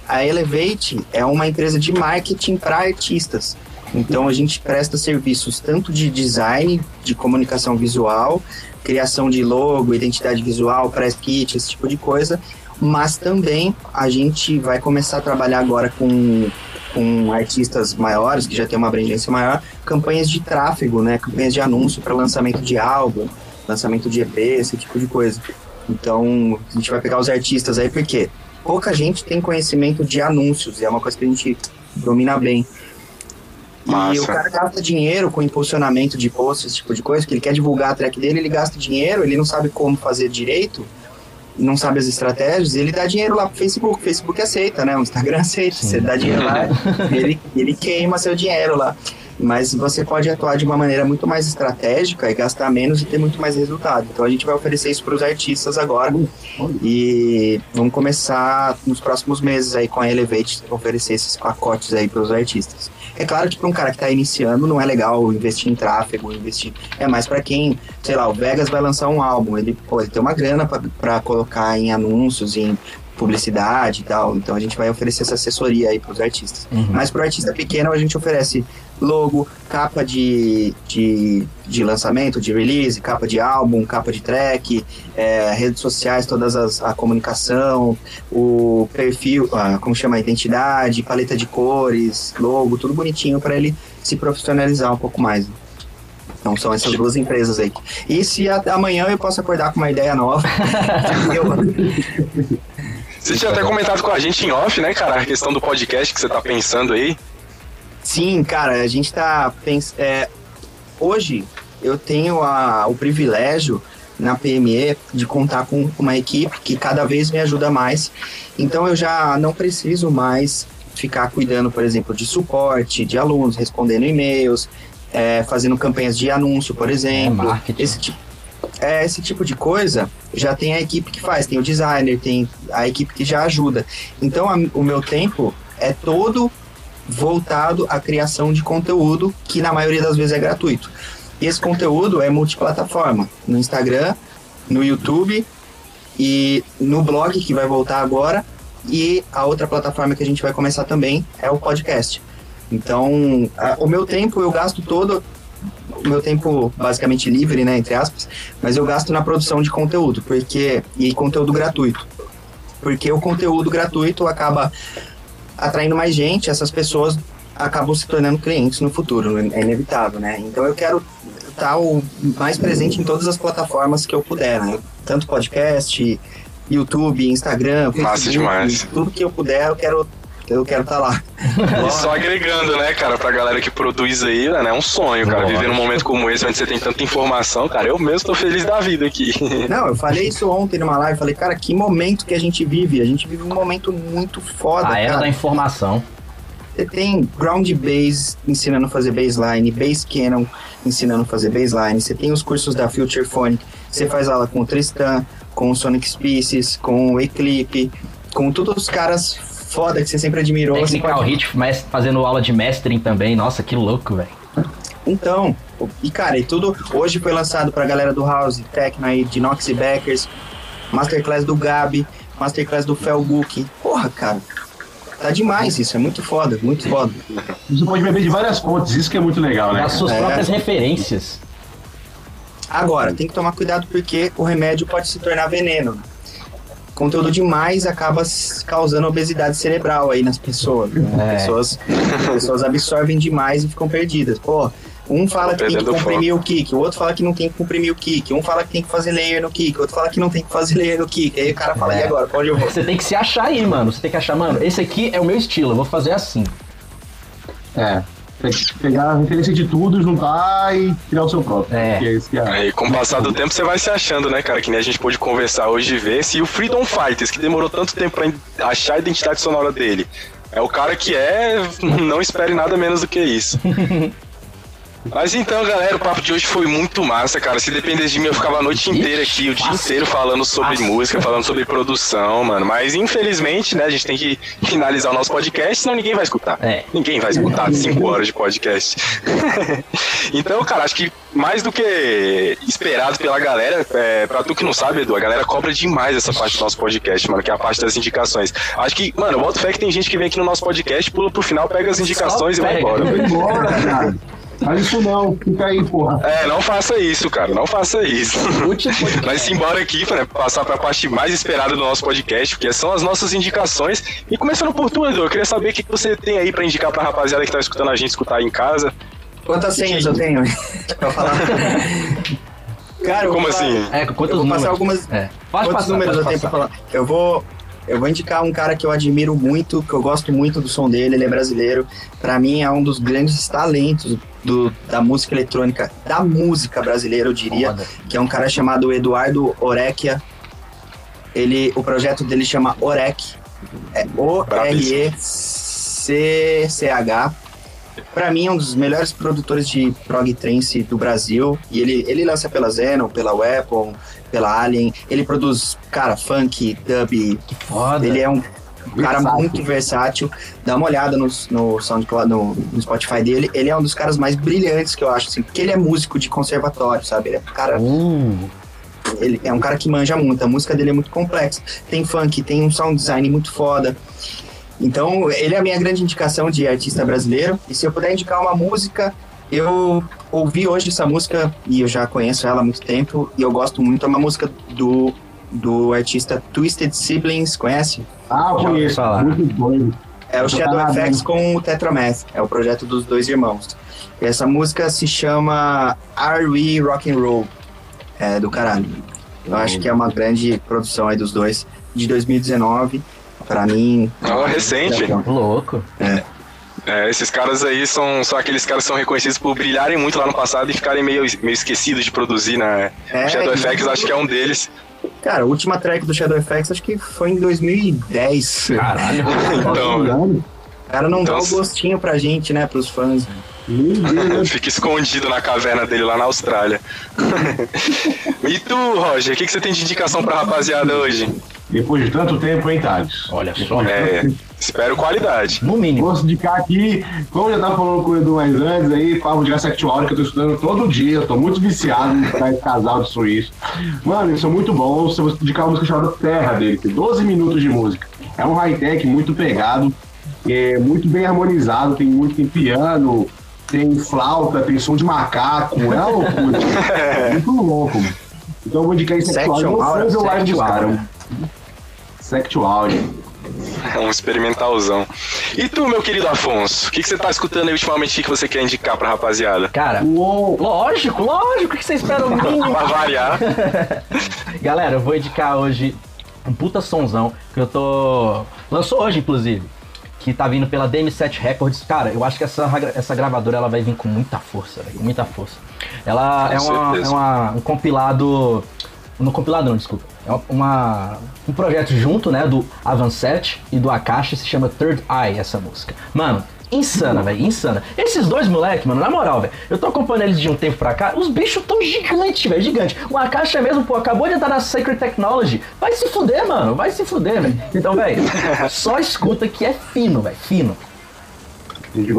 A Elevate é uma empresa de marketing para artistas. Então a gente presta serviços tanto de design, de comunicação visual, criação de logo, identidade visual, press kit, esse tipo de coisa, mas também a gente vai começar a trabalhar agora com com artistas maiores, que já tem uma abrangência maior, campanhas de tráfego, né? Campanhas de anúncio para lançamento de álbum, lançamento de EP, esse tipo de coisa. Então, a gente vai pegar os artistas aí, porque pouca gente tem conhecimento de anúncios, e é uma coisa que a gente domina bem. Massa. E o cara gasta dinheiro com impulsionamento de posts, esse tipo de coisa, que ele quer divulgar a track dele, ele gasta dinheiro, ele não sabe como fazer direito, não sabe as estratégias, ele dá dinheiro lá pro Facebook, o Facebook aceita, né? O Instagram aceita, Sim. você dá dinheiro lá, (laughs) ele, ele queima seu dinheiro lá mas você pode atuar de uma maneira muito mais estratégica e gastar menos e ter muito mais resultado. Então a gente vai oferecer isso para os artistas agora e vamos começar nos próximos meses aí com a Elevate oferecer esses pacotes aí para os artistas. É claro que para um cara que está iniciando não é legal investir em tráfego, investir. É mais para quem, sei lá, o Vegas vai lançar um álbum, ele, pô, ele tem uma grana para colocar em anúncios, em publicidade e tal. Então a gente vai oferecer essa assessoria aí para os artistas. Uhum. Mas para o artista pequeno a gente oferece logo, capa de, de, de lançamento, de release, capa de álbum, capa de track, é, redes sociais, todas as, a comunicação, o perfil, a, como chama, a identidade, paleta de cores, logo, tudo bonitinho para ele se profissionalizar um pouco mais. Então são essas duas empresas aí. E se amanhã eu posso acordar com uma ideia nova, (laughs) eu... Você tinha até comentado com a gente em off, né, cara, a questão do podcast que você tá pensando aí. Sim, cara, a gente tá pens é, hoje eu tenho a, o privilégio na PME de contar com uma equipe que cada vez me ajuda mais. Então eu já não preciso mais ficar cuidando, por exemplo, de suporte de alunos, respondendo e-mails, é, fazendo campanhas de anúncio, por exemplo. marketing. esse tipo, é, esse tipo de coisa já tem a equipe que faz, tem o designer, tem a equipe que já ajuda. Então a- o meu tempo é todo voltado à criação de conteúdo, que na maioria das vezes é gratuito. Esse conteúdo é multiplataforma, no Instagram, no YouTube e no blog que vai voltar agora. E a outra plataforma que a gente vai começar também é o podcast. Então, a- o meu tempo eu gasto todo, meu tempo basicamente livre, né, entre aspas, mas eu gasto na produção de conteúdo, porque e conteúdo gratuito. Porque o conteúdo gratuito acaba atraindo mais gente, essas pessoas acabam se tornando clientes no futuro, é inevitável, né? Então eu quero estar o mais presente em todas as plataformas que eu puder, né? Tanto podcast, YouTube, Instagram, Massa demais. tudo que eu puder, eu quero eu quero estar lá. (laughs) E só agregando, né, cara, pra galera que produz aí, né, é um sonho, cara. Viver num momento como esse, onde você tem tanta informação, cara, eu mesmo tô feliz da vida aqui. (laughs) Não, eu falei isso ontem numa live, falei, cara, que momento que a gente vive. A gente vive um momento muito foda, A era cara. da informação. Você tem ground bass ensinando a fazer baseline, bass canon ensinando a fazer baseline. Você tem os cursos da Future Phonic. Você faz aula com o Tristan, com o Sonic Species, com o Eclipse, com todos os caras foda que você sempre admirou. Você Technical pode- Hit fazendo aula de mastering também. Nossa, que louco, velho. Então, e cara, e tudo hoje foi lançado pra galera do House, Tecno aí, de Nox e Backers, Masterclass do Gabi, Masterclass do Felbook. Porra, cara. Tá demais isso, é muito foda, muito foda. Você pode beber de várias fontes, isso que é muito legal, né? Das suas É. próprias referências. Agora, tem que tomar cuidado porque o remédio pode se tornar veneno. Conteúdo demais acaba causando obesidade cerebral aí nas pessoas. né? É. Pessoas, pessoas absorvem demais e ficam perdidas. Pô, um fala que tem que comprimir o kick, o outro fala que não tem que comprimir o kick, um fala que tem que fazer layer no kick, o outro fala que não tem que fazer layer no kick. Aí o cara fala, É. e agora, pra onde eu vou? Você tem que se achar aí, mano. Você tem que achar, mano, esse aqui é o meu estilo, eu vou fazer assim. É. Tem que pegar a referência de tudo, juntar e criar o seu próprio. É. Que é isso que é. Aí, com o passar do tempo, você vai se achando, né, cara? Que nem a gente pôde conversar hoje e ver se o Freedom Fighters, que demorou tanto tempo pra achar a identidade sonora dele, é o cara que é, (laughs) não espere nada menos do que isso. (laughs) Mas então, galera, o papo de hoje foi muito massa, cara. Se dependesse de mim, eu ficava a noite inteira aqui, o dia inteiro falando sobre música, falando sobre produção, mano. Mas infelizmente, né, a gente tem que finalizar o nosso podcast, senão ninguém vai escutar. É. Ninguém vai escutar cinco horas de podcast. (laughs) então, cara, acho que mais do que esperado pela galera, é, pra tu que não sabe, Edu, a galera cobra demais essa parte do nosso podcast, mano, que é a parte das indicações. Acho que, mano, eu boto fé que tem gente que vem aqui no nosso podcast, pula pro final, pega as indicações e vai embora. Vai velho. embora, cara. Faz isso não, fica aí, porra. É, não faça isso, cara, não faça isso. Mas (laughs) embora aqui, né, passar pra parte mais esperada do nosso podcast, que são as nossas indicações. E começando por tu, Edu, eu queria saber o que você tem aí pra indicar pra rapaziada que tá escutando a gente escutar aí em casa. Quantas senhas eu tenho (laughs) pra falar? Cara, Como falar- assim? É, quantos Eu vou passar números? algumas- É. Pode Quantos passar, números pode eu tenho pra passar. falar? Eu vou, eu vou indicar um cara que eu admiro muito, que eu gosto muito do som dele, ele é brasileiro. Pra mim é um dos grandes talentos do, da música eletrônica, da música brasileira, eu diria, Foda. que é um cara chamado Eduardo Orekia. Ele, o projeto dele chama Orec. É O-R-E-C-C-H. Pra mim, é um dos melhores produtores de prog trance do Brasil. E ele, ele lança pela Zeno, pela Weapon, pela Alien. Ele produz, cara, funk, dub. Foda. Ele é um cara Versátil. muito versátil. Dá uma olhada no, no SoundCloud, no, no Spotify dele. Ele é um dos caras mais brilhantes que eu acho, assim, porque ele é músico de conservatório, sabe? Ele é um cara Uh, ele é um cara que manja muito, a música dele é muito complexa. Tem funk, tem um sound design muito foda. Então, ele é a minha grande indicação de artista brasileiro. E se eu puder indicar uma música, eu ouvi hoje essa música e eu já conheço ela há muito tempo e eu gosto muito. É uma música do, do artista Twisted Siblings, conhece? Ah, eu conheço. falar. Muito doido. É o Shadow FX com o Tetramath. É o projeto dos dois irmãos. E essa música se chama Are We Rock and Roll? É do caralho. Eu acho que é uma grande produção aí dos dois. De 2019. Pra mim. Ó, recente. louco. É, esses caras aí são, são aqueles caras que são reconhecidos por brilharem muito lá no passado e ficarem meio, meio esquecidos de produzir, né? É, Shadow FX acho que é um deles. Cara, a última track do Shadow FX acho que foi em 2010. Caralho. Então, O cara não dá Então, o gostinho pra gente, né, pros fãs. (laughs) fica escondido na caverna dele lá na Austrália. (laughs) e tu, Roger, o que, que você tem de indicação pra rapaziada hoje? Depois de tanto tempo, hein, Thales? Olha só. É, espero qualidade. No mínimo. Posso indicar aqui, como eu já tava falando com o Edu mais antes, aí, falo de Sexual, que eu tô estudando todo dia, eu tô muito viciado esse casal de suíço. Mano, eles são muito bons, eu vou indicar uma música chamada Terra dele, tem 12 minutos de música. É um high-tech muito pegado, é muito bem harmonizado, tem muito, tem piano, tem flauta, tem som de macaco, é uma loucura. é (laughs) muito louco, mano. Então eu vou indicar esse Sexual, foi o live dos Sexual, caras. Sexual. É um experimentalzão. E tu, meu querido Afonso, o que, que você tá escutando aí ultimamente que você quer indicar pra rapaziada? Cara, Uou! lógico, lógico. O que você espera mínimo? (laughs) Pra variar. (laughs) Galera, eu vou indicar hoje um puta sonzão que eu tô. Lançou hoje, inclusive. Que tá vindo pela DM7 Records. Cara, eu acho que essa, essa gravadora ela vai vir com muita força, velho. Com muita força. Ela é, uma, é uma- um compilado. Não compilado não, desculpa. É uma, um projeto junto, né, do Avancet e do Akashi, se chama Third Eye, essa música. Mano, insana, velho, insana. Esses dois moleques, mano, na moral, velho, eu tô acompanhando eles de um tempo pra cá, os bichos tão gigantes, velho, gigante. O Akashi mesmo, pô, acabou de entrar na Sacred Technology. Vai se fuder, mano, vai se fuder, velho. Então, velho, (laughs) só escuta que é fino, velho, fino.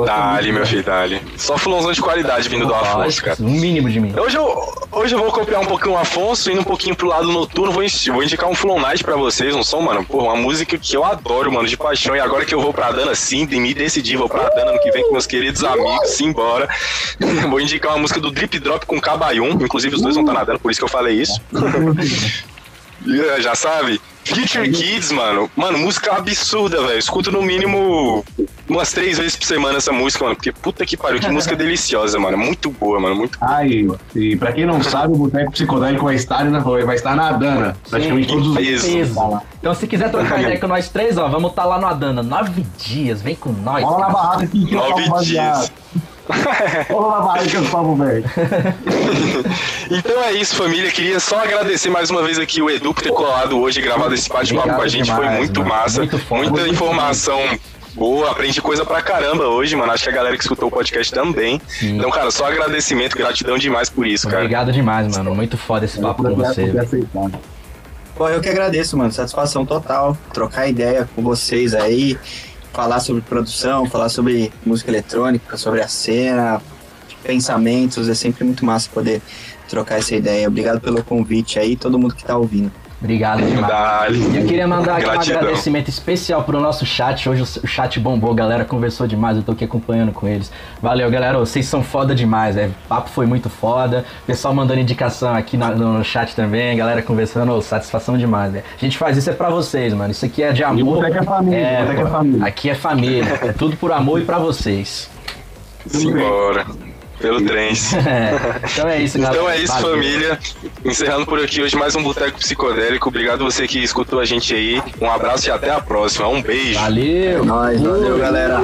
Dali, meu né? filho, dali. Só fulãozão de qualidade vindo do Afonso, cara. Um mínimo de mim. Hoje eu, hoje eu vou copiar um pouquinho o Afonso, indo um pouquinho pro lado noturno, vou, vou indicar um Fulon Night pra vocês, um som, mano, porra, uma música que eu adoro, mano, de paixão, e agora que eu vou pra Dana, sim, de me decidir, vou pra Dana ano que vem com meus queridos amigos, simbora. (laughs) vou indicar uma música do Drip Drop com Cabayum, inclusive os dois vão estar nadando, por isso que eu falei isso. Yeah, (laughs) Já sabe? Future Kids, mano. Mano, música absurda, velho. Escuto no mínimo umas três vezes por semana essa música, mano. Porque puta que pariu, que música (laughs) deliciosa, mano. Muito boa, mano. Muito Ai, e pra quem não sabe, o Boteco Psicodélico vai estar, na, vai estar na Dana. Praticamente todos os Peso. Peso. Então, se quiser trocar ideia com nós três, ó, vamos estar lá no Adana. Nove dias, vem com nós. Bola na barraca aqui, Nove dias. (laughs) que eu falo, velho. (laughs) Então é isso, família. Queria só agradecer mais uma vez aqui o Edu por ter colado hoje e gravado esse bate-papo com a gente. Foi demais, muito mano. massa. Muito. Muita Muito informação boa. Aprendi coisa pra caramba hoje, mano. Acho que a galera que escutou o podcast também. Sim. Então, cara, só agradecimento, gratidão demais por isso, cara. Obrigado demais, mano. Muito foda esse papo com você. Pô, eu que agradeço, mano. Satisfação total. Trocar ideia com vocês aí. Falar sobre produção, falar sobre música eletrônica, sobre a cena, pensamentos. É sempre muito massa poder trocar essa ideia. Obrigado pelo convite aí, todo mundo que tá ouvindo. Obrigado demais. Dali. E eu queria mandar aqui um agradecimento especial pro nosso chat. Hoje o chat bombou, a galera conversou demais, eu tô aqui acompanhando com eles. Valeu, galera. Vocês são foda demais, velho. O papo foi muito foda. Pessoal mandando indicação aqui na- no, chat também, galera conversando. Ô, satisfação demais, velho. A gente faz isso é pra vocês, mano. Isso aqui é de amor. Boteco é família, o Boteco é pô, família. Aqui é família. É (laughs) tudo por amor e pra vocês. Simbora. Pelo trens. (laughs) É. Então é isso, galera. Então é isso, Valeu. família. Encerrando por aqui hoje mais um Boteco Psicodélico. Obrigado você que escutou a gente aí. Um abraço e até a próxima. Um beijo. Valeu. É nóis, valeu, galera.